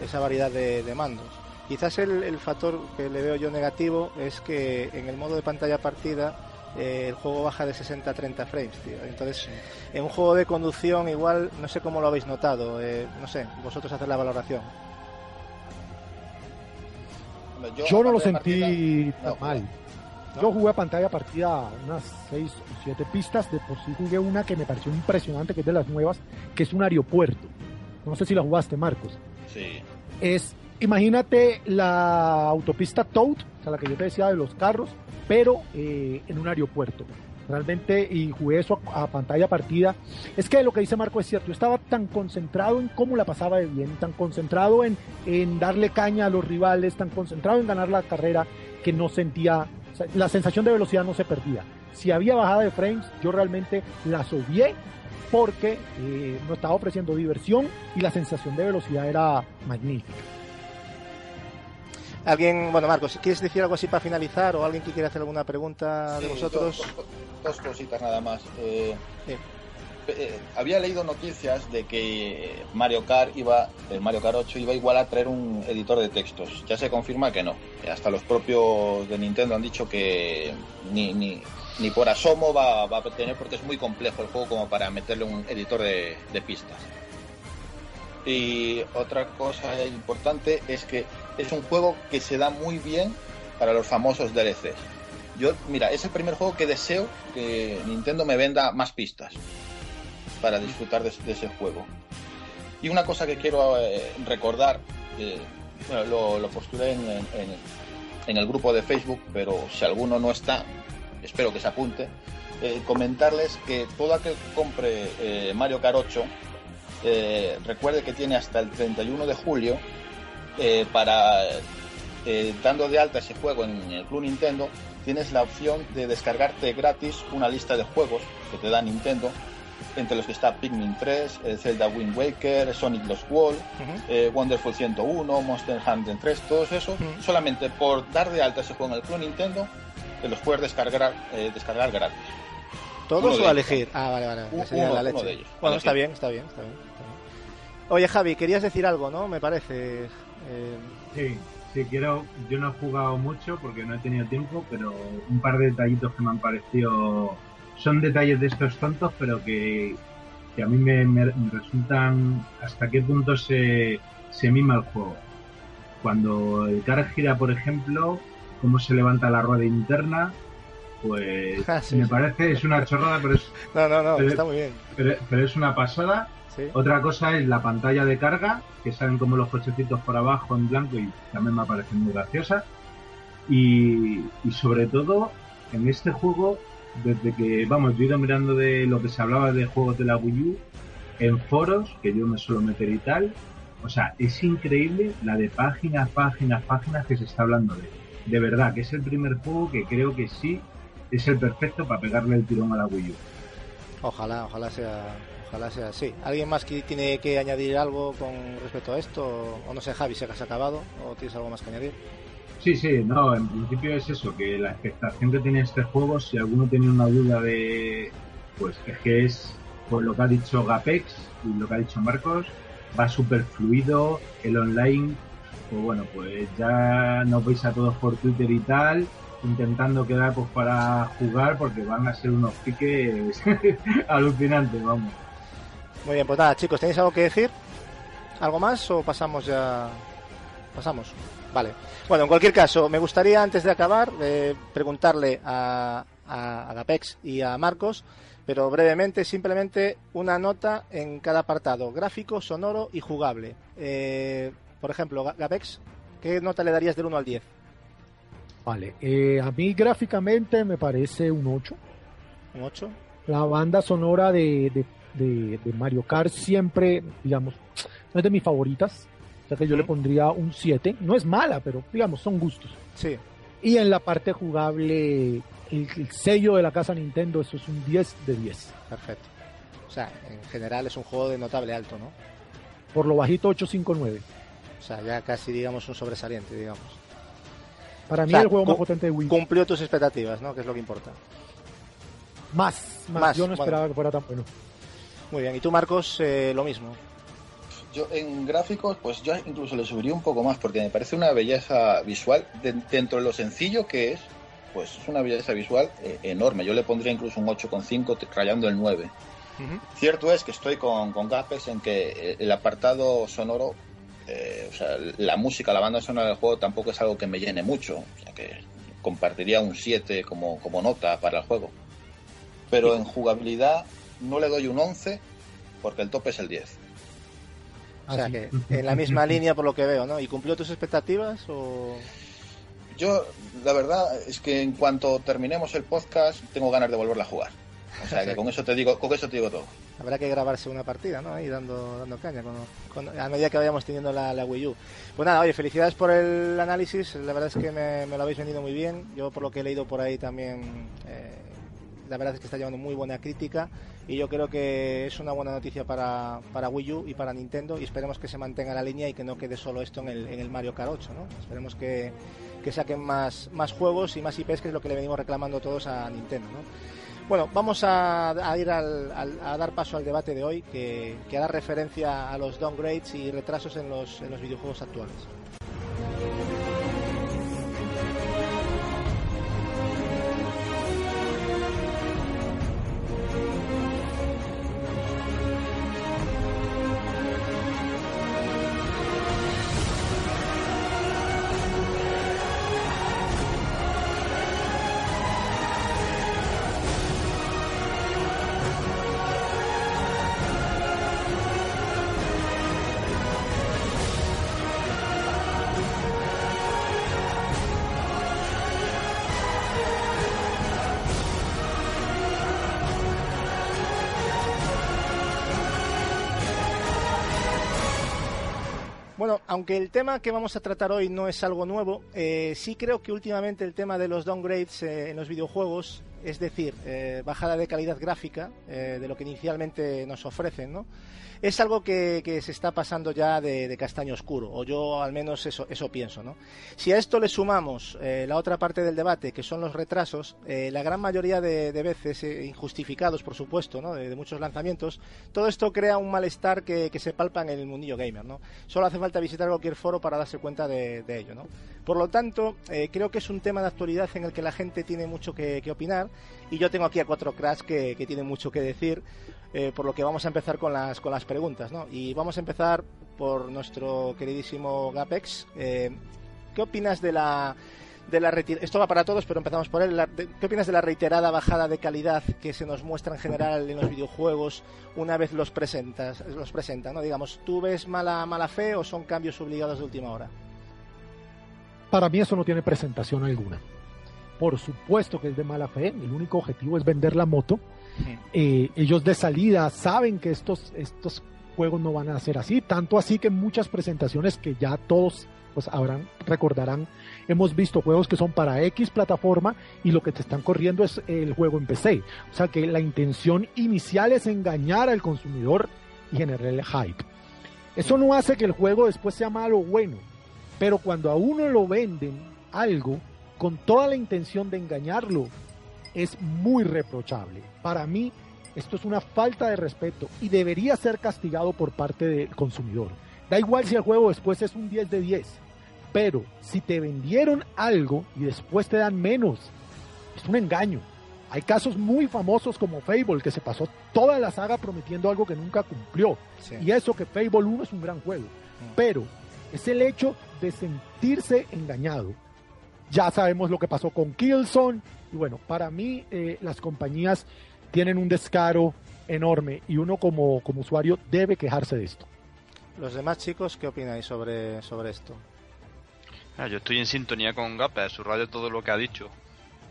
esa variedad de, mandos. Quizás el, el factor que le veo yo negativo es que en el modo de pantalla partida eh, el juego baja de 60 a 30 frames, tío. Entonces, en un juego de conducción igual, no sé cómo lo habéis notado, eh, no sé, vosotros hacer la valoración. Yo, no lo sentí tan mal. Yo jugué a pantalla partida unas 6 o 7 pistas, de por sí jugué una que me pareció impresionante, que es de las nuevas, que es un aeropuerto. No sé si la jugaste, Marcos. Sí. Es, imagínate la autopista Toad, o sea, la que yo te decía de los carros, pero eh, en un aeropuerto. Realmente, y jugué eso a, pantalla partida. Es que lo que dice Marco es cierto, yo estaba tan concentrado en cómo la pasaba de bien, tan concentrado en, en darle caña a los rivales, tan concentrado en ganar la carrera, que no sentía, la sensación de velocidad no se perdía. Si había bajada de frames, yo realmente la obvié porque eh, no estaba ofreciendo diversión y la sensación de velocidad era magnífica. Alguien, bueno, Marcos, ¿quieres decir algo así para finalizar o alguien que quiera hacer alguna pregunta de vosotros? Dos, cositas nada más. Eh, eh, había leído noticias de que Mario Kart iba, el Mario Kart 8 iba igual a traer un editor de textos. Ya se confirma que no. Hasta los propios de Nintendo han dicho que ni, ni, ni por asomo va, va, a tener porque es muy complejo el juego como para meterle un editor de, de pistas. Y otra cosa importante es que es un juego que se da muy bien para los famosos DLCs. Yo, mira, es el primer juego que deseo que Nintendo me venda más pistas para disfrutar de, ese juego. Y una cosa que quiero eh, recordar, lo, lo, postulé en, el grupo de Facebook, pero si alguno no está, espero que se apunte, eh, comentarles que todo aquel que compre eh, Mario Kart 8 eh, recuerde que tiene hasta el 31 de julio eh, para, eh, dando de alta ese juego en el Club Nintendo, tienes la opción de descargarte gratis una lista de juegos que te da Nintendo, entre los que está Pikmin 3, Zelda Wind Waker, Sonic Lost World, Wonderful 101, Monster Hunter 3, todos esos, solamente por dar de alta ese juego en el Club Nintendo, te los puedes descargar, descargar gratis. ¿Todos o elegir? Ah, vale, vale. Uno, de ellos. Bueno, está bien, está bien, está bien. Oye, Javi, querías decir algo, ¿no? Me parece. Eh... Sí, sí, quiero. Yo no he jugado mucho porque no he tenido tiempo, pero un par de detallitos que me han parecido. Son detalles de estos tontos, pero que, que a mí me, me, resultan. hasta qué punto se, se mima el juego. Cuando el car gira, por ejemplo, cómo se levanta la rueda interna, pues Ah, sí, me sí. parece, es una chorrada, pero es, No, no, no, Pero- está muy bien. pero, pero es una pasada. Sí. Otra cosa es la pantalla de carga, que salen como los cochecitos por abajo en blanco y también me parece muy graciosa. Y, y sobre todo, en este juego, desde que, vamos, yo he ido mirando de lo que se hablaba de juegos de la Wii U, en foros, que yo me suelo meter y tal, o sea, es increíble la de páginas, páginas, páginas que se está hablando de. De verdad, que es el primer juego que creo que sí es el perfecto para pegarle el tirón a la Wii U. Ojalá, ojalá sea, ojalá. ¿Alguien más que tiene que añadir algo con respecto a esto? O, o no sé, Javi, si has acabado o tienes algo más que añadir. Sí, sí, no, en principio es eso, que la expectación que tiene este juego, si alguno tiene una duda de, pues es que es, pues lo que ha dicho Gapex y lo que ha dicho Marcos, va súper fluido, el online, pues bueno, pues ya nos veis a todos por Twitter y tal, intentando quedar pues para jugar porque van a ser unos piques alucinantes, vamos. Muy bien, pues nada, chicos, ¿tenéis algo que decir? ¿Algo más o pasamos ya? Pasamos. Vale. Bueno, en cualquier caso, me gustaría antes de acabar eh, preguntarle a, a Agapex y a Marcos, pero brevemente, simplemente una nota en cada apartado, gráfico, sonoro y jugable. Eh, por ejemplo, Ga- Gapex, ¿qué nota le darías del 1 al 10? Vale, eh, a mí gráficamente me parece un 8. ¿Un 8? La banda sonora de, de, de- de Mario Kart siempre, digamos, no es de mis favoritas. O sea que yo le pondría un 7. No es mala, pero digamos, son gustos. Sí. Y en la parte jugable, el, el sello de la casa Nintendo, eso es un 10 de 10. Perfecto. O sea, en general es un juego de notable alto, ¿no? Por lo bajito, 859. O sea, ya casi, digamos, un sobresaliente, digamos. Para mí, O sea, el juego más potente de Wii. Cumplió tus expectativas, ¿no? Que es lo que importa. Más, más. Más, Yo no bueno. esperaba que fuera tan bueno. Muy bien. ¿Y tú, Marcos, eh, lo mismo? Yo en gráficos, pues yo incluso le subiría un poco más porque me parece una belleza visual de- dentro de lo sencillo que es, pues es una belleza visual eh, enorme. Yo le pondría incluso un 8,5 te- rayando el 9. Ujú. Cierto es que estoy con, con Gapex en que eh, el apartado sonoro, eh, o sea, la música, la banda sonora del juego tampoco es algo que me llene mucho. O sea que compartiría un 7 como, como nota para el juego. Pero en jugabilidad no le doy un 11 porque el tope es el 10. O sea, que en la misma línea por lo que veo, ¿no? ¿Y cumplió tus expectativas o...? Yo, la verdad es que en cuanto terminemos el podcast, tengo ganas de volverla a jugar. O sea que con eso te digo, con eso te digo todo. Habrá que grabarse una partida, ¿no? Ahí dando, dando caña con, con- a medida que vayamos teniendo la, la Wii U. Pues nada, oye, felicidades por el análisis. La verdad es que me, me lo habéis vendido muy bien. Yo, por lo que he leído por ahí también, eh, la verdad es que está llevando muy buena crítica. Y yo creo que es una buena noticia para, para Wii U y para Nintendo. Y esperemos que se mantenga la línea y que no quede solo esto en el, en el Mario Kart 8, ¿no? Esperemos que, que saquen más, más juegos y más IPs, que es lo que le venimos reclamando todos a Nintendo, ¿no? Bueno, vamos a, a ir al- al- a dar paso al debate de hoy que, que hará referencia a los downgrades y retrasos en los, en los videojuegos actuales. Aunque el tema que vamos a tratar hoy no es algo nuevo, eh, sí creo que últimamente el tema de los downgrades eh, en los videojuegos, es decir, eh, bajada de calidad gráfica de lo que inicialmente nos ofrecen, ¿no? Es algo que, se está pasando ya de, castaño oscuro, o yo al menos eso, eso pienso. ¿no? Si a esto le sumamos eh, la otra parte del debate, que son los retrasos, eh, la gran mayoría de, veces, eh, injustificados por supuesto, ¿no? de, muchos lanzamientos, todo esto crea un malestar que, se palpa en el mundillo gamer. ¿no? Solo hace falta visitar cualquier foro para darse cuenta de, ello. ¿no? Por lo tanto, creo que es un tema de actualidad en el que la gente tiene mucho que, que opinar y yo tengo aquí a cuatro cracks que, que tienen mucho que decir, eh, por lo que vamos a empezar con las, con las preguntas. ¿no? Y vamos a empezar por nuestro queridísimo Gapex. Eh, ¿Qué opinas de la de la esto va para todos, pero empezamos por él. ¿Qué opinas de la reiterada bajada de calidad que se nos muestra en general en los videojuegos una vez los presentas, los presenta, ¿no? Digamos, ¿tú ves mala mala fe o son cambios obligados de última hora? Para mí eso no tiene presentación alguna. Por supuesto que es de mala fe, el único objetivo es vender la moto. Eh, ellos de salida saben que estos, estos juegos no van a ser así, tanto así que muchas presentaciones que ya todos pues habrán, recordarán, hemos visto juegos que son para X plataforma y lo que te están corriendo es el juego en PC. O sea que la intención inicial es engañar al consumidor y generar el hype. Eso no hace que el juego después sea malo o bueno, pero cuando a uno lo venden algo con toda la intención de engañarlo, es muy reprochable. Para mí, esto es una falta de respeto y debería ser castigado por parte del consumidor. Da igual si el juego después es un 10 de 10, pero si te vendieron algo y después te dan menos, es un engaño. Hay casos muy famosos como Fable, que se pasó toda la saga prometiendo algo que nunca cumplió. Y eso que Fable 1 es un gran juego. Mm. Pero es el hecho de sentirse engañado. Ya sabemos lo que pasó con Killzone. Y bueno, para mí eh, las compañías tienen un descaro enorme y uno como, como usuario debe quejarse de esto. Los demás chicos, ¿qué opináis sobre, sobre esto? Ah, yo estoy en sintonía con Gape, subrayo todo lo que ha dicho.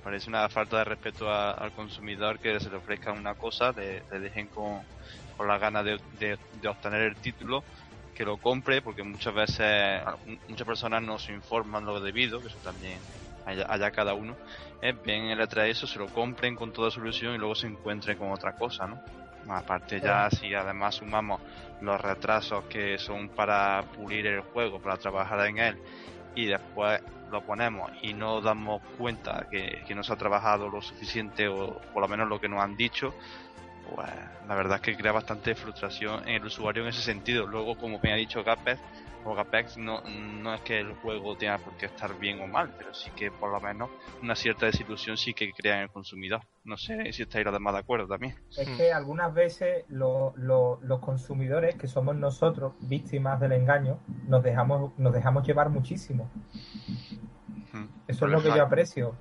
Parece una falta de respeto al consumidor que se le ofrezca una cosa, le, dejen con, con la ganas de, de, obtener el título, que lo compre, porque muchas veces muchas personas no se informan lo debido, que eso también allá, cada uno, eh, ven el eso, se lo compren con toda su ilusión y luego se encuentren con otra cosa, ¿no? Aparte ya si además sumamos los retrasos que son para pulir el juego, para trabajar en él y después lo ponemos y no damos cuenta que, que no se ha trabajado lo suficiente o por lo menos lo que nos han dicho, pues la verdad es que crea bastante frustración en el usuario en ese sentido. Luego, como me ha dicho Gapez, o Gapex no, no es que el juego tenga por qué estar bien o mal, pero sí que por lo menos una cierta desilusión sí que crea en el consumidor. No sé si estáis los demás de acuerdo también. Es que algunas veces los consumidores, que somos nosotros, víctimas del engaño, nos dejamos, nos dejamos llevar muchísimo. Eso es lo que yo aprecio.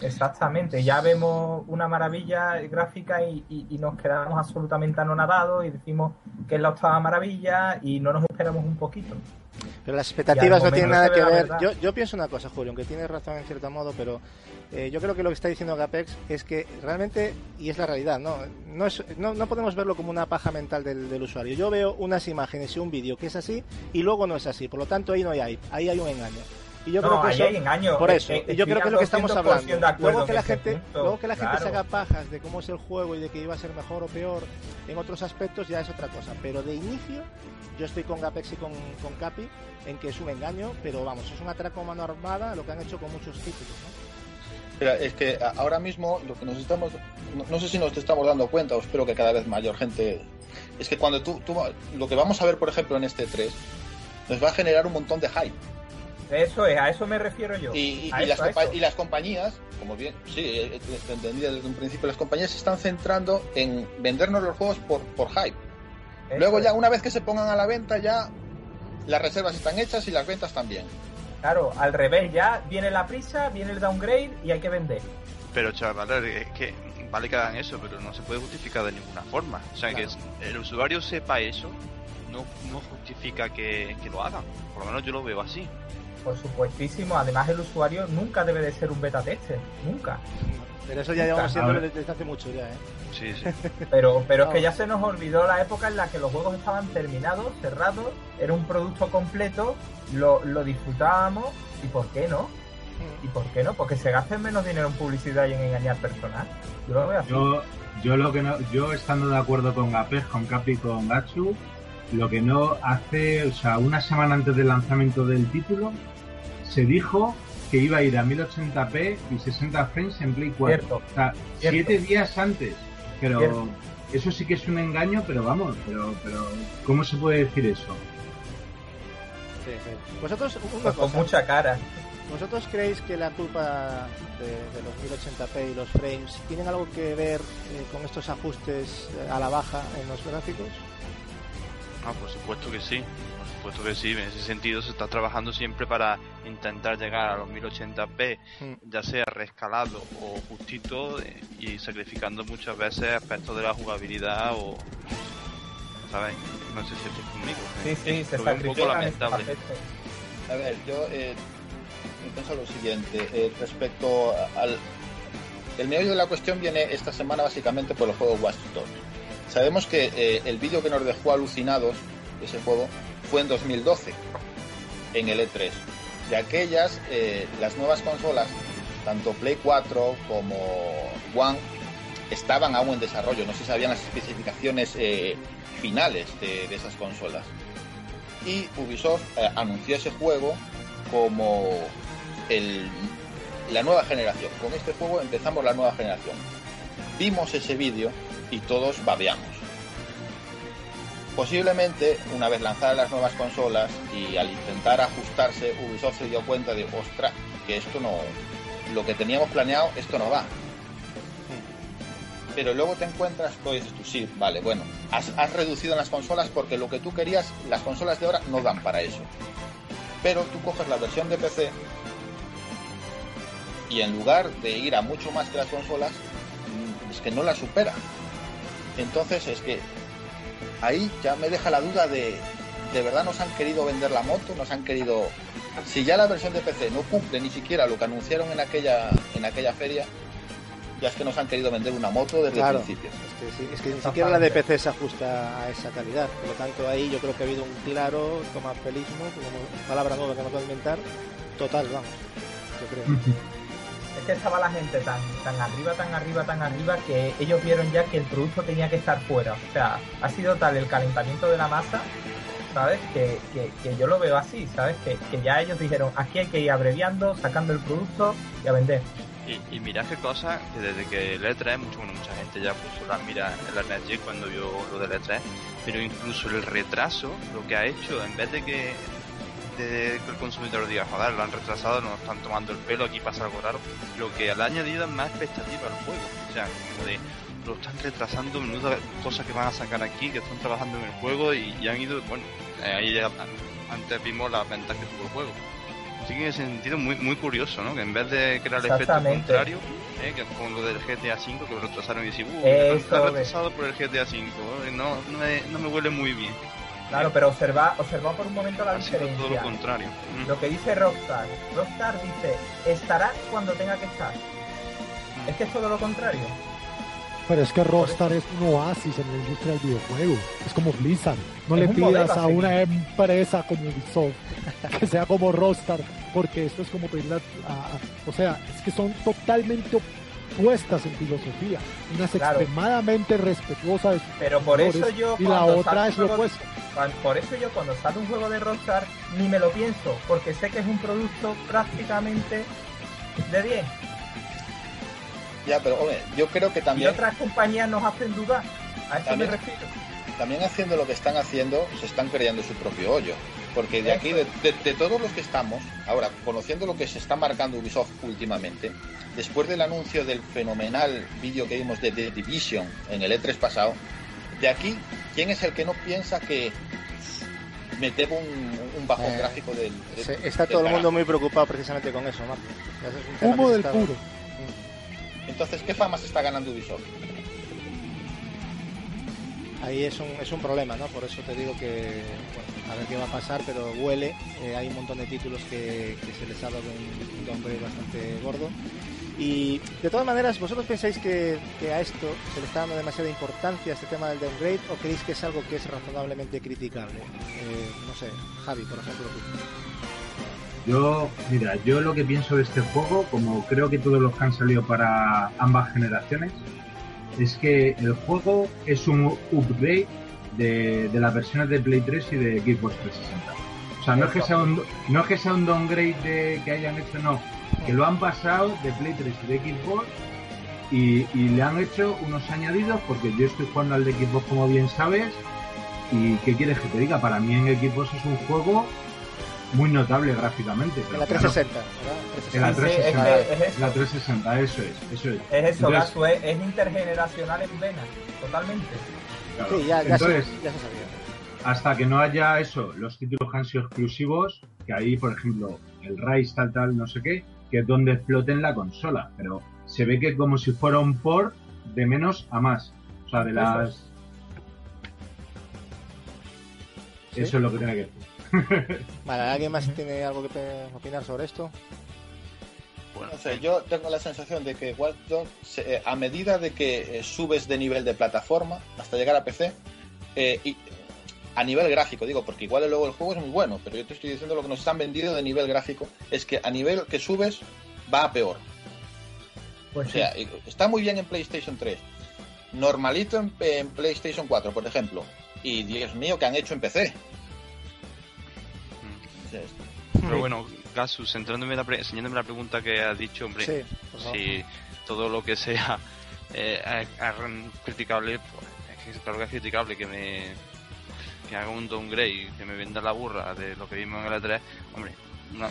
Exactamente, ya vemos una maravilla gráfica y, nos quedamos absolutamente anonadados y decimos que es la octava maravilla y no nos esperamos un poquito. Pero las expectativas no tienen nada que ver. Yo, yo, pienso una cosa, Julio, aunque tienes razón en cierto modo, pero eh, yo creo que lo que está diciendo Gapex es que realmente, y es la realidad, no, no, es, no, no podemos verlo como una paja mental del, del, usuario. Yo veo unas imágenes y un vídeo que es así y luego no es así. Por lo tanto, ahí no hay, ahí hay un engaño. Y yo creo que eso, hay engaño. Por eso, y yo creo que es lo que estamos hablando. Luego que la gente, luego que la gente se haga pajas de cómo es el juego y de que iba a ser mejor o peor en otros aspectos ya es otra cosa. Pero de inicio, yo estoy con Gapex y con, con Capi en que es un engaño, pero vamos, es un atraco mano armada lo que han hecho con muchos títulos. ¿no? es que ahora mismo lo que nos estamos, no, sé si nos estamos dando cuenta, o espero que cada vez mayor gente, es que cuando tú, tú, lo que vamos a ver, por ejemplo, en este 3, nos va a generar un montón de hype eso es, a eso me refiero yo. Y, las, compañías, como bien, sí, eh, eh, entendí desde un principio, las compañías se están centrando en vendernos los juegos por, por hype. Luego ya, una vez que se pongan a la venta, ya las reservas están hechas y las ventas también. Claro, al revés, ya viene la prisa, viene el downgrade y hay que vender. Pero chaval, es que vale que hagan eso, pero no se puede justificar de ninguna forma. O sea, que el usuario sepa eso, no, no justifica que, que lo hagan. Por lo menos yo lo veo así. Por supuestísimo. Además, el usuario nunca debe de ser un beta tester. Nunca. Pero eso ya llevamos siendo desde hace mucho ya, ¿eh? Sí, sí. Pero, pero es que ya se nos olvidó la época en la que los juegos estaban terminados, cerrados, era un producto completo, lo, lo disfrutábamos y ¿por qué no? ¿Y por qué no? Porque se gasten menos dinero en publicidad y en engañar personal. Yo lo veo así. Yo, yo lo que no, yo estando de acuerdo con Gapes, con Capi, con Gachu, lo que no hace, o sea, una semana antes del lanzamiento del título, se dijo que iba a ir a 1080p y 60 frames en Play 4. o sea, siete días antes. Pero eso sí que es un engaño, pero vamos, pero, pero ¿cómo se puede decir eso? Sí, sí. Vosotros, pues con mucha cara. ¿Vosotros creéis que la culpa de, los 1080p y los frames tienen algo que ver eh, con estos ajustes eh, a la baja en los gráficos? Ah, por supuesto que sí, supuesto que sí. En ese sentido se está trabajando siempre para intentar llegar a los 1080p, Mm. ya sea rescalado o justito eh, y sacrificando muchas veces aspectos de la jugabilidad o... ¿Sabes? No sé si estás conmigo. Sí, eh, sí, se lo veo un poco lamentable. A ver, yo eh, pienso lo siguiente. eh, respecto al. El meollo de la cuestión viene esta semana básicamente por el juego Watch Dogs. Sabemos que eh, el vídeo que nos dejó alucinados ese juego fue en 2012, en el E3. De aquellas, eh, las nuevas consolas, tanto Play 4 como One, estaban aún en desarrollo. No se sabían las especificaciones eh, finales de, esas consolas y Ubisoft eh, anunció ese juego como el, la nueva generación. Con este juego empezamos la nueva generación. Vimos ese vídeo y todos babeamos. Posiblemente, una vez lanzadas las nuevas consolas y al intentar ajustarse, Ubisoft se dio cuenta de, ostras, que esto no, lo que teníamos planeado, esto no va. Pero luego te encuentras, tú dices tú, sí, vale, bueno, has, has reducido en las consolas porque lo que tú querías, las consolas de ahora no dan para eso. Pero tú coges la versión de PC y en lugar de ir a mucho más que las consolas, mm, es que no la supera. Entonces es que ahí ya me deja la duda de, ¿de verdad nos han querido vender la moto? ¿Nos han querido... Si ya la versión de PC no cumple ni siquiera lo que anunciaron en aquella, en aquella feria, ya es que nos han querido vender una moto desde Claro. el principio. Es que, sí, es que ni siquiera la de PC se ajusta a esa calidad. Por lo tanto, ahí yo creo que ha habido un claro tomapelismo, como palabra nueva que me puedo inventar, total, vamos. Yo creo. Es que estaba la gente tan, tan arriba, tan arriba, tan arriba que ellos vieron ya que el producto tenía que estar fuera. O sea, ha sido tal el calentamiento de la masa, ¿sabes? Que, que, que yo lo veo así, ¿sabes? Que, que ya ellos dijeron, aquí hay que ir abreviando, sacando el producto y a vender. Y, y mirad qué cosa, que desde que el E3, mucho, bueno, mucha gente ya puso las miras en la NetG cuando vio lo del E3, pero incluso el retraso, lo que ha hecho, en vez de que, de que el consumidor diga, joder, lo han retrasado, nos están tomando el pelo, aquí pasa algo raro, lo que le ha añadido es más expectativa al juego. O sea, como de, lo están retrasando, menuda cosa que van a sacar aquí, que están trabajando en el juego y, y han ido, bueno, ahí ya, antes vimos las ventas que tuvo el juego. Así que en ese sentido muy muy curioso, ¿no? Que en vez de crear el efecto contrario, ¿eh? que con lo del GTA V que lo retrasaron y decir, uh, está retrasado por el GTA V, ¿eh? no, no, me, no me huele muy bien. Claro, pero observa, observa por un momento la Ha sido todo lo diferencia. contrario. Mm. Lo que dice Rockstar. Rockstar dice, estará cuando tenga que estar. Es que es todo lo contrario. Pero es que Rockstar es un oasis en la industria del videojuego. Es como Blizzard. No Es le pidas a una empresa como Ubisoft que sea como Rockstar, porque esto es como pedirle a, a- O sea, es que son totalmente opuestas en filosofía. Una es Claro. extremadamente respetuosa de sus Pero por eso yo y la cuando otra sale es lo opuesto. Por eso yo cuando sale un juego de Rockstar ni me lo pienso, porque sé que es un producto prácticamente de 10. Ya, pero hombre, yo creo que Y también, otras compañías nos hacen dudar. A eso También. me refiero. También haciendo lo que están haciendo, se están creando su propio hoyo. Porque de aquí, de, de- de todos los que estamos, ahora, conociendo lo que se está marcando Ubisoft últimamente, después del anuncio del fenomenal vídeo que vimos de The Division en el E3 pasado, de aquí, ¿quién es el que no piensa que me debo un, un bajón Eh, gráfico del... está del todo el mundo muy preocupado precisamente con eso, Marco. Es Humo del puro. Entonces, ¿qué fama se está ganando Ubisoft? Ahí es un, es un problema, ¿no? Por eso te digo que, bueno, a ver qué va a pasar, pero huele. Eh, hay un montón de títulos que, se les ha dado un, un downgrade bastante gordo. Y de todas maneras, ¿vosotros pensáis que, a esto se le está dando demasiada importancia este tema del downgrade o creéis que es algo que es razonablemente criticable? Eh, no sé, Javi, por ejemplo. Yo, mira, yo lo que pienso de este juego, como creo que todos los que han salido para ambas generaciones, es que el juego es un upgrade de, de las versiones de Play 3 y de Xbox 360. O sea, no es que sea un, no es que sea un downgrade de, que hayan hecho, no, que lo han pasado de Play 3 y de Xbox y, y le han hecho unos añadidos porque yo estoy jugando al de Xbox como bien sabes y ¿qué quieres que te diga? Para mí en Xbox es un juego muy notable gráficamente. En la claro, 360, en la ¿verdad? Sí, sí, es 360, es eso. la 360, eso es, eso es. Es eso, Entonces- es, es intergeneracional en vena, totalmente. Claro. Sí, ya, ya, se- Entonces, ya se sabía. hasta que no haya eso, los títulos que han sido exclusivos, que ahí, por ejemplo, el Rise tal, tal, no sé qué, que es donde exploten la consola. Pero se ve que como si fuera un port de menos a más. O sea, de las... Eso es lo que tiene que decir. Vale, ¿alguien más tiene algo que opinar sobre esto? Bueno, No sé, yo tengo la sensación de que Watch Dogs, se- eh, a medida de que eh, subes de nivel de plataforma hasta llegar a PC, eh, y a nivel gráfico, digo, porque igual luego el juego es muy bueno, pero yo te estoy diciendo lo que nos están vendiendo de nivel gráfico, es que a nivel que subes va a peor. Pues O sea, está muy bien en PlayStation 3, normalito en, en PlayStation 4, por ejemplo, y Dios mío, que han hecho en PC. Pero bueno, Gasus, centrándome la pre- enseñándome la pregunta que has dicho, hombre, Sí, si todo lo que sea eh, a- a- criticable, pues es que claro que es criticable que me que haga un downgrade, que me venda la burra de lo que vimos en el E3, hombre, no-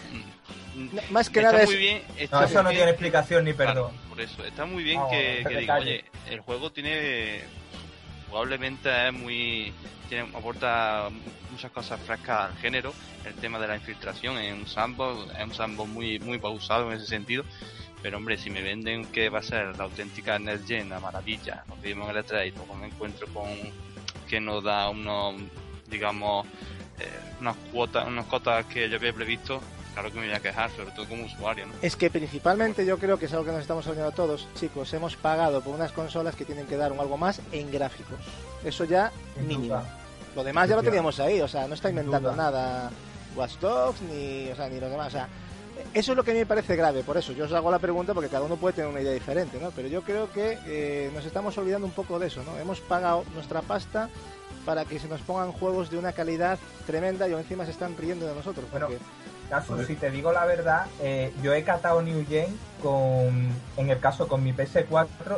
No, más que está nada muy es... bien, está No, eso muy no bien- tiene explicación ni Claro, perdón. por eso, está muy bien No, que, que diga, oye, el juego tiene, probablemente es muy, aporta muchas cosas frescas al género, el tema de la infiltración en un sandbox, es un sandbox muy, muy pausado en ese sentido, pero hombre, si me venden que va a ser la auténtica Next Gen, la maravilla, lo que vimos en el E3 y luego me encuentro con que nos da unos, digamos, eh, unas cuotas, unas cotas que yo había previsto, claro que me voy a quejar, sobre todo como usuario, ¿no? Es que principalmente yo creo que es algo que nos estamos olvidando todos, chicos, hemos pagado por unas consolas que tienen que dar un algo más en gráficos. Eso ya mínimo. Lo demás ya lo teníamos ahí, o sea, no está inventando nada Watch Dogs ni, o sea, ni los demás, o sea, eso es lo que a mí me parece grave, por eso yo os hago la pregunta porque cada uno puede tener una idea diferente, ¿no? Pero yo creo que eh, nos estamos olvidando un poco de eso, ¿no? Hemos pagado nuestra pasta para que se nos pongan juegos de una calidad tremenda y encima se están riendo de nosotros. Bueno, porque- Caso, si te digo la verdad, eh, yo he catado New Gen con, en el caso con mi PS4,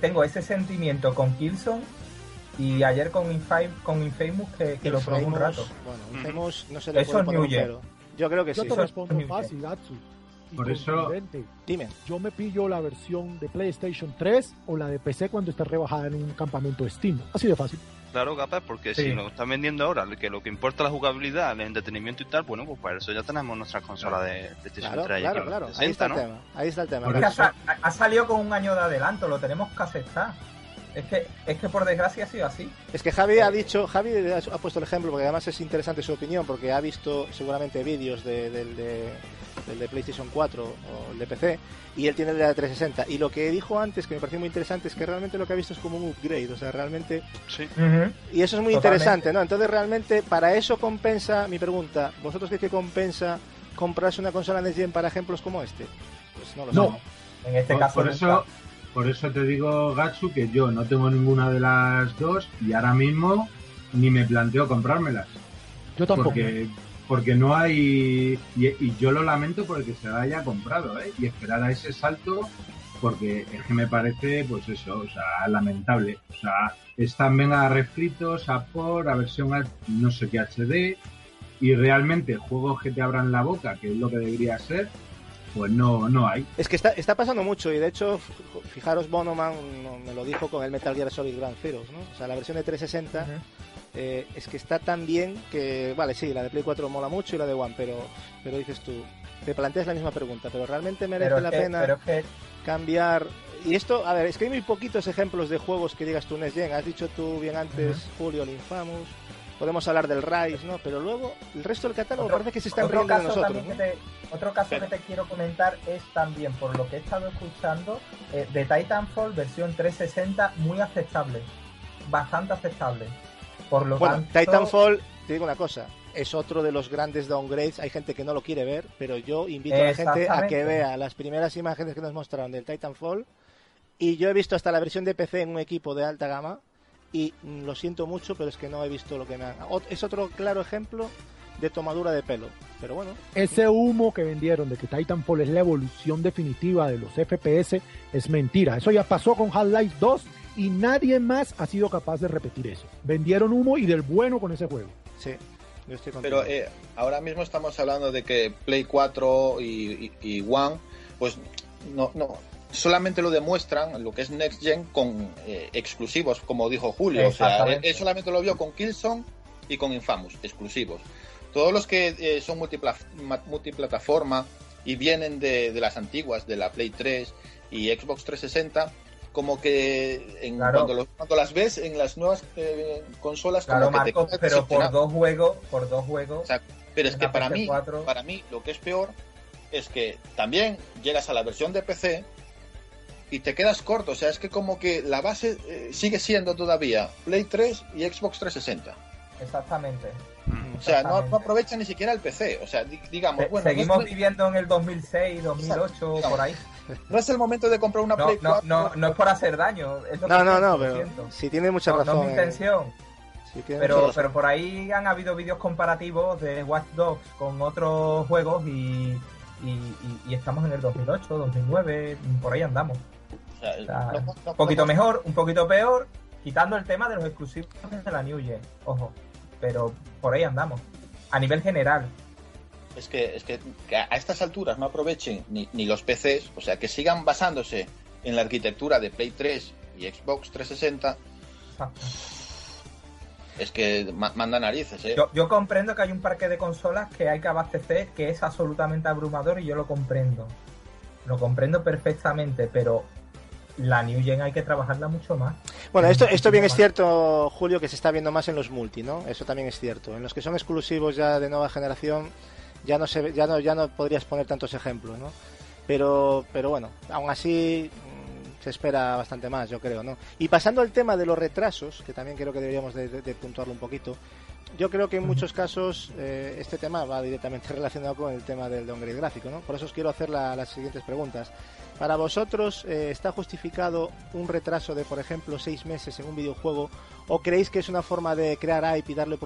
tengo ese sentimiento con Killzone y ayer con, Infam- con Infamous que, que lo probé un rato. Bueno. Infamous no se le Eso puede es New Gen. pero. Yo creo que Yo sí. te eso- respondo New fácil, Gatsu. Por eso-. Dime. Yo me pillo la versión de PlayStation 3 o la de PC cuando está rebajada en un campamento de Steam. Así de fácil. Claro, capaz, porque Sí. si nos están vendiendo ahora que lo que importa es la jugabilidad, el entretenimiento y tal, bueno, pues para eso ya tenemos nuestra consola de PlayStation Claro, 3 y claro, aquí claro. lo Ahí está el tema. Ahí está el tema. Ha, sa- ha salido con un año de adelanto, lo tenemos que aceptar. Es que, es que por desgracia ha sido así. Es que Javi ha dicho, Javi ha puesto el ejemplo porque además es interesante su opinión porque ha visto seguramente vídeos de- del, de, del de PlayStation 4 o el de PC y él tiene el de la 360 y lo que dijo antes que me pareció muy interesante es que realmente lo que ha visto es como un upgrade, o sea, realmente Sí. y eso es muy Totalmente. interesante, ¿no? Entonces realmente para eso compensa mi pregunta, ¿vosotros creéis que compensa comprarse una consola Next Gen para ejemplos como este? Pues no lo No. sé. En este Por, caso, por eso, por eso te digo, Gatsu, que yo no tengo ninguna de las dos y ahora mismo ni me planteo comprármelas. Yo tampoco. Porque, porque no hay. Y, y yo lo lamento porque se la haya comprado, ¿eh? Y esperar a ese salto, porque es que me parece, pues eso, o sea, lamentable. O sea, están, venga, refritos, a por, a versión no sé qué HD, y realmente juegos que te abran la boca, que es lo que debería ser, pues no, no hay. Es que está, está pasando mucho y de hecho, fijaros, Bonoman no- me lo dijo con el Metal Gear Solid Ground Zeroes, ¿no? O sea, la versión de 360 Ujú. Eh, es que está tan bien que, vale, sí, la de Play 4 mola mucho y la de One, pero, pero dices tú, te planteas la misma pregunta, pero realmente merece Pero la que- pena que cambiar. Y esto, a ver, es que hay muy poquitos ejemplos de juegos que digas tú, Next Gen. Has dicho tú bien antes, Julio, el Infamous. Podemos hablar del Rise, ¿no? Pero luego, el resto del catálogo Otro- parece que se están riendo de nosotros. otro caso que te quiero comentar es también, por lo que he estado escuchando, eh, de Titanfall versión 360 muy aceptable, bastante aceptable. Por lo Bueno, tanto, Titanfall, te digo una cosa, es otro de los grandes downgrades. Hay gente que no lo quiere ver, pero yo invito a la gente a que vea las primeras imágenes que nos mostraron del Titanfall. Y yo he visto hasta la versión de PC en un equipo de alta gama. Y mm, lo siento mucho, pero es que no he visto lo que me han... Es otro claro ejemplo de tomadura de pelo. Pero bueno, Ese humo que vendieron de que Titanfall es la evolución definitiva de los FPS es mentira. Eso ya pasó con Half-Life 2 y nadie más ha sido capaz de repetir eso. Vendieron humo y del bueno con ese juego. sí, yo estoy. Pero eh, ahora mismo estamos hablando de que Play 4 y, y- y One, pues no, no, solamente lo demuestran lo que es Next Gen con eh, exclusivos, como dijo Julio. O sea, él solamente lo vio con Killzone y con Infamous, exclusivos. Todos los que eh, son multipla- ma- multiplataforma y vienen de, de las antiguas, de la Play 3 y Xbox 360, como que en- Claro. cuando, las ves en las nuevas eh, consolas, Claro, como que te pero por dos juegos, por dos juegos, O sea, pero es que para mí, PS4. para mí lo que es peor es que también llegas a la versión de PC y te quedas corto. O sea, es que como que la base eh, sigue siendo todavía Play 3 y Xbox 360. exactamente. Mm. O sea, no, aprovecha ni siquiera el PC. O sea, di- digamos, bueno, no es- Seguimos viviendo en el 2006, 2008, Exacto. por ahí. No es el momento de comprar una No, Play no, 4. no, no es por hacer daño. Es lo No, que no, no, pero siento. si tiene mucha No, no razón. es mi eh, intención. sí tiene mucha Pero, razón. pero por ahí han habido vídeos comparativos de Watch Dogs con otros juegos y, y, y- y estamos en el 2008, 2009, por ahí andamos. O sea, O sea, no- no- un poquito no- mejor, un poquito peor, quitando el tema de los exclusivos de la New Gen, ojo. Pero por ahí andamos. A nivel general, Es que, es que, que a estas alturas no aprovechen ni, ni los PCs, o sea, que sigan basándose en la arquitectura de Play 3 y Xbox 360, exacto. es que ma- manda narices, ¿eh? Yo, yo comprendo que hay un parque de consolas que hay que abastecer que es absolutamente abrumador y yo lo comprendo. Lo comprendo perfectamente, pero la New Gen hay que trabajarla mucho más. Bueno, esto, esto bien es cierto, Julio, que se está viendo más en los multi, ¿no? Eso también es cierto. En los que son exclusivos ya de nueva generación, ya no se ya no, ya no podrías poner tantos ejemplos, ¿no? Pero, pero bueno, aún así mm, se espera bastante más, yo creo, ¿no? Y pasando al tema de los retrasos, que también creo que deberíamos de, de- de puntuarlo un poquito, yo creo que en muchos casos eh, este tema va directamente relacionado con el tema del downgrade gráfico, ¿no? Por eso os quiero hacer la- las siguientes preguntas. Para vosotros, eh, ¿está justificado un retraso de, por ejemplo, seis meses en un videojuego? ¿O creéis que es una forma de crear hype y darle,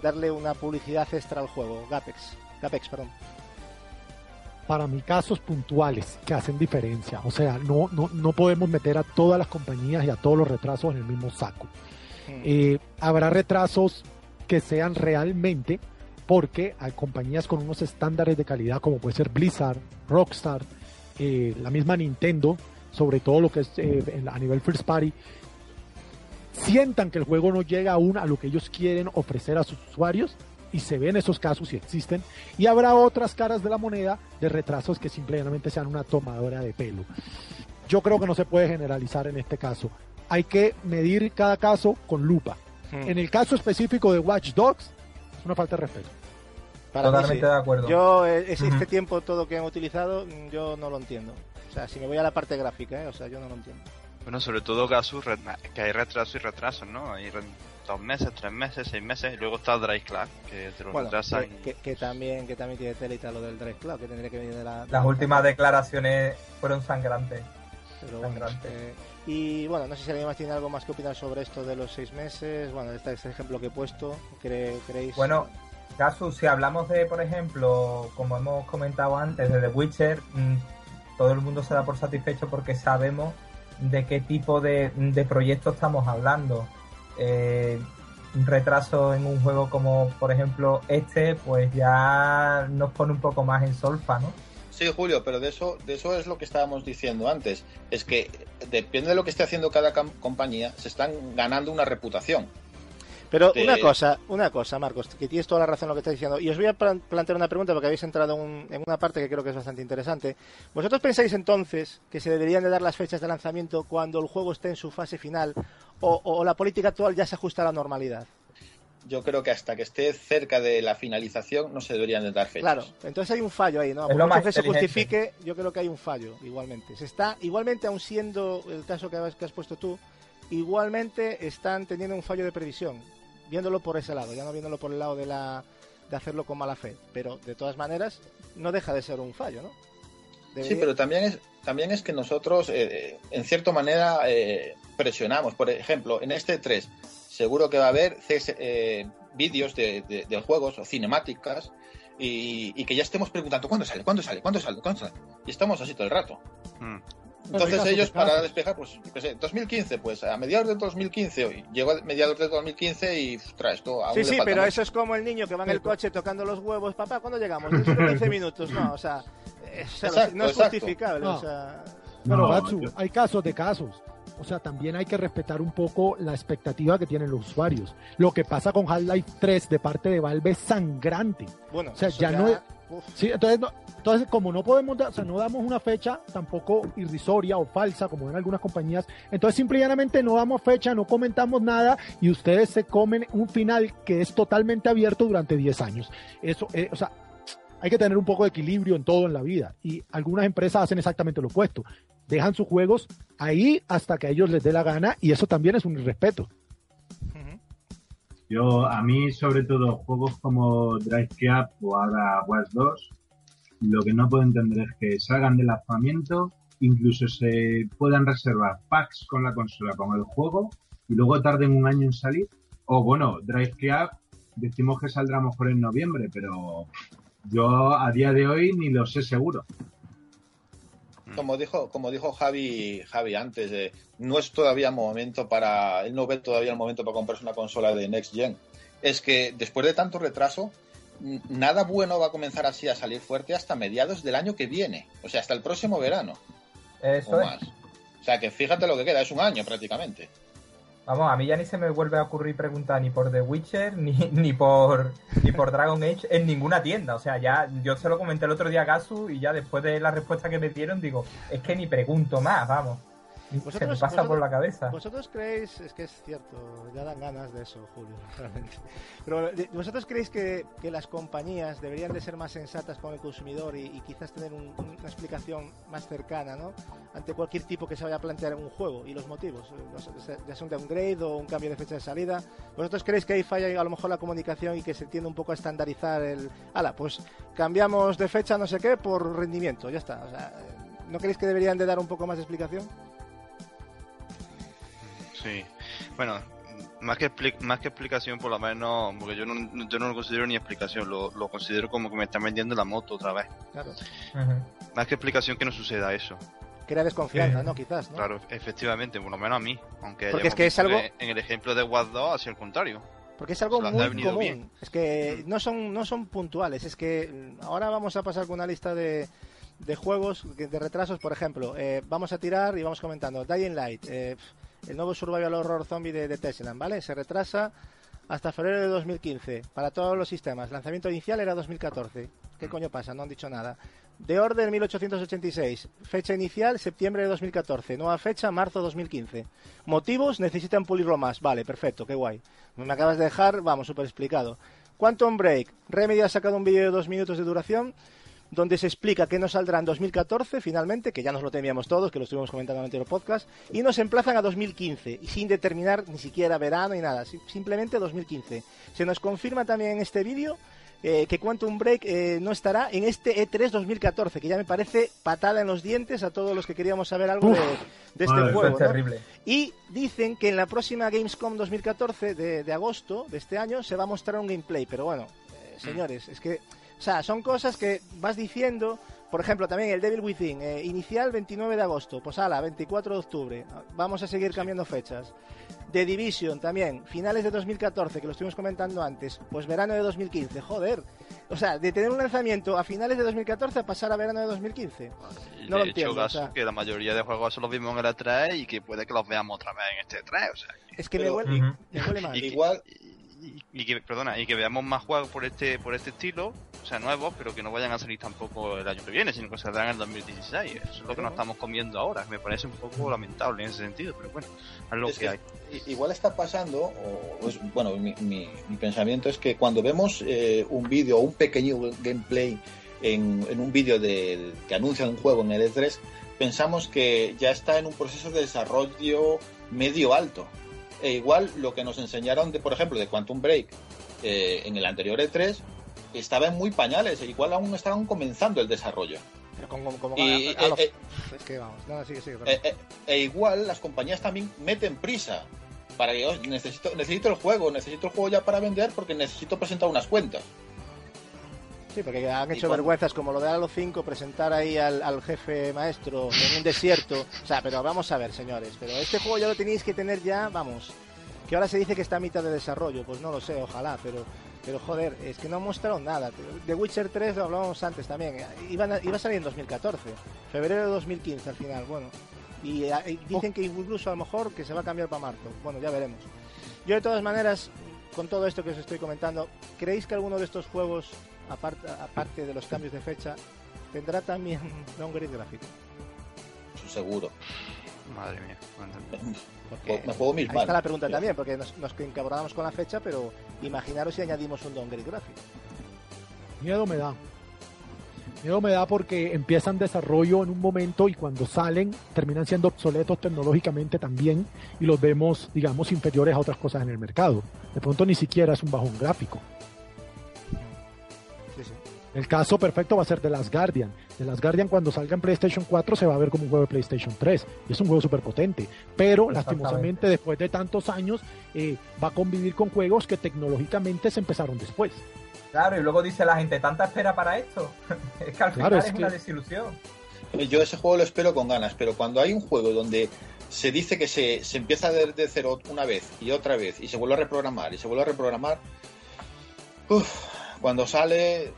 darle una publicidad extra al juego? Gapex, Gapex, perdón. para mí casos puntuales que hacen diferencia. O sea, no, no, no podemos meter a todas las compañías y a todos los retrasos en el mismo saco. Hmm. Eh, habrá retrasos que sean realmente porque hay compañías con unos estándares de calidad como puede ser Blizzard, Rockstar, eh, la misma Nintendo, sobre todo lo que es eh, a nivel first party, sientan que el juego no llega aún a lo que ellos quieren ofrecer a sus usuarios y se ven esos casos y existen y habrá otras caras de la moneda de retrasos que simplemente sean una tomadora de pelo. Yo creo que no se puede generalizar en este caso. Hay que medir cada caso con lupa. Hmm. En el caso específico de Watch Dogs, es una falta de respeto. Para mí Totalmente sí. de acuerdo. Yo, eh, es- este Ujú. tiempo todo que han utilizado, mm, yo no lo entiendo. O sea, si me voy a la parte gráfica, ¿eh? o sea, yo no lo entiendo. Bueno, sobre todo Gasus, re- que hay retrasos y retrasos, ¿no? Hay dos meses, tres meses, seis meses, y luego está Drive Club, que te lo Bueno, que, que- que también, que también tiene telita lo del Drive Cloud, que tendría que venir de la... de Las la- últimas declaraciones fueron sangrantes. Pero bueno, eh, y bueno, no sé si alguien más tiene algo más que opinar sobre esto de los seis meses. Bueno, este es el ejemplo que he puesto. ¿Cre- ¿Creéis? Bueno, Gasu, si hablamos de, por ejemplo, como hemos comentado antes, de The Witcher, mm, todo el mundo se da por satisfecho porque sabemos de qué tipo de, de proyecto estamos hablando. Eh, un retraso en un juego como, por ejemplo, este, pues ya nos pone un poco más en solfa, ¿no? Sí, Julio, pero de eso, de eso es lo que estábamos diciendo antes. Es que depende de lo que esté haciendo cada compañía, se están ganando una reputación. Pero de- una cosa, una cosa, Marcos, que tienes toda la razón en lo que estás diciendo. Y os voy a plan- plantear una pregunta porque habéis entrado en, un- en una parte que creo que es bastante interesante. ¿Vosotros pensáis entonces que se deberían de dar las fechas de lanzamiento cuando el juego esté en su fase final o, o la política actual ya se ajusta a la normalidad? Yo creo que hasta que esté cerca de la finalización no se deberían de dar fechas. Claro, entonces hay un fallo ahí, ¿no? Es Por lo mucho que se justifique, yo creo que hay un fallo, igualmente. Se está, igualmente, aun siendo el caso que has, que has puesto tú, igualmente están teniendo un fallo de previsión, viéndolo por ese lado, ya no viéndolo por el lado de la de hacerlo con mala fe. Pero de todas maneras, no deja de ser un fallo, ¿no? Sí, pero también es, también es que nosotros, eh, en cierta manera, eh, presionamos. Por ejemplo, en este 3, seguro que va a haber eh, vídeos de, de- de juegos o cinemáticas y, y que ya estemos preguntando cuándo sale, cuándo sale, cuándo sale, cuándo sale. Y estamos así todo el rato. Mm. Entonces ellos para despejar, pues, qué sé, 2015, pues a mediados del 2015, hoy llegó a mediados del 2015 y, ostras, esto aún Sí, le sí, falta pero eso es como el niño que va en el coche tocando los huevos. Papá, ¿cuándo llegamos? Dentro de 15 minutos. No, eh, o sea, Exacto, no es exacto. justificable. No. O sea, Pero No, Gatsu, yo- hay casos de casos. o sea, también hay que respetar un poco la expectativa que tienen los usuarios. Lo que pasa con Half-Life 3 de parte de Valve es sangrante. Bueno, O sea, ya no es- uf, Sí, entonces, no- entonces como no podemos, dar- o sea, no damos una fecha tampoco irrisoria o falsa como en algunas compañías, entonces simple y llanamente no damos fecha, no comentamos nada y ustedes se comen un final que es totalmente abierto durante 10 años. Eso, eh, o sea, hay que tener un poco de equilibrio en todo en la vida y algunas empresas hacen exactamente lo opuesto. Dejan sus juegos ahí hasta que a ellos les dé la gana y eso también es un irrespeto. Yo, a mí, sobre todo, juegos como Drive o ahora Watch 2, lo que no puedo entender es que salgan del lanzamiento, incluso se puedan reservar packs con la consola, con el juego, y luego tarden un año en salir. O bueno, Drive decimos que saldrá mejor en noviembre, pero yo a día de hoy ni lo sé seguro. Como dijo, como dijo Javi, Javi antes, eh, no es todavía momento para, él no ve todavía el momento para comprarse una consola de Next Gen. Es que después de tanto retraso, nada bueno va a comenzar así a salir fuerte hasta mediados del año que viene. O sea, hasta el próximo verano Eso o es. más. O sea, que fíjate lo que queda, es un año prácticamente. Vamos, a mí ya ni se me vuelve a ocurrir preguntar ni por The Witcher ni, ni por ni por Dragon Age en ninguna tienda. O sea, ya yo se lo comenté el otro día a Gasu y ya después de la respuesta que me dieron digo, es que ni pregunto más, vamos. Se me pasa por la cabeza. ¿Vosotros creéis, es que es cierto, ya dan ganas de eso, Julio, realmente. Pero de- ¿vosotros creéis que, que las compañías deberían de ser más sensatas con el consumidor y, y quizás tener un- una explicación más cercana, ¿no? Ante cualquier tipo que se vaya a plantear en un juego y los motivos, eh, ya sea un downgrade o un cambio de fecha de salida. ¿Vosotros creéis que ahí falla a lo mejor la comunicación y que se tiende un poco a estandarizar el... Ala, pues cambiamos de fecha no sé qué por rendimiento, ya está. O sea, ¿no creéis que deberían de dar un poco más de explicación? Sí. Bueno, más que, expli- más que explicación, por lo menos, porque yo no, yo no lo considero ni explicación, lo, lo considero como que me están vendiendo la moto otra vez. Claro. Más que explicación que no suceda eso. Crea desconfianza, Sí. ¿no? Quizás, ¿no? Claro, efectivamente, por lo menos a mí. Aunque Porque es que es algo- que En el ejemplo de Watch 2, hacia el contrario. Porque es algo muy común. bien. Es que no son, no son puntuales. Es que mm, ahora vamos a pasar con una lista de, de juegos, de retrasos, por ejemplo. eh, vamos a tirar y vamos comentando. Dying Light, eh, el nuevo Survival Horror Zombie de, de Tesla, ¿vale? Se retrasa hasta febrero de 2015 para todos los sistemas. Lanzamiento inicial era 2014. ¿Qué coño pasa? No han dicho nada. The Order 1886. Fecha inicial septiembre de 2014. Nueva fecha marzo 2015. Motivos necesitan pulirlo más. Vale, perfecto, qué guay. Me acabas de dejar, vamos, súper explicado. Quantum Break. Remedy ha sacado un vídeo de dos minutos de duración donde se explica que nos saldrá en 2014 finalmente, que ya nos lo temíamos todos, que lo estuvimos comentando en el anterior podcast, y nos emplazan a 2015, y sin determinar ni siquiera verano ni nada, si- simplemente 2015. Se nos confirma también en este vídeo eh, que Quantum Break eh, no estará en este E3 2014, que ya me parece patada en los dientes a todos los que queríamos saber algo Uf. de, de este Madre. Juego. es ¿no? terrible. Y dicen que en la próxima Gamescom 2014 de, de agosto de este año se va a mostrar un gameplay. Pero bueno, eh, señores, es que, o sea, son cosas que vas diciendo. Por ejemplo, también el Devil Within, eh, inicial 29 de agosto, pues ala, 24 de octubre. Vamos a seguir cambiando fechas. The Division también, finales de 2014, que lo estuvimos comentando antes, pues verano de 2015, joder. O sea, de tener un lanzamiento a finales de 2014 a pasar a verano de 2015. Y No de lo hecho, entiendo, o sea. que la mayoría de juegos eso los vimos en el E3 y que puede que los veamos otra vez en este E3. O sea, Es que me Pero- me huele mal. Y que- Igual, y, y que perdona y que veamos más juegos por este por este estilo o sea nuevos pero que no vayan a salir tampoco el año que viene sino que saldrán en el 2016 eso es lo que nos estamos comiendo ahora me parece un poco lamentable en ese sentido pero bueno es lo Es que que- hay. Igual está pasando, o es- bueno, mi, mi- mi pensamiento es que cuando vemos eh, un vídeo o un pequeño gameplay en, en un vídeo del- que anuncia un juego en el E3, pensamos que ya está en un proceso de desarrollo medio alto. E igual lo que nos enseñaron, de, por ejemplo, de Quantum Break eh, en el anterior E3, estaba en muy pañales, e igual aún estaban comenzando el desarrollo. E, igual las compañías también meten prisa para que "Oh, necesito, necesito el juego, necesito el juego ya para vender porque necesito presentar unas cuentas. Sí, porque han y hecho vergüenzas como lo de Halo 5, presentar ahí al, al jefe maestro en un desierto. O sea, pero vamos a ver, señores. Pero este juego ya lo tenéis que tener ya, vamos. Que ahora se dice que está a mitad de desarrollo. Pues no lo sé, ojalá, pero. Pero joder, es que no mostraron nada. The Witcher 3 lo hablábamos antes también. Iban a- iba a salir en 2014. Febrero de 2015 al final. Bueno, Y, eh, dicen que incluso a lo mejor que se va a cambiar para marzo. Bueno, ya veremos. Yo de todas maneras, con todo esto que os estoy comentando, ¿creéis que alguno de estos juegos, aparte, aparte de los cambios de fecha, tendrá también downgrade gráfico? Seguro. Madre mía. Porque me juego mil Ahí está la pregunta también, porque nos, nos encabronamos con la fecha, pero imaginaros si añadimos un downgrade gráfico. Miedo me da. Miedo me da porque empiezan desarrollo en un momento y cuando salen terminan siendo obsoletos tecnológicamente también y los vemos, digamos, inferiores a otras cosas en el mercado. De pronto ni siquiera es un bajón gráfico. El caso perfecto va a ser de Las Guardian. De Las Guardian cuando salga en PlayStation 4 se va a ver como un juego de PlayStation 3. Es un juego súper potente. Pero lastimosamente después de tantos años eh, va a convivir con juegos que tecnológicamente se empezaron después. Claro, y luego dice la gente, ¿tanta espera para esto? es que al final es, una desilusión. Yo ese juego lo espero con ganas, pero cuando hay un juego donde se dice que se, se empieza desde cero una vez y otra vez y se vuelve a reprogramar y se vuelve a reprogramar, cuando sale,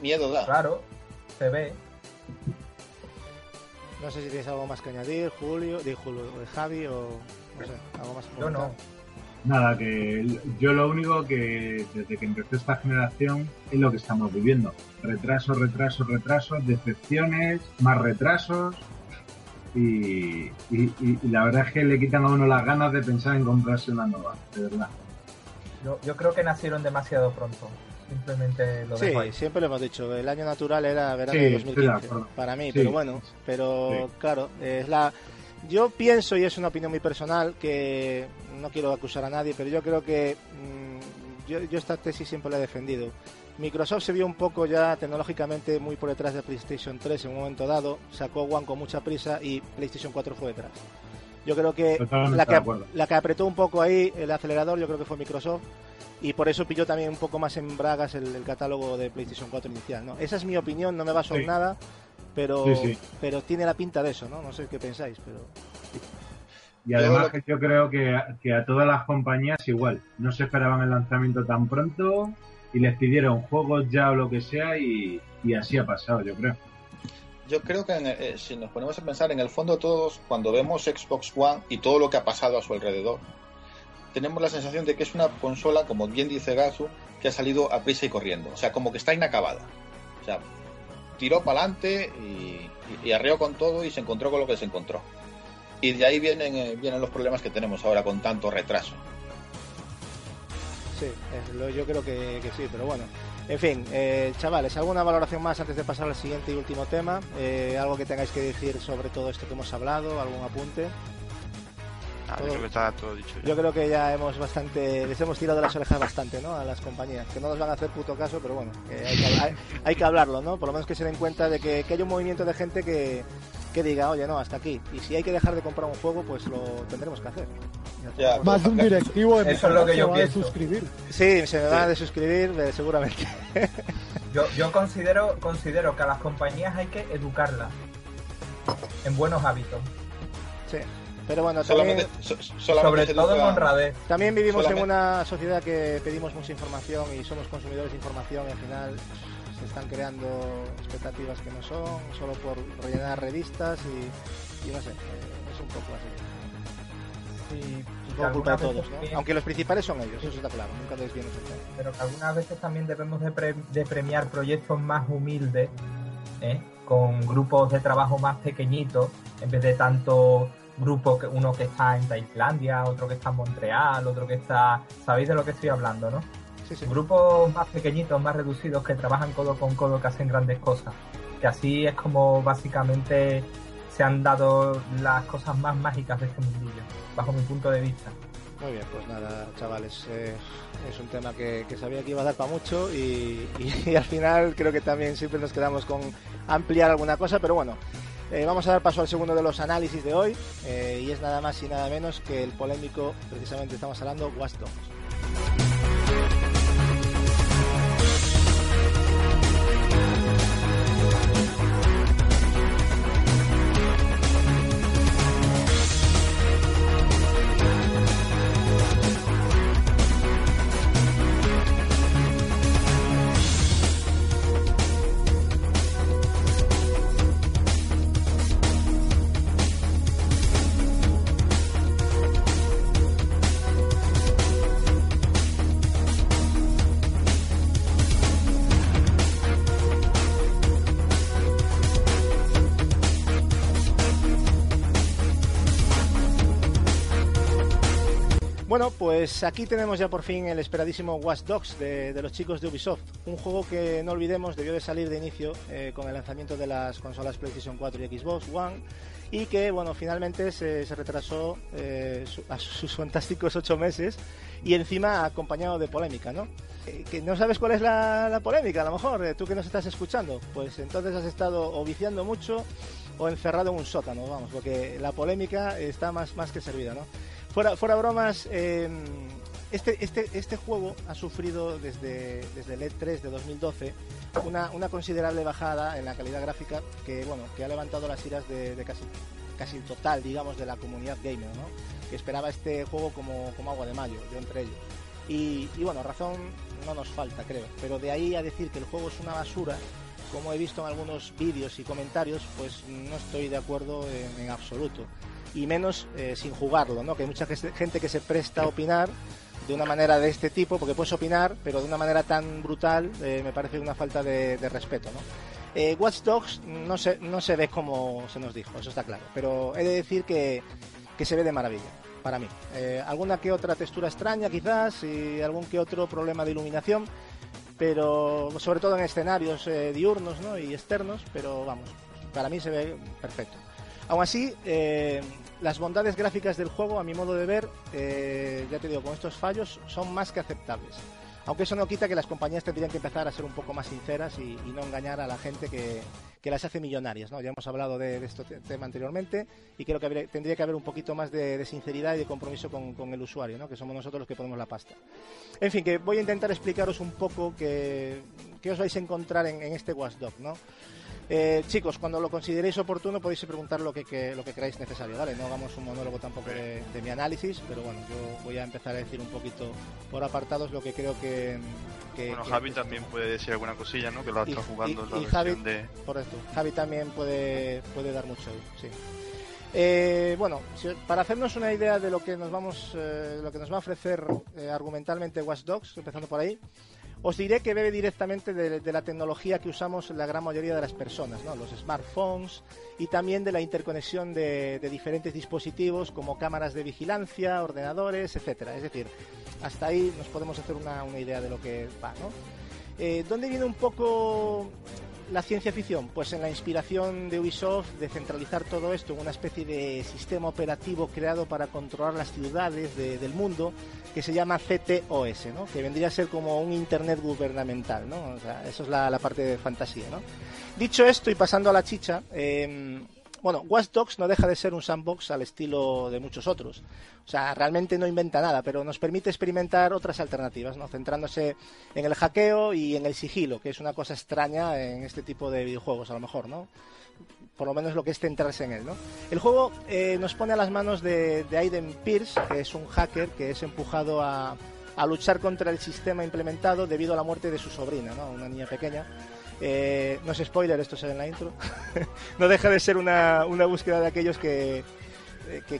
miedo da. Claro, se ve. No sé si tienes algo más que añadir, Julio, de Julio, de Javi o no sé, algo más que Yo no. Nada, que yo lo único que desde que empezó esta generación es lo que estamos viviendo. Retrasos, retrasos, retrasos, decepciones, más retrasos. Y, la verdad es que le quitan a uno las ganas de pensar en comprarse una nueva, de verdad. Yo, yo creo que nacieron demasiado pronto. Simplemente lo dejo Sí, siempre lo hemos dicho. El año natural era verano de 2015 para mí, pero bueno, pero claro, es la yo pienso, y es una opinión muy personal, que no quiero acusar a nadie, pero yo creo que mm, yo, esta tesis siempre la he defendido. Microsoft se vio un poco ya tecnológicamente muy por detrás de PlayStation 3 en un momento dado, sacó One con mucha prisa y PlayStation 4 fue detrás. Yo creo que la, que la que apretó un poco ahí el acelerador, yo creo que fue Microsoft y por eso pilló también un poco más en bragas el, catálogo de PlayStation 4 inicial. ¿no? Esa es mi opinión, no me baso en nada, pero, pero tiene la pinta de eso, ¿no? No sé qué pensáis, pero... Y además que yo creo que, a todas las compañías igual, no se esperaban el lanzamiento tan pronto y les pidieron juegos ya o lo que sea y, así ha pasado, yo creo. Yo creo que eh, si nos ponemos a pensar, en el fondo todos, cuando vemos Xbox One y todo lo que ha pasado a su alrededor, tenemos la sensación de que es una consola, como bien dice Gazu, que ha salido a prisa y corriendo. O sea, como que está inacabada. O sea, tiró para adelante y, arreó con todo y se encontró con lo que se encontró. Y de ahí vienen, eh, vienen los problemas que tenemos ahora con tanto retraso. Sí, yo creo que, sí, pero bueno. En fin, eh, chavales, ¿alguna valoración más antes de pasar al siguiente y último tema? Eh, ¿Algo que tengáis que decir sobre todo esto que hemos hablado? ¿Algún apunte? Ah, yo creo que está todo dicho. Yo creo que ya hemos bastante, les hemos tirado las orejas bastante, ¿no? A las compañías, que no nos van a hacer puto caso, pero bueno, hay, que, hablarlo, ¿no? Por lo menos que se den cuenta de que, que hay un movimiento de gente que, que diga, oye, no, hasta aquí. Y si hay que dejar de comprar un juego, pues lo tendremos que hacer. Más de un directivo de Eso es lo que yo pienso. suscribir. Sí, se me va a desuscribir, eh, seguramente. yo, yo considero, considero que a las compañías hay que educarlas en buenos hábitos. Sí. Pero bueno, también, sobre todo en honradez. También vivimos en una sociedad que pedimos mucha información y somos consumidores de información y al final se están creando expectativas que no son, solo por rellenar revistas y, no sé, eh, es un poco así. Sí, un poco culpa de todos, ¿no? Aunque los principales son ellos, eso está claro, nunca les viene Pero que algunas veces también debemos de, de premiar proyectos más humildes, ¿eh? con grupos de trabajo más pequeñitos, en vez de tanto grupo, que uno que está en Tailandia, otro que está en Montreal, otro que está... ¿Sabéis de lo que estoy hablando, no? Sí, sí. Grupos más pequeñitos, más reducidos, que trabajan codo con codo, que hacen grandes cosas. Que así es como básicamente se han dado las cosas más mágicas de este mundillo, bajo mi punto de vista. Muy bien, pues nada, chavales, eh, es un tema que, sabía que iba a dar para mucho y, y, al final creo que también siempre nos quedamos con ampliar alguna cosa, pero bueno, eh, vamos a dar paso al segundo de los análisis de hoy eh, y es nada más y nada menos que el polémico, precisamente estamos hablando, Watch pues aquí tenemos ya por fin el esperadísimo Watch Dogs de, los chicos de Ubisoft. Un juego que no olvidemos debió de salir de inicio eh, con el lanzamiento de las consolas PlayStation 4 y Xbox One y que bueno finalmente se, retrasó eh, a sus fantásticos ocho meses y encima acompañado de polémica, ¿no? Eh, que no sabes cuál es la, polémica, a lo mejor, tú que nos estás escuchando, pues entonces has estado o viciando mucho o encerrado en un sótano, vamos, porque la polémica está más, más que servida, ¿no? Fuera, fuera bromas, em, este, este, este juego ha sufrido desde, desde el E3 de 2012 una, considerable bajada en la calidad gráfica que, bueno, que ha levantado las iras de, casi, casi total, digamos, de la comunidad gamer, ¿no? que esperaba este juego como, agua de mayo, yo entre ellos. Y, bueno, razón no nos falta, creo. Pero de ahí a decir que el juego es una basura, como he visto en algunos vídeos y comentarios, pues no estoy de acuerdo en absoluto y menos eh, sin jugarlo, ¿no? Que hay mucha gente que se presta a opinar de una manera de este tipo, porque puedes opinar, pero de una manera tan brutal, eh, me parece una falta de, respeto, ¿no? Eh, Watch Dogs no se, no se ve como se nos dijo, eso está claro, pero he de decir que, que se ve de maravilla, para mí. alguna que otra textura extraña quizás y algún que otro problema de iluminación, pero sobre todo en escenarios diurnos ¿no? y externos, pero vamos, para mí se ve perfecto. Aún así, eh, las bondades gráficas del juego, a mi modo de ver, eh, ya te digo, con estos fallos son más que aceptables. Aunque eso no quita que las compañías tendrían que empezar a ser un poco más sinceras y, no engañar a la gente que, las hace millonarias. ¿no? Ya hemos hablado de, este tema anteriormente y creo que tendría que haber un poquito más de, sinceridad y de compromiso con, el usuario, ¿no? que somos nosotros los que ponemos la pasta. En fin, que voy a intentar explicaros un poco qué, os vais a encontrar en, en este Watchdog. ¿no? Eh, chicos, cuando lo consideréis oportuno podéis preguntar lo que, lo que creáis necesario, ¿vale? No hagamos un monólogo tampoco de, mi análisis, pero bueno, yo voy a empezar a decir un poquito por apartados lo que creo que... bueno, Javi también puede decir alguna cosilla, ¿no? Que lo ha estado jugando y, Javi, de... Correcto, Javi también puede, puede dar mucho, sí. Eh, bueno, para hacernos una idea de lo que nos vamos, eh, lo que nos va a ofrecer argumentalmente Watch Dogs, empezando por ahí, os diré que bebe directamente de, la tecnología que usamos la gran mayoría de las personas, los smartphones y también de la interconexión de, diferentes dispositivos como cámaras de vigilancia, ordenadores, etcétera. Es decir, hasta ahí nos podemos hacer una, idea de lo que va. ¿no? Eh, ¿Dónde viene un poco la ciencia ficción? Pues en la inspiración de Ubisoft de centralizar todo esto en una especie de sistema operativo creado para controlar las ciudades del mundo que se llama CTOS, ¿no? que vendría a ser como un Internet gubernamental. ¿no? O sea, eso es la, parte de fantasía. ¿no? Dicho esto y pasando a la chicha, eh, bueno, Watch Dogs no deja de ser un sandbox al estilo de muchos otros. O sea, realmente no inventa nada, pero nos permite experimentar otras alternativas, ¿no? Centrándose en el hackeo y en el sigilo, que es una cosa extraña en este tipo de videojuegos, a lo mejor, ¿no? Por lo menos lo que es centrarse en él, ¿no? El juego eh, nos pone a las manos de, de Aiden Pierce, que es un hacker que es empujado a, a luchar contra el sistema implementado debido a la muerte de su sobrina, ¿no? Una niña pequeña eh, no es spoiler, esto se en la intro. no deja de ser una, búsqueda de aquellos que,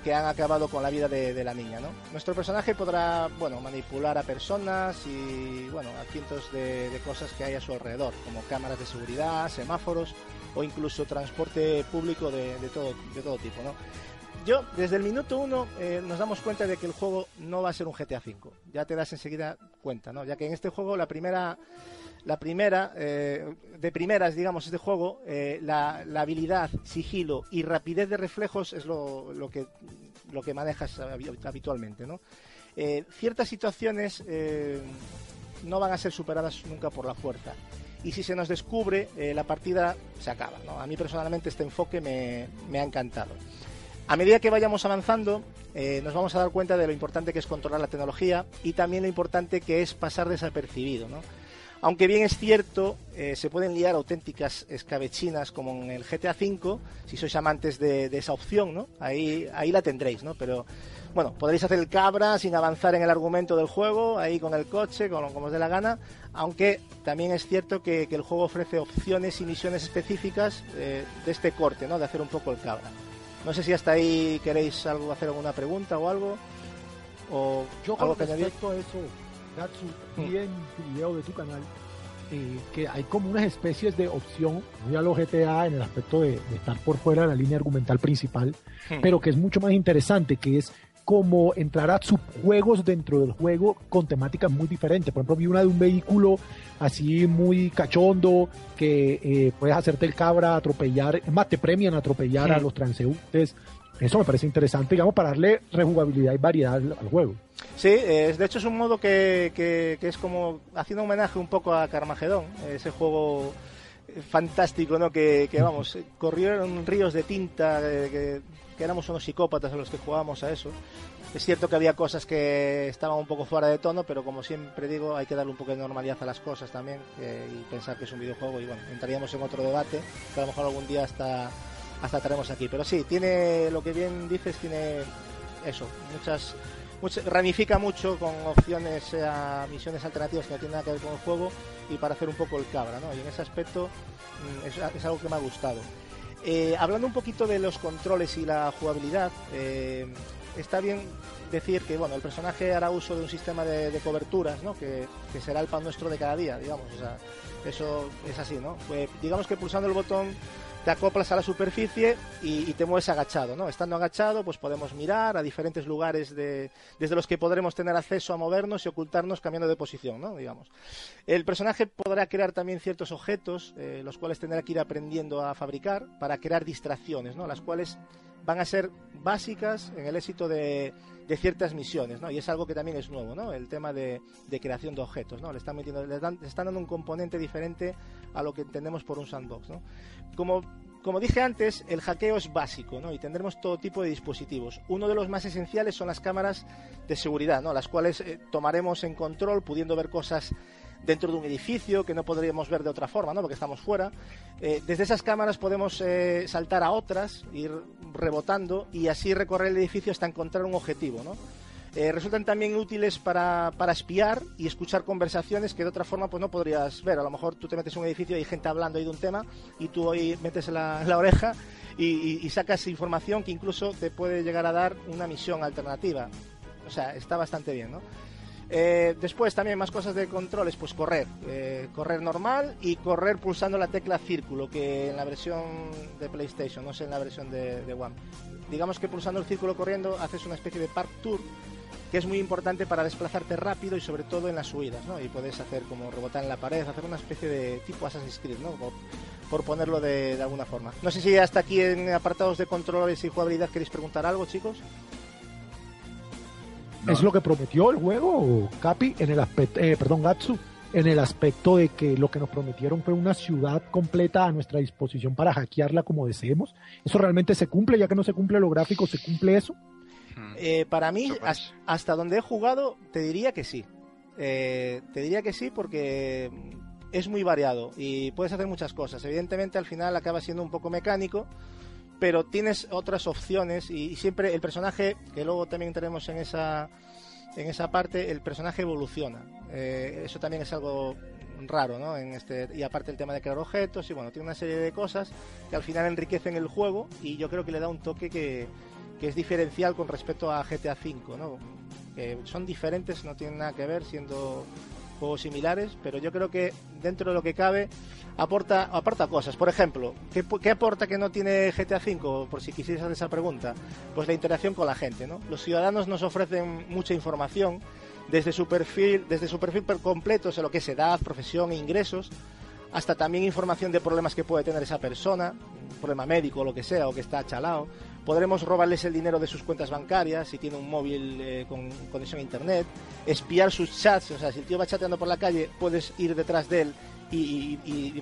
que, han acabado con la vida de, la niña. ¿no? Nuestro personaje podrá bueno, manipular a personas y bueno, a cientos de, cosas que hay a su alrededor, como cámaras de seguridad, semáforos o incluso transporte público de, todo, de todo tipo. ¿no? Yo, desde el minuto uno, eh, nos damos cuenta de que el juego no va a ser un GTA V. Ya te das enseguida cuenta, ¿no? ya que en este juego la primera la primera, eh, de primeras, digamos, este juego, eh, la, habilidad, sigilo y rapidez de reflejos es lo, que, lo que manejas habitualmente, ¿no? Eh, ciertas situaciones no van a ser superadas nunca por la fuerza. Y si se nos descubre, la partida se acaba. ¿no? A mí personalmente este enfoque me, me ha encantado. A medida que vayamos avanzando, nos vamos a dar cuenta de lo importante que es controlar la tecnología y también lo importante que es pasar desapercibido. ¿no? Aunque bien es cierto, eh, se pueden liar auténticas escabechinas como en el GTA V, si sois amantes de, esa opción, ¿no? Ahí, ahí la tendréis, ¿no? Pero bueno, podréis hacer el cabra sin avanzar en el argumento del juego, ahí con el coche, con, como os dé la gana, aunque también es cierto que, el juego ofrece opciones y misiones específicas eh, de este corte, ¿no? De hacer un poco el cabra. No sé si hasta ahí queréis algo, hacer alguna pregunta o algo. O Yo algo que añadir. eso, Gatsu, vi en video de tu canal eh, que hay como unas especies de opción, muy a los GTA en el aspecto de, estar por fuera de la línea argumental principal, hmm. pero que es mucho más interesante, que es como entrar a subjuegos dentro del juego con temáticas muy diferentes. Por ejemplo, vi una de un vehículo así muy cachondo que eh, puedes hacerte el cabra, atropellar, es más, te premian atropellar a los transeúntes. Eso me parece interesante, digamos, para darle rejugabilidad y variedad al, juego. Sí, de hecho es un modo que, que, es como haciendo homenaje un poco a Carmagedón, ese juego fantástico, ¿no? Que, que vamos, corrieron ríos de tinta, que, que éramos unos psicópatas los que jugábamos a eso. Es cierto que había cosas que estaban un poco fuera de tono, pero como siempre digo, hay que darle un poco de normalidad a las cosas también y pensar que es un videojuego. Y bueno, entraríamos en otro debate que a lo mejor algún día hasta, hasta estaremos aquí. Pero sí, tiene lo que bien dices, tiene eso, muchas, ramifica mucho con opciones a misiones alternativas que no tienen nada que ver con el juego y para hacer un poco el cabra, ¿no? Y en ese aspecto mm, es, es algo que me ha gustado. Eh, hablando un poquito de los controles y la jugabilidad, eh, está bien decir que bueno, el personaje hará uso de un sistema de, coberturas, ¿no? Que, será el pan nuestro de cada día, digamos. O sea, eso es así, ¿no? Pues, digamos que pulsando el botón te acoplas a la superficie y, te mueves agachado, ¿no? Estando agachado, pues podemos mirar a diferentes lugares de, desde los que podremos tener acceso a movernos y ocultarnos cambiando de posición, ¿no? Digamos. El personaje podrá crear también ciertos objetos, eh, los cuales tendrá que ir aprendiendo a fabricar para crear distracciones, ¿no? Las cuales van a ser básicas en el éxito de, ciertas misiones, ¿no? Y es algo que también es nuevo, ¿no? El tema de, creación de objetos, ¿no? Le están metiendo, le, dan, le están dando un componente diferente a lo que entendemos por un sandbox, ¿no? Como, como dije antes, el hackeo es básico, ¿no? Y tendremos todo tipo de dispositivos. Uno de los más esenciales son las cámaras de seguridad, ¿no? Las cuales eh, tomaremos en control pudiendo ver cosas dentro de un edificio que no podríamos ver de otra forma, ¿no? Porque estamos fuera. Eh, desde esas cámaras podemos eh, saltar a otras, ir rebotando y así recorrer el edificio hasta encontrar un objetivo, ¿no? Eh, resultan también útiles para, para, espiar y escuchar conversaciones que de otra forma pues no podrías ver. A lo mejor tú te metes en un edificio y hay gente hablando ahí de un tema y tú hoy metes la, la oreja y, sacas información que incluso te puede llegar a dar una misión alternativa. O sea, está bastante bien, ¿no? Eh, después también más cosas de controles, pues correr, eh, correr normal y correr pulsando la tecla círculo, que en la versión de PlayStation, no sé en la versión de, de One. Digamos que pulsando el círculo corriendo haces una especie de park tour que es muy importante para desplazarte rápido y sobre todo en las subidas, ¿no? Y puedes hacer como rebotar en la pared, hacer una especie de tipo Assassin's Creed, ¿no? Por, ponerlo de, alguna forma. No sé si hasta aquí en apartados de controles y jugabilidad queréis preguntar algo, chicos. ¿Es lo que prometió el juego, Capi, en el aspecto, eh, perdón, Gatsu, en el aspecto de que lo que nos prometieron fue una ciudad completa a nuestra disposición para hackearla como deseemos? ¿Eso realmente se cumple? Ya que no se cumple lo gráfico, ¿se cumple eso? Eh, para mí, hasta donde he jugado, te diría que sí. Eh, te diría que sí porque es muy variado y puedes hacer muchas cosas. Evidentemente, al final acaba siendo un poco mecánico, pero tienes otras opciones y, siempre el personaje, que luego también tenemos en esa, en esa parte, el personaje evoluciona. Eh, eso también es algo raro, ¿no? En este, y aparte el tema de crear objetos y bueno, tiene una serie de cosas que al final enriquecen el juego y yo creo que le da un toque que, que es diferencial con respecto a GTA V, ¿no? Son diferentes, no tienen nada que ver siendo juegos similares, pero yo creo que dentro de lo que cabe aporta, aporta cosas. Por ejemplo, ¿qué, aporta que no tiene GTA V? Por si quisieras hacer esa pregunta. Pues la interacción con la gente, ¿no? Los ciudadanos nos ofrecen mucha información desde su perfil, desde su perfil completo, o sea, lo que es edad, profesión e ingresos, hasta también información de problemas que puede tener esa persona, un problema médico o lo que sea, o que está chalado, podremos robarles el dinero de sus cuentas bancarias si tiene un móvil eh, con conexión a internet, espiar sus chats, o sea, si el tío va chateando por la calle, puedes ir detrás de él y,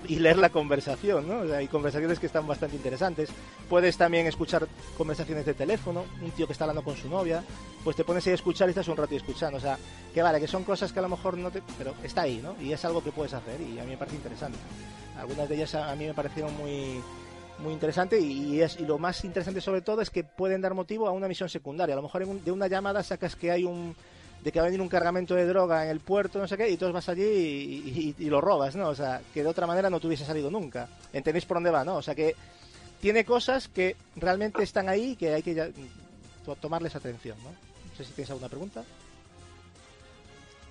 leer la conversación, ¿no? hay conversaciones que están bastante interesantes. Puedes también escuchar conversaciones de teléfono, un tío que está hablando con su novia, pues te pones ahí a escuchar y estás un rato escuchando, o sea, que vale, que son cosas que a lo mejor no te... pero está ahí, ¿no? Y es algo que puedes hacer y a mí me parece interesante. Algunas de ellas a mí me parecieron muy muy interesante y, es, y lo más interesante sobre todo es que pueden dar motivo a una misión secundaria. A lo mejor de una llamada sacas que hay un de que va a venir un cargamento de droga en el puerto, no sé qué, y todos vas allí y, lo robas, ¿no? O sea, que de otra manera no te hubiese salido nunca. ¿Entendéis por dónde va, no? O sea, que tiene cosas que realmente están ahí y que hay que tomarles atención, ¿no? No sé si tienes alguna pregunta.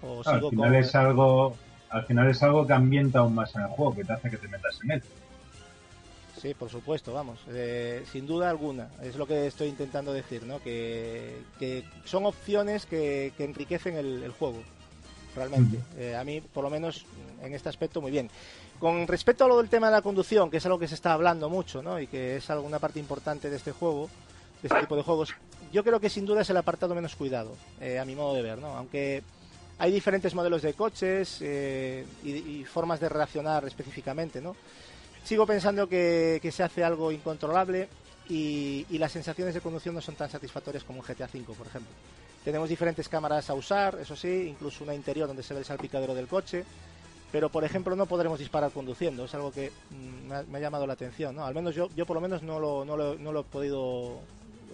O al final es algo al final es algo que ambienta aún más en el juego, que te hace que te metas en él. Sí, por supuesto, vamos, eh, sin duda alguna, es lo que estoy intentando decir, ¿no? Que, que son opciones que, que enriquecen el, el juego, realmente. Eh, a mí, por lo menos, en este aspecto, muy bien. Con respecto a lo del tema de la conducción, que es algo que se está hablando mucho, ¿no? Y que es alguna parte importante de este juego, de este tipo de juegos, yo creo que sin duda es el apartado menos cuidado, eh, a mi modo de ver, ¿no? Aunque hay diferentes modelos de coches eh, y, y formas de reaccionar específicamente, ¿no? Sigo pensando que, que se hace algo incontrolable y, y las sensaciones de conducción no son tan satisfactorias como en GTA V, por ejemplo. Tenemos diferentes cámaras a usar, eso sí, incluso una interior donde se ve el salpicadero del coche, pero por ejemplo no podremos disparar conduciendo, es algo que mm, me, ha, me ha llamado la atención, ¿no? Al menos yo, yo por lo menos no lo, no, lo, no lo he podido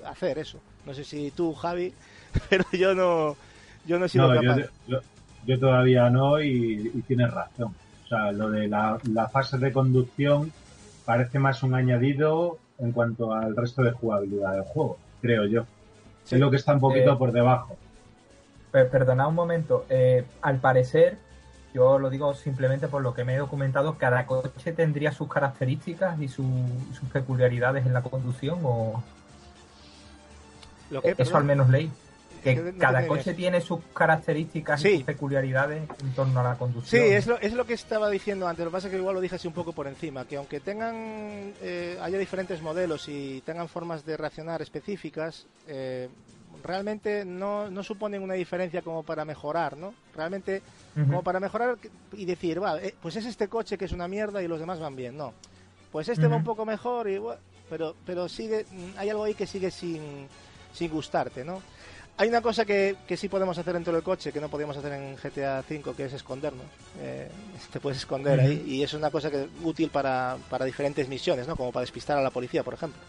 hacer eso. No sé si tú, Javi, pero yo no, yo no he sido No, capaz. yo, yo- yo todavía no y, y tienes razón. O sea, lo de la, la fase de conducción parece más un añadido en cuanto al resto de jugabilidad del juego, creo yo. Sí. Es lo que está un poquito Eh, por debajo. Per- perdonad un momento. eh, al parecer, yo lo digo simplemente por lo que me he documentado, cada coche tendría sus características y su- sus peculiaridades en la conducción, o ¿Lo que, eso perdón? al menos leí. Que no cada coche tiene sus características Sí. y sus peculiaridades en torno a la Sí, conducción. es lo, es lo que estaba diciendo antes. Lo que pasa es que igual lo dije así un poco por encima. Que aunque tengan, eh, haya diferentes modelos y tengan formas de reaccionar específicas, eh, realmente no, no suponen una diferencia como para mejorar, ¿no? Realmente, como para mejorar y decir, va, eh, pues es este coche que es una mierda y los demás van bien. No. Pues este va un poco mejor y bueno, pero, pero sigue, hay algo ahí que sigue sin, sin gustarte, ¿no? Hay una cosa que, que sí podemos hacer dentro del coche que no podíamos hacer en GTA V, que es escondernos. Eh, te puedes esconder ahí y es una cosa que es útil para, para diferentes misiones, ¿no? Como para despistar a la policía, por ejemplo.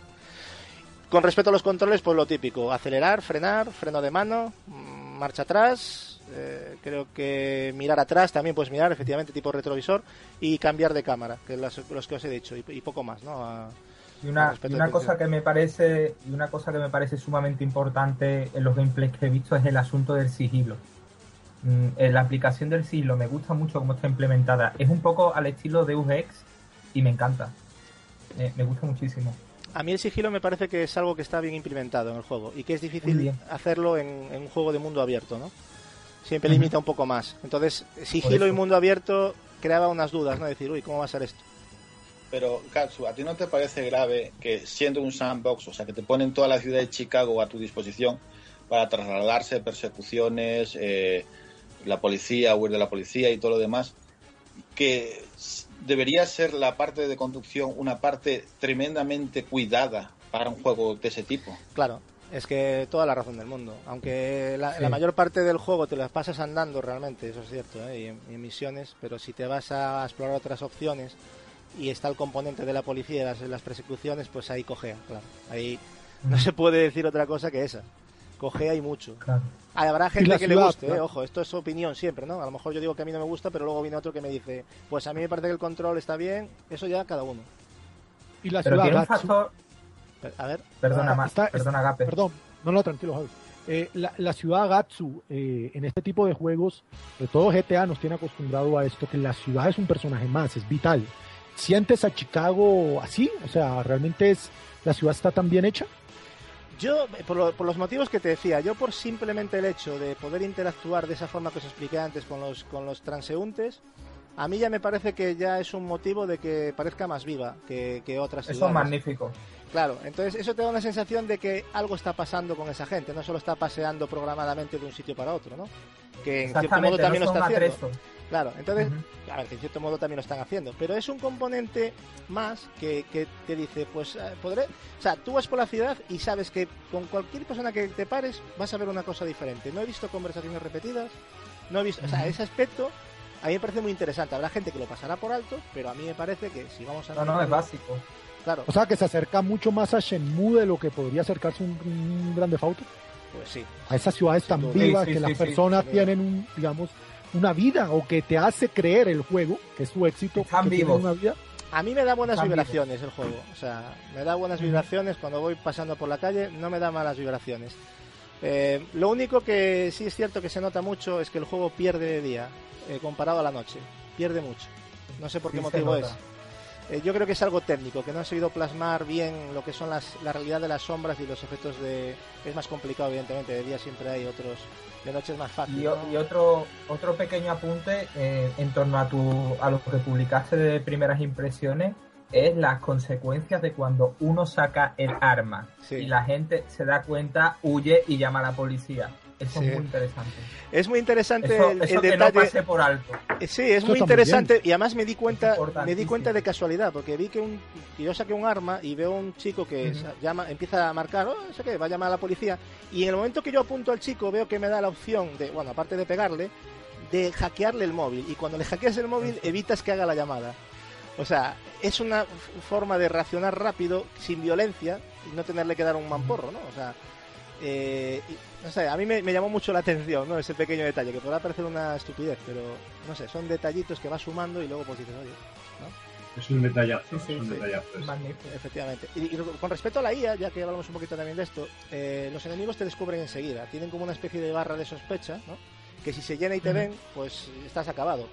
Con respecto a los controles, pues lo típico, acelerar, frenar, freno de mano, mm, marcha atrás, eh, creo que mirar atrás también puedes mirar, efectivamente, tipo retrovisor, y cambiar de cámara, que es los que os he dicho, y, y poco más, ¿no? A- Y una, y una cosa que me parece y una cosa que me parece sumamente importante en los gameplays que he visto es el asunto del sigilo. Mm, eh, la aplicación del sigilo me gusta mucho cómo está implementada. Es un poco al estilo Deus Ex y me encanta. Eh, me gusta muchísimo. A mí el sigilo me parece que es algo que está bien implementado en el juego y que es difícil hacerlo en, en un juego de mundo abierto, ¿no? Siempre limita un poco más. Entonces, sigilo y mundo abierto creaba unas dudas, ¿no? Decir, uy, ¿cómo va a ser esto? Pero, Katsu, ¿a ti no te parece grave que siendo un sandbox, o sea, que te ponen toda la ciudad de Chicago a tu disposición para trasladarse, persecuciones, eh, la policía, huir de la policía y todo lo demás, que debería ser la parte de conducción una parte tremendamente cuidada para un juego de ese tipo? Claro, es que toda la razón del mundo. Aunque la, Sí. la mayor parte del juego te las pasas andando realmente, eso es cierto, ¿eh? y, en, y en misiones, pero si te vas a explorar otras opciones y está el componente de la policía y las, las persecuciones, pues ahí cojea, claro. Ahí no se puede decir otra cosa que esa. Cojea y mucho. Claro. Habrá gente que le guste, ¿eh? claro. ojo, esto es opinión siempre, ¿no? A lo mejor yo digo que a mí no me gusta, pero luego viene otro que me dice, pues a mí me parece que el control está bien, eso ya cada uno. Y la Pero ciudad tiene un Gatsu- factor. A ver, Perdona, Ah, está- perdona, Gape. Perdón, no, no, tranquilo, Javi. Eh, la, la ciudad Gatsu, eh, en este tipo de juegos, de todo GTA nos tiene acostumbrado a esto, que la ciudad es un personaje más, es vital. ¿Sientes a Chicago así? O sea, ¿realmente es la ciudad está tan bien hecha? Yo, eh, por, lo- por los motivos que te decía, yo por simplemente el hecho de poder interactuar de esa forma que os expliqué antes con los, con los transeúntes, a mí ya me parece que ya es un motivo de que parezca más viva que, que otras Eso es ciudades. magnífico. Claro, entonces eso te da una sensación de que algo está pasando con esa gente, no solo está paseando programadamente de un sitio para otro, ¿no? Que en cierto modo también no lo está haciendo. Claro, entonces, ver, que en cierto modo también lo están haciendo, pero es un componente más que, que te dice, pues eh, podré, o sea, tú vas por la ciudad y sabes que con cualquier persona que te pares vas a ver una cosa diferente. No he visto conversaciones repetidas, no he visto, o sea, ese aspecto a mí me parece muy interesante. Habrá gente que lo pasará por alto, pero a mí me parece que si vamos a No, no, es básico. Claro, O sea, que se acerca mucho más a Shenmue de lo que podría acercarse un, un Grande Auto. pues sí. A esas ciudades tan vivas Sí, sí, que sí, las sí, personas tienen, un, digamos, una vida o que te hace creer el juego, que es su éxito, Están vivos. una vida. A mí me da buenas Están vibraciones el juego. O sea, me da buenas vibraciones cuando voy pasando por la calle, no me da malas vibraciones. Eh, lo único que sí es cierto que se nota mucho es que el juego pierde de día eh, comparado a la noche. Pierde mucho. No sé por qué motivo es. Eh, yo creo que es algo técnico, que no han sabido plasmar bien lo que son las, la realidad de las sombras y los efectos de... Es más complicado, evidentemente, de día siempre hay otros, de noche es más fácil. Y, ¿no? y otro otro pequeño apunte eh, en torno a tu a lo que publicaste de primeras impresiones es las consecuencias de cuando uno saca el arma Sí. y la gente se da cuenta, huye y llama a la policía. Eso Sí. es muy interesante. Es muy interesante Eso, el, eso el que detalle. no pase por alto. Eh, Sí, es Eso muy interesante y además me di cuenta, me di cuenta de casualidad porque vi que un que yo saqué un arma y veo un chico que llama, empieza a marcar, oh, no sé qué, va a llamar a la policía y en el momento que yo apunto al chico veo que me da la opción de, bueno, aparte de pegarle, de hackearle el móvil y cuando le hackeas el móvil evitas que haga la llamada. O sea, es una forma de reaccionar rápido, sin violencia y no tenerle que dar un mamporro, ¿no? O sea, eh, no sé, a mí me, me llamó mucho la atención, ¿no? Ese pequeño detalle, que podrá parecer una estupidez, pero no sé, son detallitos que vas sumando y luego pues dices, oye, Es un detallazo, Sí, sí, es un sí. detallazo. Magnífico. efectivamente. Y, y con respecto a la IA, ya que hablamos un poquito también de esto, eh, los enemigos te descubren enseguida, tienen como una especie de barra de sospecha, ¿no? Que si se llena y te ven, pues estás acabado.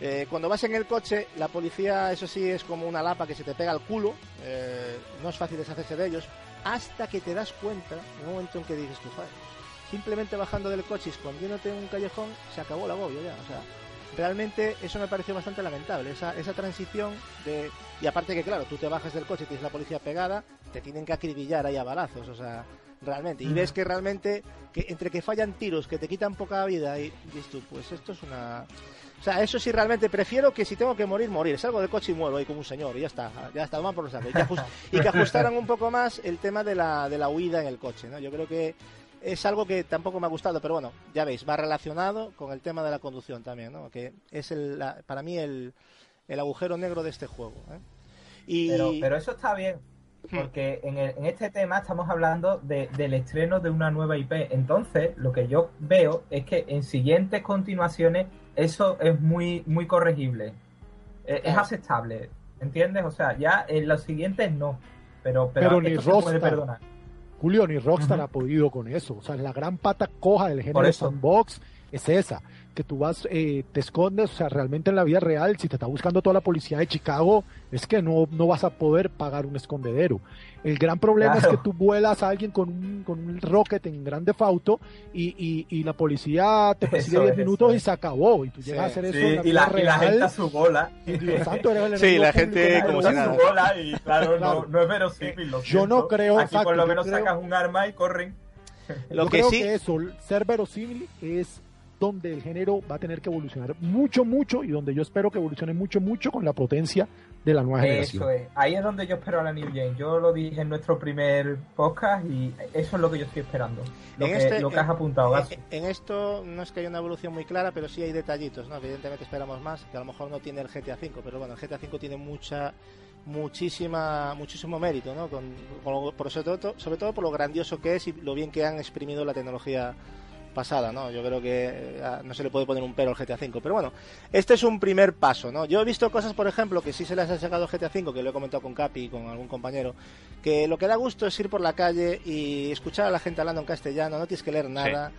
Eh, cuando vas en el coche, la policía, eso sí, es como una lapa que se te pega al culo. eh, no es fácil deshacerse de ellos. Hasta que te das cuenta, en un momento en que dices tú, "Joder, simplemente bajando del coche y escondiéndote en un callejón, se acabó el agobio ya. O sea, realmente eso me pareció bastante lamentable. Esa, esa transición de. Y aparte que, claro, tú te bajas del coche y tienes la policía pegada, te tienen que acribillar ahí a balazos. O sea, realmente. Y ves que realmente, que entre que fallan tiros, que te quitan poca vida, y dices tú, pues esto es una. O sea, eso sí realmente prefiero que si tengo que morir, morir. Salgo del coche y muero ahí como un señor y ya está, ya está, toma por lo saco. Y que, ajus- y que ajustaran un poco más el tema de la, de la huida en el coche, ¿no? Yo creo que es algo que tampoco me ha gustado, pero bueno, ya veis, va relacionado con el tema de la conducción también, ¿no? Que es el, la- para mí el, el agujero negro de este juego. ¿eh? Y Pero, pero eso está bien, porque en, el- en este tema estamos hablando de- del estreno de una nueva IP. Entonces, lo que yo veo es que en siguientes continuaciones eso es muy, muy corregible. Es, es aceptable, ¿entiendes? O sea, ya en los siguientes no. Pero, pero, Pero ni esto se puede perdonar. Julio ni Rockstar Ujú. ha podido con eso. O sea, la gran pata coja del género sandbox es esa. Que tú vas, eh, te escondes, o sea, realmente en la vida real, si te está buscando toda la policía de Chicago, es que no, no vas a poder pagar un escondedero. El gran problema Claro. es que tú vuelas a alguien con un, con un rocket en grande fauto y, y, y la policía te persigue Eso 10 es, minutos eso y se acabó. Y tú Sí. llegas a hacer eso Sí, en la y, la, y la real. gente a su bola. y Dios santo, eres el Sí, la gente como si nada. su bola y claro, Claro. No, no es verosímil. lo Yo no creo, Aquí exacto, por lo menos creo- sacas un arma y corren. Lo Yo que creo sí- que eso, ser verosímil, es donde el género va a tener que evolucionar mucho, mucho, y donde yo espero que evolucione mucho, mucho con la potencia de la nueva generación. Eso es. Ahí es donde yo espero a la New Game. Yo lo dije en nuestro primer podcast y eso es lo que yo estoy esperando. Lo, En que, este- lo que has apuntado, En, Gaso. en esto no es que haya una evolución muy clara, pero sí hay detallitos, ¿no? Evidentemente esperamos más, que a lo mejor no tiene el GTA V, pero bueno, el GTA V tiene mucha muchísima muchísimo mérito, ¿no? Con, con lo- por sobre todo, sobre todo por lo grandioso que es y lo bien que han exprimido la tecnología pasada, ¿no? Yo creo que eh, no se le puede poner un pero al GTA V, pero bueno, este es un primer paso, ¿no? Yo he visto cosas, por ejemplo, que sí se las ha sacado GTA V, que lo he comentado con Capi y con algún compañero, que lo que da gusto es ir por la calle y escuchar a la gente hablando en castellano, no tienes que leer nada.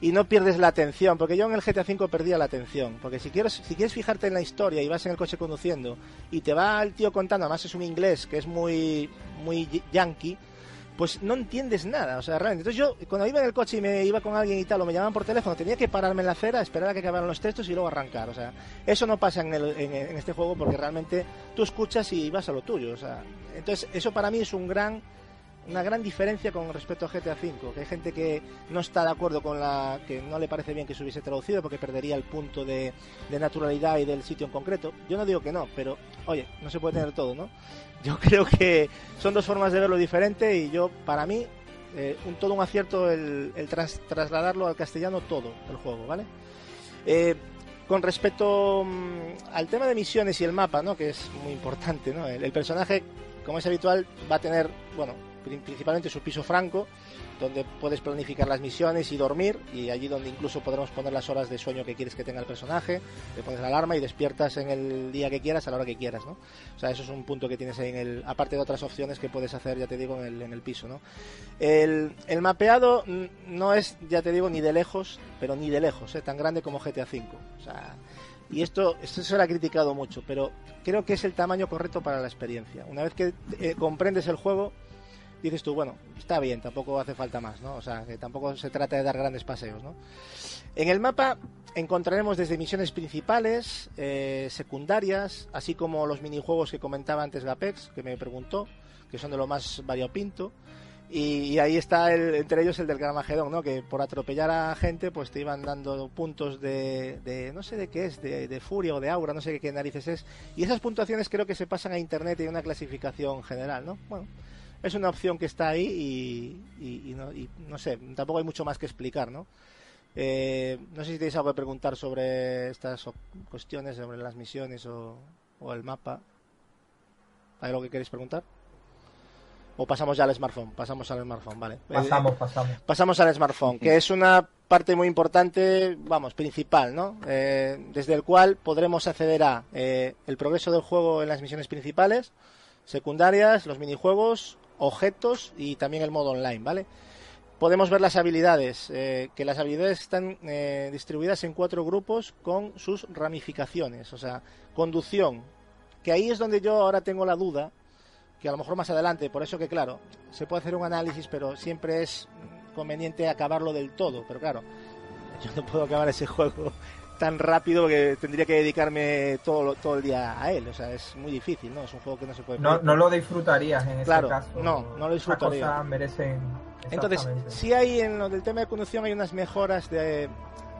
Y no pierdes la atención, porque yo en el GTA V perdía la atención. Porque si quieres, si quieres fijarte en la historia y vas en el coche conduciendo y te va el tío contando, además es un inglés que es muy, muy yankee, pues no entiendes nada, o sea, realmente. Entonces yo, cuando iba en el coche y me iba con alguien y tal, o me llamaban por teléfono, tenía que pararme en la acera, esperar a que acabaran los textos y luego arrancar, o sea, eso no pasa en, el- en- en este juego porque realmente tú escuchas y vas a lo tuyo, o sea, entonces eso para mí es un gran una gran diferencia con respecto a GTA V, que hay gente que no está de acuerdo con la que no le parece bien que se hubiese traducido porque perdería el punto de, de naturalidad y del sitio en concreto. Yo no digo que no, pero oye, no se puede tener todo, ¿no? Yo creo que son dos formas de verlo diferente y yo, para mí, eh, un todo un acierto el, el tras- trasladarlo al castellano todo el juego, ¿vale? Eh, con respecto mm, al tema de misiones y el mapa, ¿no? Que es muy importante, ¿no? El, personaje, como es habitual, va a tener, bueno, principalmente su piso franco, donde puedes planificar las misiones y dormir, y allí donde incluso podremos poner las horas de sueño que quieres que tenga el personaje, le pones la alarma y despiertas en el día que quieras, a la hora que quieras, ¿no? O sea, eso es un punto que tienes ahí en el, aparte de otras opciones que puedes hacer, ya te digo, en el, en el piso, ¿no? El, el mapeado no es, ya te digo, ni de lejos, pero ni de lejos, ¿eh? tan grande como GTA V. O sea, Y esto, esto se lo ha criticado mucho, pero creo que es el tamaño correcto para la experiencia. Una vez que eh, comprendes el juego, dices tú, bueno, está bien, tampoco hace falta más, ¿no? O sea, que tampoco se trata de dar grandes paseos, ¿no? En el mapa encontraremos desde misiones principales, eh, secundarias, así como los minijuegos que comentaba antes Gapex, que me preguntó, que son de lo más variopinto. Y, ahí está el, entre ellos el del Carmagedón, ¿no? Que por atropellar a gente, pues te iban dando puntos de, no sé de qué es, de, furia o de aura, no sé qué narices es. Y esas puntuaciones creo que se pasan a internet y hay una clasificación general, ¿no? Bueno, es una opción que está ahí y, no, y no sé, tampoco hay mucho más que explicar, ¿no? Eh, no sé si tenéis algo que preguntar sobre estas cuestiones, sobre las misiones o, el mapa. ¿Hay algo que queréis preguntar? ¿O pasamos ya al smartphone? Pasamos al smartphone, vale. Pasamos, pasamos. Pasamos al smartphone, que es una parte muy importante, vamos, principal, ¿no? Eh, desde el cual podremos acceder a eh, el progreso del juego en las misiones principales, secundarias, los minijuegos, objetos y también el modo online, ¿vale? podemos ver las habilidades, eh, que las habilidades están eh, distribuidas en cuatro grupos con sus ramificaciones, o sea, conducción, que ahí es donde yo ahora tengo la duda, que a lo mejor más adelante, por eso que claro, se puede hacer un análisis, pero siempre es conveniente acabarlo del todo, pero claro, yo no puedo acabar ese juego tan rápido que tendría que dedicarme todo, todo el día a él. O sea, es muy difícil, ¿no? Es un juego que no se puede... No, no lo disfrutarías en ese caso. No, no lo disfrutaría. Cosas merecen... Entonces, sí hay en lo del tema de conducción hay unas mejoras de,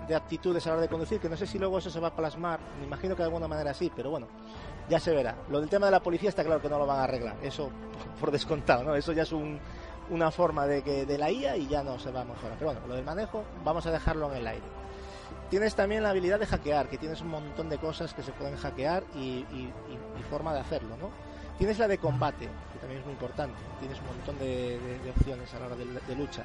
de actitudes a la hora de conducir, que no sé si luego eso se va a plasmar, me imagino que de alguna manera sí, pero bueno, ya se verá. Lo del tema de la policía está claro que no lo van a arreglar, eso por descontado, ¿no? Eso ya es un, una forma de, que, de la IA y ya no se va a mejorar. Pero bueno, lo del manejo vamos a dejarlo en el aire. Tienes también la habilidad de hackear, que tienes un montón de cosas que se pueden hackear y, forma de hacerlo, ¿no? Tienes la de combate, que también es muy importante. Tienes un montón de, opciones a la hora de, lucha.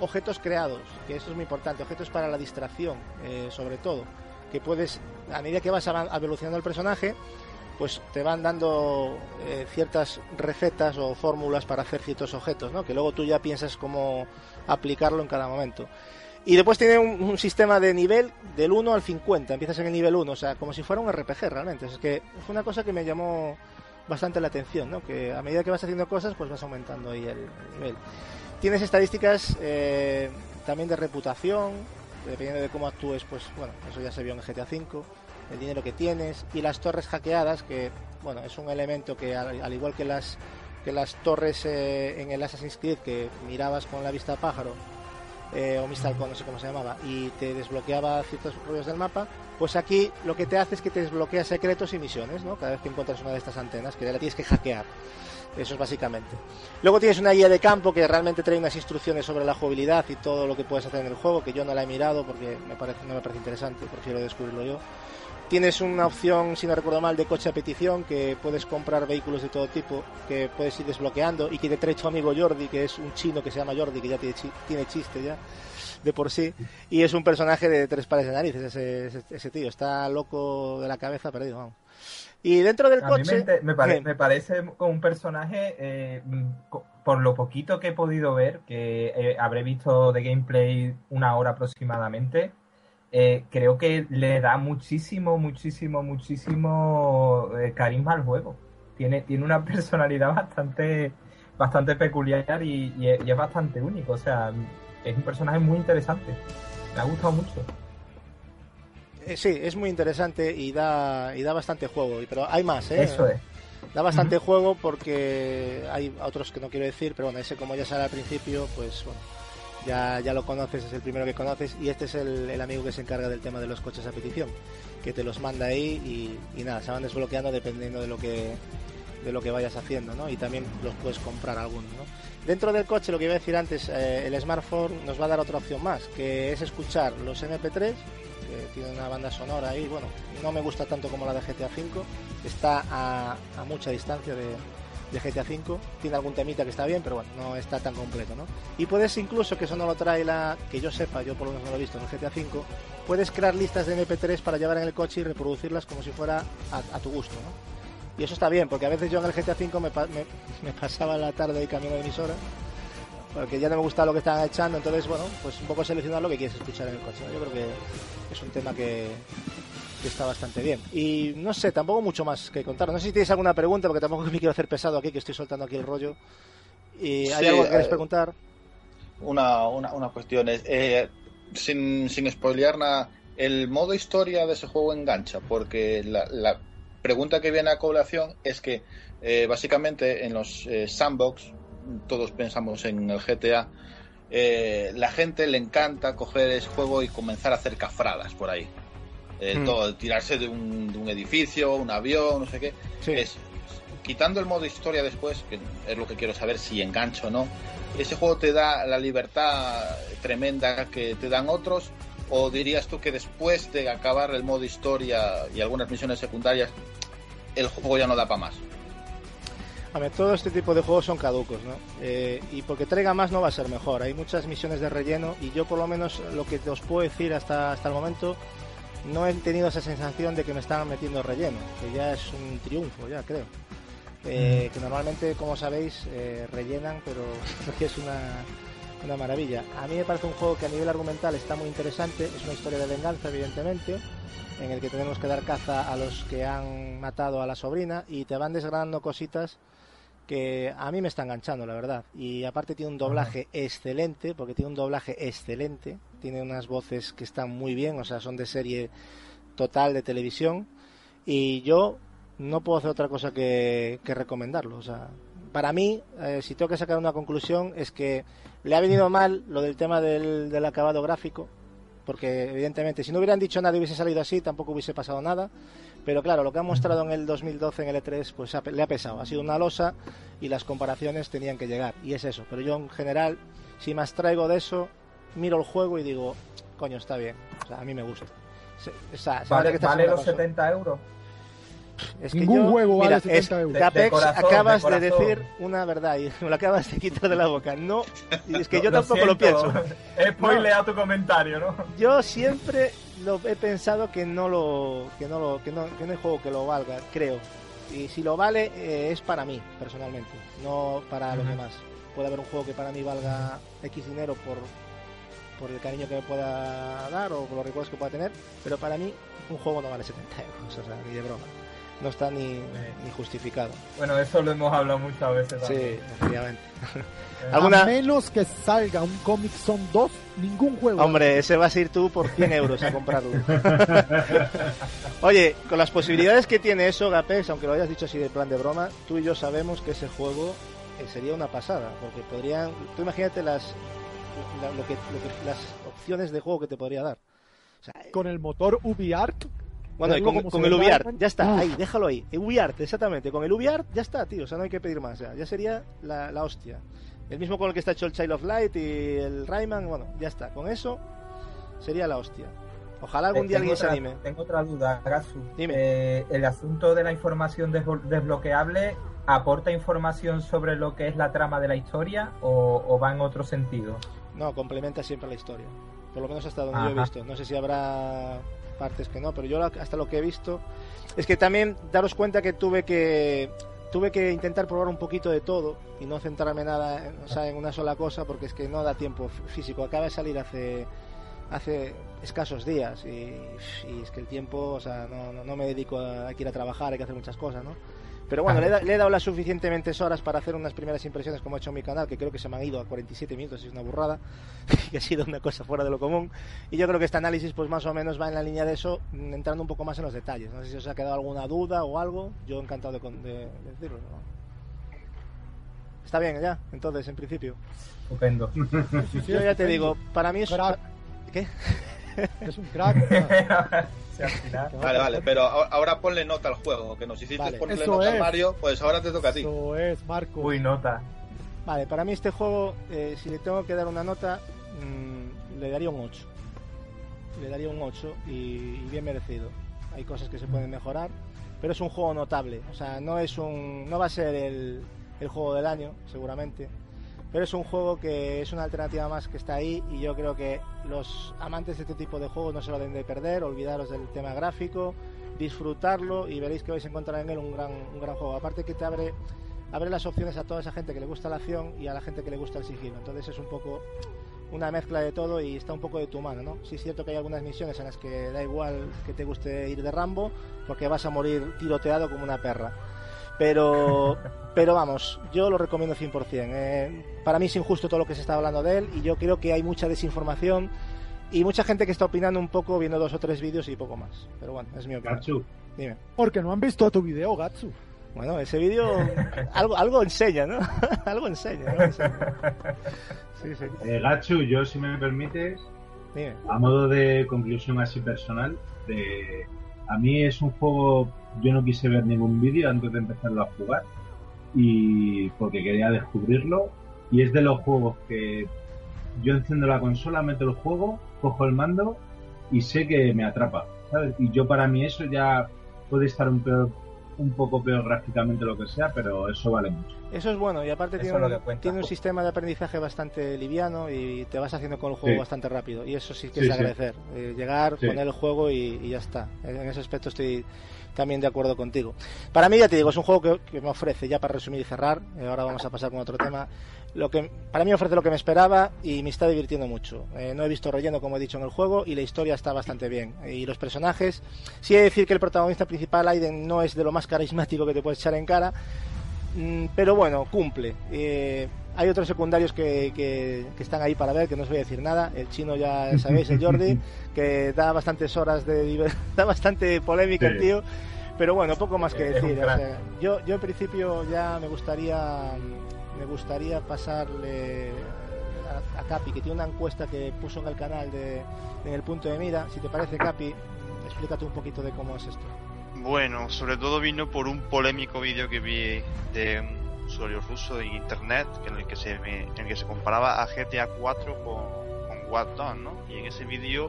Objetos creados, que eso es muy importante. Objetos para la distracción, eh, sobre todo. Que puedes, a medida que vas evolucionando el personaje, pues te van dando eh, ciertas recetas o fórmulas para hacer ciertos objetos, ¿no? Que luego tú ya piensas cómo aplicarlo en cada momento. Y después tiene un, sistema de nivel del 1 al 50. Empiezas en el nivel 1, o sea, como si fuera un RPG realmente. Es que fue una cosa que me llamó bastante la atención, ¿no? Que a medida que vas haciendo cosas, pues vas aumentando ahí el, nivel. Tienes estadísticas eh, también de reputación, dependiendo de cómo actúes, pues bueno, eso ya se vio en GTA V, el dinero que tienes y las torres hackeadas, que bueno, es un elemento que al, igual que las que las torres eh, en el Assassin's Creed que mirabas con la vista pájaro eh, o Mistalco, no sé cómo se llamaba, y te desbloqueaba ciertos ruidos del mapa, pues aquí lo que te hace es que te desbloquea secretos y misiones, ¿no? Cada vez que encuentras una de estas antenas, que ya la tienes que hackear. Eso es básicamente. Luego tienes una guía de campo que realmente trae unas instrucciones sobre la jugabilidad y todo lo que puedes hacer en el juego, que yo no la he mirado porque me parece, no me parece interesante, prefiero descubrirlo yo. Tienes una opción, si no recuerdo mal, de coche a petición, que puedes comprar vehículos de todo tipo, que puedes ir desbloqueando y que te trae tu amigo Jordi, que es un chino que se llama Jordi, que ya tiene, chiste ya de por sí, y es un personaje de tres pares de narices, ese, ese, tío, está loco de la cabeza perdido, vamos. Y dentro del coche... Me, me, parece como un personaje, eh, por lo poquito que he podido ver, que eh, habré visto de gameplay una hora aproximadamente, eh, creo que le da muchísimo, muchísimo, muchísimo eh, carisma al juego. Tiene, tiene una personalidad bastante, bastante peculiar y, es, bastante único. O sea, es un personaje muy interesante. Me ha gustado mucho. Eh, sí, es muy interesante y da, y da bastante juego. Pero hay más, ¿eh? Eso es. Da bastante juego porque hay otros que no quiero decir, pero bueno, ese como ya sale al principio, pues bueno ya, ya lo conoces, es el primero que conoces y este es el, amigo que se encarga del tema de los coches a petición, que te los manda ahí y, nada, se van desbloqueando dependiendo de lo que de lo que vayas haciendo, ¿no? Y también los puedes comprar algunos, ¿no? Dentro del coche, lo que iba a decir antes, eh, el smartphone nos va a dar otra opción más, que es escuchar los MP3, que tiene una banda sonora ahí, bueno, no me gusta tanto como la de GTA V, está a, a mucha distancia de, de GTA V. Tiene algún temita que está bien, pero bueno, no está tan completo, ¿no? Y puedes incluso, que eso no lo trae la, que yo sepa, yo por lo menos no lo he visto en el GTA V, puedes crear listas de MP3 para llevar en el coche y reproducirlas como si fuera a, tu gusto, ¿no? Y eso está bien, porque a veces yo en el GTA V me, pasaba la tarde y camino de emisora, porque ya no me gustaba lo que estaban echando, entonces, bueno, pues un poco seleccionar lo que quieres escuchar en el coche. Yo creo que es un tema que, que está bastante bien. Y no sé, tampoco mucho más que contar. No sé si tienes alguna pregunta, porque tampoco me quiero hacer pesado aquí, que estoy soltando aquí el rollo. ¿Y ¿Hay algo que quieres eh, preguntar? Una, una, una cuestión es, eh, sin, sin spoilear nada, ¿el modo historia de ese juego engancha? Porque la, la pregunta que viene a colación es que eh, básicamente en los eh, sandbox, todos pensamos en el GTA, eh, la gente le encanta coger ese juego y comenzar a hacer cafradas por ahí. Eh, Hmm. todo, tirarse de un, de un edificio, un avión, no sé qué. Sí. Es, quitando el modo historia después, que es lo que quiero saber si engancho o no, ¿ese juego te da la libertad tremenda que te dan otros? ¿O dirías tú que después de acabar el modo historia y algunas misiones secundarias, el juego ya no da para más? A ver, todo este tipo de juegos son caducos, ¿no? Eh, y porque traiga más no va a ser mejor. Hay muchas misiones de relleno y yo por lo menos lo que os puedo decir hasta, hasta el momento no he tenido esa sensación de que me estaban metiendo relleno, que ya es un triunfo, ya creo. Eh, Que normalmente, como sabéis, eh, rellenan, pero es una, una maravilla. A mí me parece un juego que a nivel argumental está muy interesante, es una historia de venganza, evidentemente, en el que tenemos que dar caza a los que han matado a la sobrina y te van desgranando cositas que a mí me está enganchando, la verdad. Y aparte tiene un doblaje excelente, porque tiene un doblaje excelente, tiene unas voces que están muy bien, o sea, son de serie total de televisión. Y yo no puedo hacer otra cosa que, que recomendarlo. O sea, para mí, eh, si tengo que sacar una conclusión, es que le ha venido mal lo del tema del, del acabado gráfico, porque evidentemente si no hubieran dicho nada y hubiese salido así, tampoco hubiese pasado nada. Pero claro, lo que han mostrado en el 2012 en el E3, pues ha- le ha pesado. Ha sido una losa y las comparaciones tenían que llegar. Y es eso. Pero yo en general, si me abstraigo de eso, miro el juego y digo, coño, está bien. O sea, a mí me gusta. Se- o sea, se ¿Vale, que vale los consola. 70 euros? Es que Ningún yo- juego vale mira, 70 es- euros. De- de Capex, corazón, acabas de decir una verdad y me lo acabas de quitar de la boca. No, y es que yo Lo tampoco lo pienso. He spoileado tu comentario, ¿no? Yo siempre lo he pensado que no lo que no lo que no, que no hay juego que lo valga, creo. Y si lo vale eh, es para mí personalmente, no para los demás. Puede haber un juego que para mí valga X dinero por por el cariño que me pueda dar o por los recuerdos que pueda tener, pero para mí un juego no vale 70 euros, o sea, ni de broma. No está ni, ni justificado. Bueno, eso lo hemos hablado muchas veces Sí, también. efectivamente. Eh, ¿Alguna- A menos que salga un Comic Zone 2, ningún juego. Hombre, ese vas a ir tú por 100 euros a comprarlo. Oye, con las posibilidades que tiene eso, Gapex, aunque lo hayas dicho así de plan de broma, tú y yo sabemos que ese juego eh, sería una pasada, porque podrían, tú imagínate las, la- lo que, lo que- las opciones de juego que te podría dar. O sea, Con el motor UbiArt. bueno, y con, se el UbiArt, ya está, Uf. ahí, déjalo ahí. UbiArt, exactamente. Con el UbiArt ya está, tío. O sea, no hay que pedir más. Ya, ya sería la, la hostia. El mismo con el que está hecho el Child of Light y el Rayman, bueno, ya está. Con eso sería la hostia. Ojalá algún día tengo alguien se otra- anime. Tengo otra duda, Gasu. Dime. Eh, ¿El asunto de la información desblo- desbloqueable aporta información sobre lo que es la trama de la historia o, o va en otro sentido? No, complementa siempre la historia. Por lo menos hasta donde yo he visto. No sé si habrá partes que no, pero yo hasta lo que he visto. Es que también daros cuenta que tuve que tuve que intentar probar un poquito de todo y no centrarme nada en, o sea, en una sola cosa porque es que no da tiempo físico. Acaba de salir hace hace escasos días y, y es que el tiempo, o sea, no, no, no me dedico a, que ir a trabajar, hay que hacer muchas cosas, ¿no? Pero bueno, le, he da- le he dado las suficientemente horas para hacer unas primeras impresiones como he hecho en mi canal, que creo que se me han ido a 47 minutos, es una burrada, que ha sido una cosa fuera de lo común. Y yo creo que este análisis pues más o menos va en la línea de eso, mm, entrando un poco más en los detalles. No sé si os ha quedado alguna duda o algo, yo encantado de, con- de- de decirlo. ¿no? Está bien ya, entonces, en principio. Estupendo. Yo ya te digo, para mí es... ¿Qué? Es un crack. Al. Vale, vale, pero ahora ponle nota al juego, que nos hiciste Vale. ponerle Eso nota es. a Mario, pues ahora te toca a ti. Eso es, Marco. Uy, nota. Vale, para mí este juego, eh, si le tengo que dar una nota, mm, le daría un 8. Le daría un 8 y, y bien merecido. Hay cosas que se pueden mejorar, pero es un juego notable. O sea, no es un, no va a ser el, el juego del año, seguramente. Pero es un juego que es una alternativa más que está ahí y yo creo que los amantes de este tipo de juegos no se lo deben de perder, olvidaros del tema gráfico, disfrutarlo y veréis que vais a encontrar en él un gran, un gran juego. Aparte que te abre abre las opciones a toda esa gente que le gusta la acción y a la gente que le gusta el sigilo. Entonces es un poco una mezcla de todo y está un poco de tu mano, ¿no? Sí es cierto que hay algunas misiones en las que da igual que te guste ir de Rambo, porque vas a morir tiroteado como una perra. Pero, pero vamos, yo lo recomiendo 100%. Eh, para mí es injusto todo lo que se está hablando de él y yo creo que hay mucha desinformación y mucha gente que está opinando un poco viendo dos o tres vídeos y poco más. Pero bueno, es mi opinión. Gatsu, Dime. Porque no han visto tu video, Gatsu. Bueno, ese vídeo algo, algo enseña, ¿no? algo enseña. enseña. Sí, sí. eh, Gatsu, yo si me permites, Dime. a modo de conclusión así personal, de, a mí es un juego, yo no quise ver ningún vídeo antes de empezarlo a jugar y porque quería descubrirlo y es de los juegos que yo enciendo la consola, meto el juego, cojo el mando y sé que me atrapa, ¿sabes? Y yo para mí eso ya puede estar un peor un poco peor gráficamente lo que sea, pero eso vale mucho. Eso es bueno y aparte Eso tiene un, tiene un sistema de aprendizaje bastante liviano y te vas haciendo con el juego Sí. bastante rápido y eso sí que Sí, es sí. agradecer. Eh, llegar, Sí. poner el juego y, y ya está. En ese aspecto estoy también de acuerdo contigo. Para mí ya te digo, es un juego que, que me ofrece, ya para resumir y cerrar, eh, ahora vamos a pasar con otro tema, lo que para mí ofrece lo que me esperaba y me está divirtiendo mucho. Eh, no he visto relleno como he dicho en el juego y la historia está bastante bien. Y los personajes, sí he de decir que el protagonista principal, Aiden, no es de lo más carismático que te puedes echar en cara, pero bueno, cumple. Eh, hay otros secundarios que, que- que están ahí para ver, que no os voy a decir nada. El chino ya sabéis, el Jordi, que da bastantes horas de da bastante polémica el tío. Pero bueno, poco más que decir. o sea, yo, yo en principio ya me gustaría me gustaría pasarle a, a Capi, que tiene una encuesta que puso en el canal de en el punto de mira. Si te parece, Capi, explícate un poquito de cómo es esto. Bueno, sobre todo vino por un polémico vídeo que vi de un usuario ruso en internet en el que se en el que se comparaba a GTA 4 con, con Dogs, ¿no? Y en ese vídeo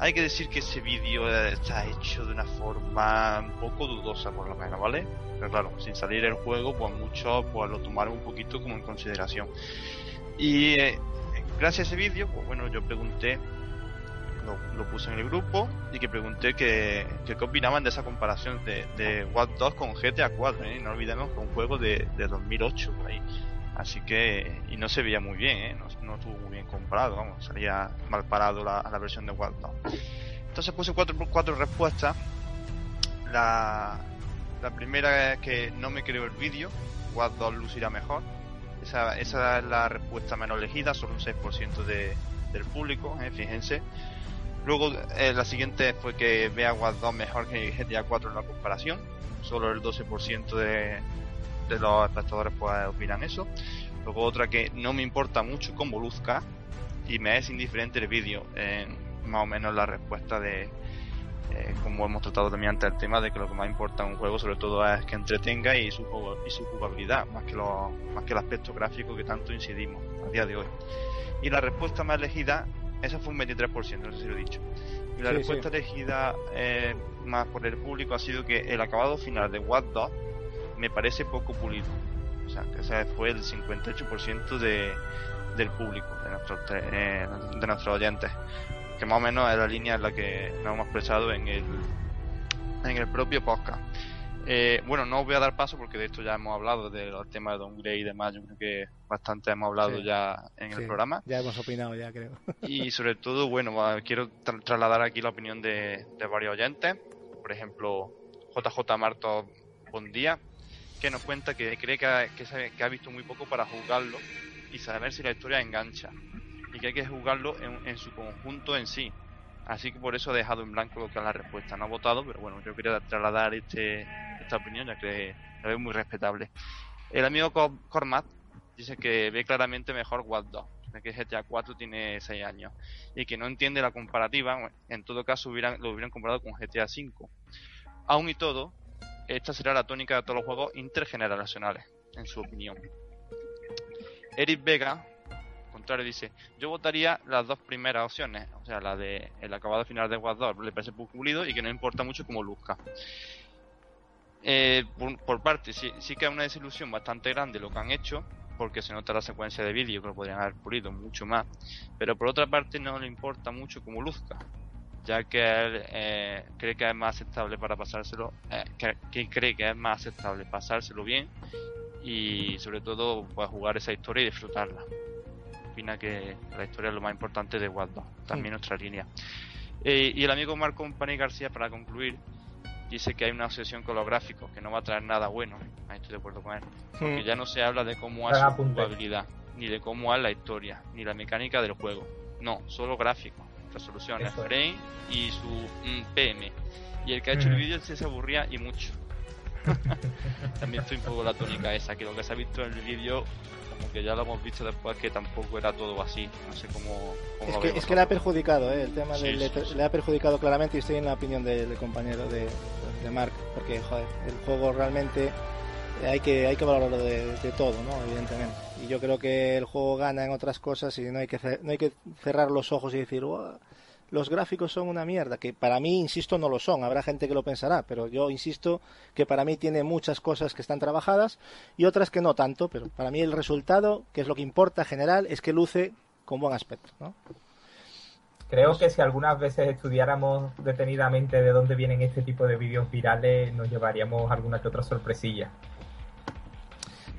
hay que decir que ese vídeo está hecho de una forma un poco dudosa por lo menos, ¿vale? Pero claro, sin salir el juego, pues muchos pues lo tomaron un poquito como en consideración. Y eh, gracias a ese vídeo, pues bueno, yo pregunté lo, puse en el grupo y que pregunté que, que qué opinaban de esa comparación de, de Watch Dogs con GTA 4, ¿eh? no olvidemos que un juego de, de 2008 por ahí. Así que, y no se veía muy bien, ¿eh? no, no estuvo muy bien comparado, vamos, salía mal parado la, la versión de Watch Dogs. Entonces puse cuatro, cuatro respuestas. La, la primera es que no me creo el vídeo, Watch Dogs lucirá mejor. Esa, esa es la respuesta menos elegida, solo un 6% de, del público, ¿eh? fíjense. Luego eh, la siguiente fue que Watch 2 mejor que GTA 4 en la comparación. Solo el 12% de, los espectadores pues opinan eso. Luego otra que no me importa mucho cómo luzca y me es indiferente el vídeo. más o menos la respuesta de eh, como hemos tratado también antes el tema de que lo que más importa en un juego sobre todo es que entretenga y su, juego- y su jugabilidad más que, lo, más que el aspecto gráfico que tanto incidimos a día de hoy. Y la respuesta más elegida esa fue un 23%, no sé si lo he dicho. Y la Sí, respuesta sí. elegida eh, más por el público ha sido que el acabado final de Watch Dogs me parece poco pulido. O sea, que ese fue el 58% de, del público, de nuestros, eh, de nuestros oyentes. Que más o menos es la línea en la que nos hemos expresado en el, en el propio podcast. Eh, bueno, no os voy a dar paso porque de esto ya hemos hablado, de los temas de downgrade y demás. Yo creo que bastante hemos hablado Sí. ya en Sí, el programa. Ya hemos opinado, ya creo. Y sobre todo, bueno, quiero tra- trasladar aquí la opinión de, de varios oyentes. Por ejemplo, JJ Marto Bondía, que nos cuenta que cree que ha, que sabe- que ha visto muy poco para jugarlo y saber si la historia engancha. Y que hay que jugarlo en, en su conjunto en sí. Así que por eso he dejado en blanco lo que es la respuesta. No ha votado, pero bueno, yo quería trasladar este, esta opinión, ya que la veo muy respetable. El amigo Cor- Cormat dice que ve claramente mejor Watch Dogs, ya que GTA 4 tiene 6 años y que no entiende la comparativa, en todo caso hubieran, lo hubieran comparado con GTA 5. Aún y todo, esta será la tónica de todos los juegos intergeneracionales, en su opinión. Eric Vega, contrario, dice, yo votaría las dos primeras opciones, o sea, la de el acabado final de Dogs, le parece pulido y que no importa mucho cómo luzca. Eh, por, por parte, sí, que es una desilusión bastante grande lo que han hecho, porque se nota la secuencia de vídeo que lo podrían haber pulido mucho más, pero por otra parte no le importa mucho cómo luzca, ya que él eh, cree que es más aceptable para pasárselo, eh, que, que cree que es más aceptable pasárselo bien y sobre todo pues, jugar esa historia y disfrutarla. Opina que la historia es lo más importante de Wild 2, también nuestra línea. Eh, y el amigo Marco Company García, para concluir, dice que hay una obsesión con los gráficos, que no va a traer nada bueno. Ahí estoy de acuerdo con él. Porque ya no se habla de cómo hace su jugabilidad, ni de cómo es la historia, ni la mecánica del juego. No, solo gráficos, resoluciones, Eso es. frame y su mm, PM. Y el que ha hecho el Mm. vídeo ese se aburría y mucho. También estoy un poco la tónica esa, que lo que se ha visto en el vídeo, como que ya lo hemos visto después, que tampoco era todo así. No sé cómo. cómo Es lo que, es que le ha perjudicado, ¿eh? el tema Sí, del sí, E3 sí. le ha perjudicado claramente y estoy en la opinión del, del compañero de, de Mark, porque joder, el juego realmente eh, hay que hay que valorarlo de, de todo, ¿no? Evidentemente. Y yo creo que el juego gana en otras cosas y no hay que no hay que cerrar los ojos y decir "Buah, los gráficos son una mierda, que para mí, insisto, no lo son. Habrá gente que lo pensará, pero yo insisto que para mí tiene muchas cosas que están trabajadas y otras que no tanto, pero para mí el resultado, que es lo que importa general, es que luce con buen aspecto, ¿no? Creo que si algunas veces estudiáramos detenidamente de dónde vienen este tipo de vídeos virales, nos llevaríamos alguna que otra sorpresilla.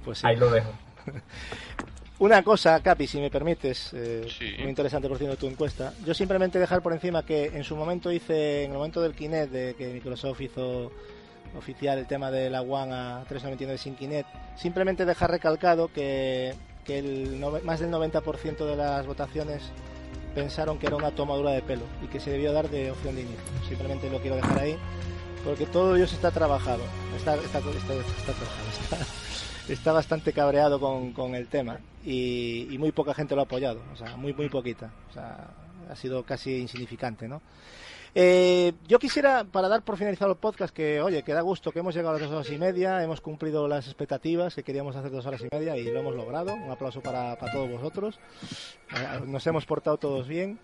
Pues sí. Ahí lo dejo. Una cosa, Capi, si me permites, eh, Sí. muy interesante por cierto tu encuesta. Yo simplemente dejar por encima que en su momento hice, en el momento del Kinect, de que Microsoft hizo oficial el tema de la One a 399 sin Kinect, simplemente dejar recalcado que, que el más del 90% de las votaciones pensaron que era una tomadura de pelo y que se debió dar de opción de inicio. Simplemente lo quiero dejar ahí porque todo ello está trabajado. Está, está, está, está trabajado, está- está bastante cabreado con, con el tema y, y muy poca gente lo ha apoyado, o sea, muy, muy poquita. O sea, ha sido casi insignificante, ¿no? Eh, yo quisiera, para dar por finalizado el podcast, que oye, que da gusto que hemos llegado a las dos horas y media, hemos cumplido las expectativas que queríamos hacer dos horas y media y lo hemos logrado. Un aplauso para, para todos vosotros. Eh, nos hemos portado todos bien.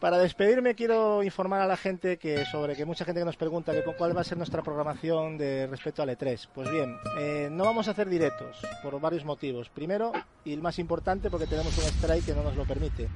Para despedirme quiero informar a la gente que sobre que mucha gente que nos pregunta que cuál va a ser nuestra programación de respecto al E3. Pues bien, eh, no vamos a hacer directos por varios motivos. Primero, y el más importante, porque tenemos un strike que no nos lo permite.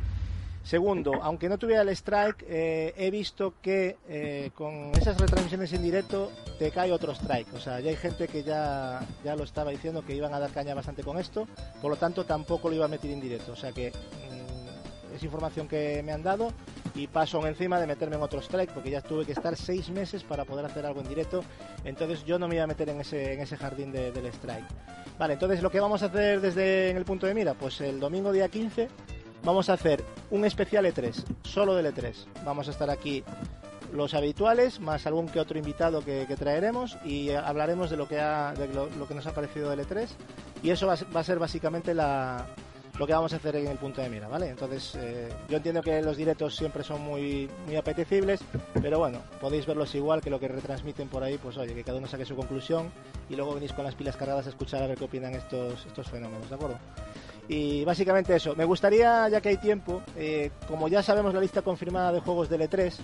Segundo, aunque no tuviera el strike, eh, he visto que eh, con esas retransmisiones en directo te cae otro strike. O sea, ya hay gente que ya, ya lo estaba diciendo que iban a dar caña bastante con esto, por lo tanto tampoco lo iba a meter en directo. O sea que mm, es información que me han dado y paso encima de meterme en otro strike porque ya tuve que estar seis meses para poder hacer algo en directo. Entonces yo no me iba a meter en ese, en ese jardín de- del strike. Vale, entonces lo que vamos a hacer desde en el punto de mira, pues el domingo día 15 vamos a hacer un especial E3, solo del E3. Vamos a estar aquí los habituales, más algún que otro invitado que, que traeremos y hablaremos de lo que ha, de lo, lo que nos ha parecido del E3 y eso va va a ser básicamente la, lo que vamos a hacer en el punto de mira, ¿vale? Entonces eh, yo entiendo que los directos siempre son muy, muy apetecibles, pero bueno, podéis verlos igual que lo que retransmiten por ahí, pues oye, que cada uno saque su conclusión y luego venís con las pilas cargadas a escuchar a ver qué opinan estos, estos fenómenos, ¿de acuerdo? Y básicamente eso. Me gustaría, ya que hay tiempo, eh, como ya sabemos la lista confirmada de juegos del E3,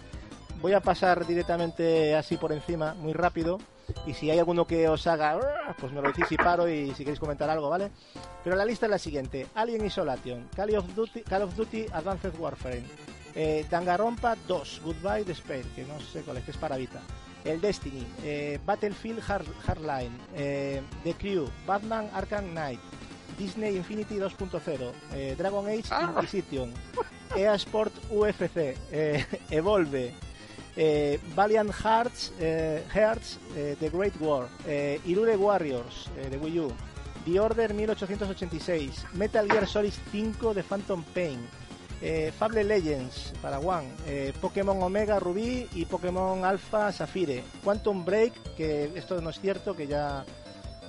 voy a pasar directamente así por encima, muy rápido. Y si hay alguno que os haga, pues me lo decís y paro y si queréis comentar algo, ¿vale? Pero la lista es la siguiente: Alien Isolation, Call of Duty, Call of Duty Advanced Warfare, eh, Danganronpa 2, Goodbye Despair, que no sé cuál es, que es para Vita. El Destiny, eh, Battlefield Hard- Hardline, eh, The Crew, Batman Arkham Knight, Disney Infinity 2.0, eh, Dragon Age Inquisition, EA Sport UFC, eh, Evolve, eh, Valiant Hearts, eh, Hearts eh, The Great War, Irule Warriors de Wii U, The Order 1886, Metal Gear Solid 5 de Phantom Pain, eh, Fable Legends para One, eh, Pokémon Omega Rubí y Pokémon Alpha Sapphire, Quantum Break, que esto no es cierto, que ya,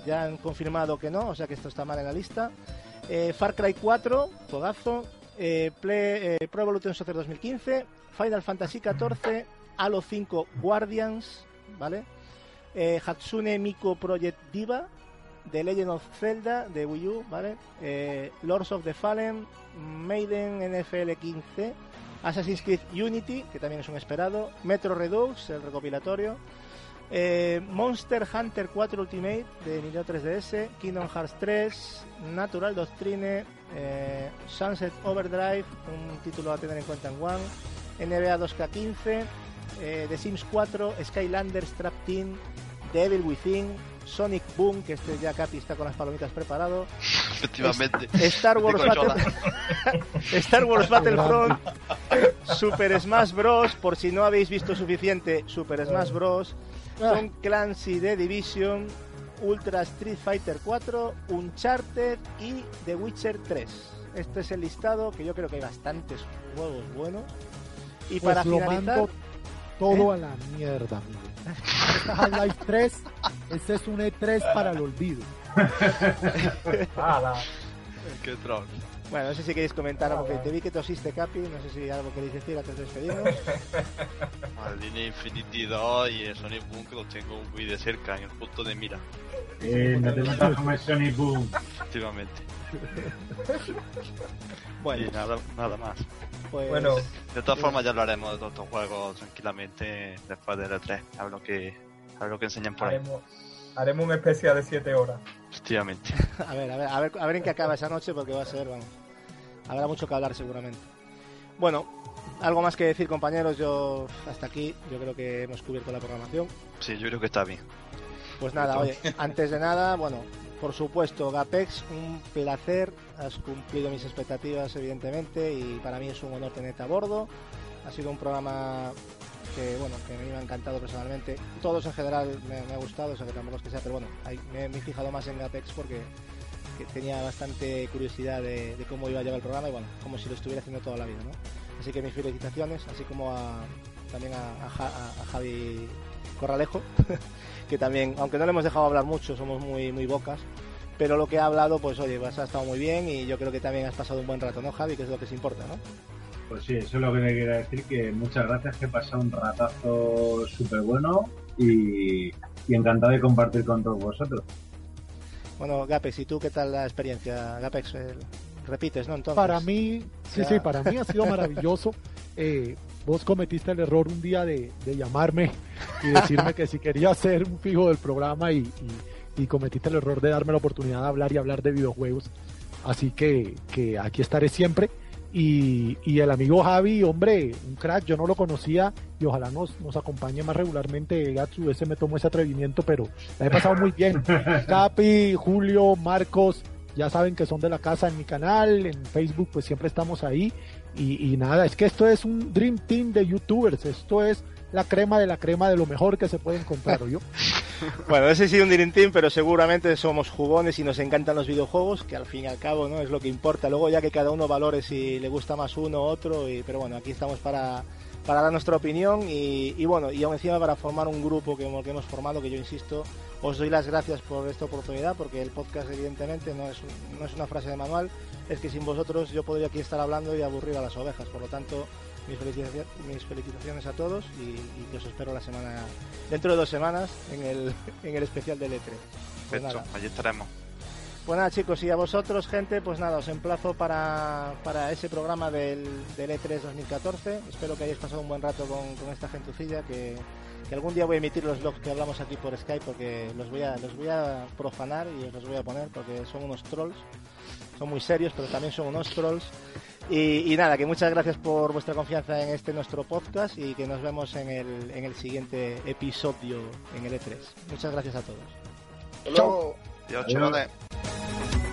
ya han confirmado que no, o sea que esto está mal en la lista, eh, Far Cry 4, juegazo, eh, Play- eh, Pro Evolution Soccer 2015, Final Fantasy 14, Halo 5 Guardians, ¿vale? Eh, Hatsune Miku Project Diva, The Legend of Zelda de Wii U, ¿vale? Lords of the Fallen, Maiden NFL 15, Assassin's Creed Unity, que también es un esperado, Metro Redux, el recopilatorio, eh, Monster Hunter 4 Ultimate de Nintendo 3DS, Kingdom Hearts 3, Natural Doctrine, eh, Sunset Overdrive, un título a tener en cuenta en One, NBA 2K15, eh, The Sims 4, Skylanders Trap Team, The Evil Within, Sonic Boom, que este ya Capi está con las palomitas preparado. Efectivamente. Star Wars. Battle... Star Wars Battlefront, Super Smash Bros. Por si no habéis visto suficiente, Super Smash Bros. Tom Clancy The Division, Ultra Street Fighter 4, Uncharted y The Witcher 3. Este es el listado que yo creo que hay bastantes juegos buenos. Y Pues para lo finalizar, mando todo ¿Eh? a la mierda, amigo. Este Half-Life 3, este es un E3 para el olvido. Qué troll. Bueno, no sé si queréis comentar algo que te vi que tosiste, Capi. No sé si algo queréis decir antes de despedirnos. Al Disney Infinity 2 y el Sonic Boom que los tengo muy de cerca, en el punto de mira, Eh, no te metas como el Sonic Boom. efectivamente. Bueno, Y nada, nada más. pues Bueno, De todas formas ya hablaremos de todos estos juegos tranquilamente después del E3. A ver lo que, a ver lo que enseñan por ahí. haremos, haremos un especial de 7 horas. Efectivamente. a ver, a ver, a ver, a ver en qué acaba esa noche porque va a ser, vamos. Habrá mucho que hablar seguramente. Bueno, algo más que decir, compañeros. Yo hasta aquí, yo creo que hemos cubierto la programación. Sí, yo creo que está bien. Pues nada, oye, antes de nada, bueno, por supuesto, Gapex, un placer, has cumplido mis expectativas evidentemente y para mí es un honor tenerte a bordo. Ha sido un programa que, bueno, que a mí me ha encantado personalmente. Todos en general me, me ha gustado, o sea que tampoco es que sea, pero bueno, me, me he fijado más en Gapex porque que tenía bastante curiosidad de, de cómo iba a llevar el programa y bueno, como si lo estuviera haciendo toda la vida, ¿no? Así que mis felicitaciones, así como a, también a, a a- a Javi Corralejo, que también, aunque no le hemos dejado hablar mucho, somos muy, muy bocas, pero lo que ha hablado, pues oye, pues ha estado muy bien y yo creo que también has pasado un buen rato, ¿no, Javi? Que es lo que se importa, ¿no? Pues sí, eso es lo que me quería decir, que muchas gracias, que he pasado un ratazo súper bueno y, y encantado de compartir con todos vosotros. Bueno, Gapex, ¿y tú qué tal la experiencia? Gapex, eh, repites, ¿no? Entonces, Para mí, sí, Ya. sí, para mí ha sido maravilloso. Eh, vos cometiste el error un día de, de llamarme y decirme que si quería ser un fijo del programa y, y- y cometiste el error de darme la oportunidad de hablar y hablar de videojuegos. Así que, que aquí estaré siempre. Y, y el amigo Javi, hombre, un crack, yo no lo conocía y ojalá nos, nos acompañe más regularmente. Gatsu, ese me tomó ese atrevimiento, pero la he pasado muy bien. Capi, Julio, Marcos, ya saben que son de la casa en mi canal, en Facebook pues siempre estamos ahí y, y nada, es que esto es un Dream Team de youtubers, esto es la crema de la crema de lo mejor que se puede encontrar, yo Bueno, ese sí un Team, pero seguramente somos jugones y nos encantan los videojuegos, que al fin y al cabo no es lo que importa. Luego ya que cada uno valore si le gusta más uno u otro, y, pero bueno, aquí estamos para, para dar nuestra opinión y, y bueno, y aún encima para formar un grupo que, que hemos formado, que yo insisto, os doy las gracias por esta oportunidad, porque el podcast evidentemente no es, no es una frase de manual, es que sin vosotros yo podría aquí estar hablando y aburrir a las ovejas, por lo tanto... Mis felicitaciones, mis felicitaciones a todos y, y que os espero la semana dentro de dos semanas en el, en el especial del E3. Pues Perfecto, nada. allí estaremos. Pues nada, chicos, y a vosotros, gente, pues nada, os emplazo para, para ese programa del, del E3 2014. Espero que hayáis pasado un buen rato con, con esta gentucilla, que, que algún día voy a emitir los blogs que hablamos aquí por Skype, porque los voy a, los voy a profanar y os los voy a poner, porque son unos trolls. Son muy serios, pero también son unos trolls. Y, y nada, que muchas gracias por vuestra confianza en este nuestro podcast y que nos vemos en el, en el siguiente episodio en el E3. Muchas gracias a todos. Hasta luego. Adiós. chavales.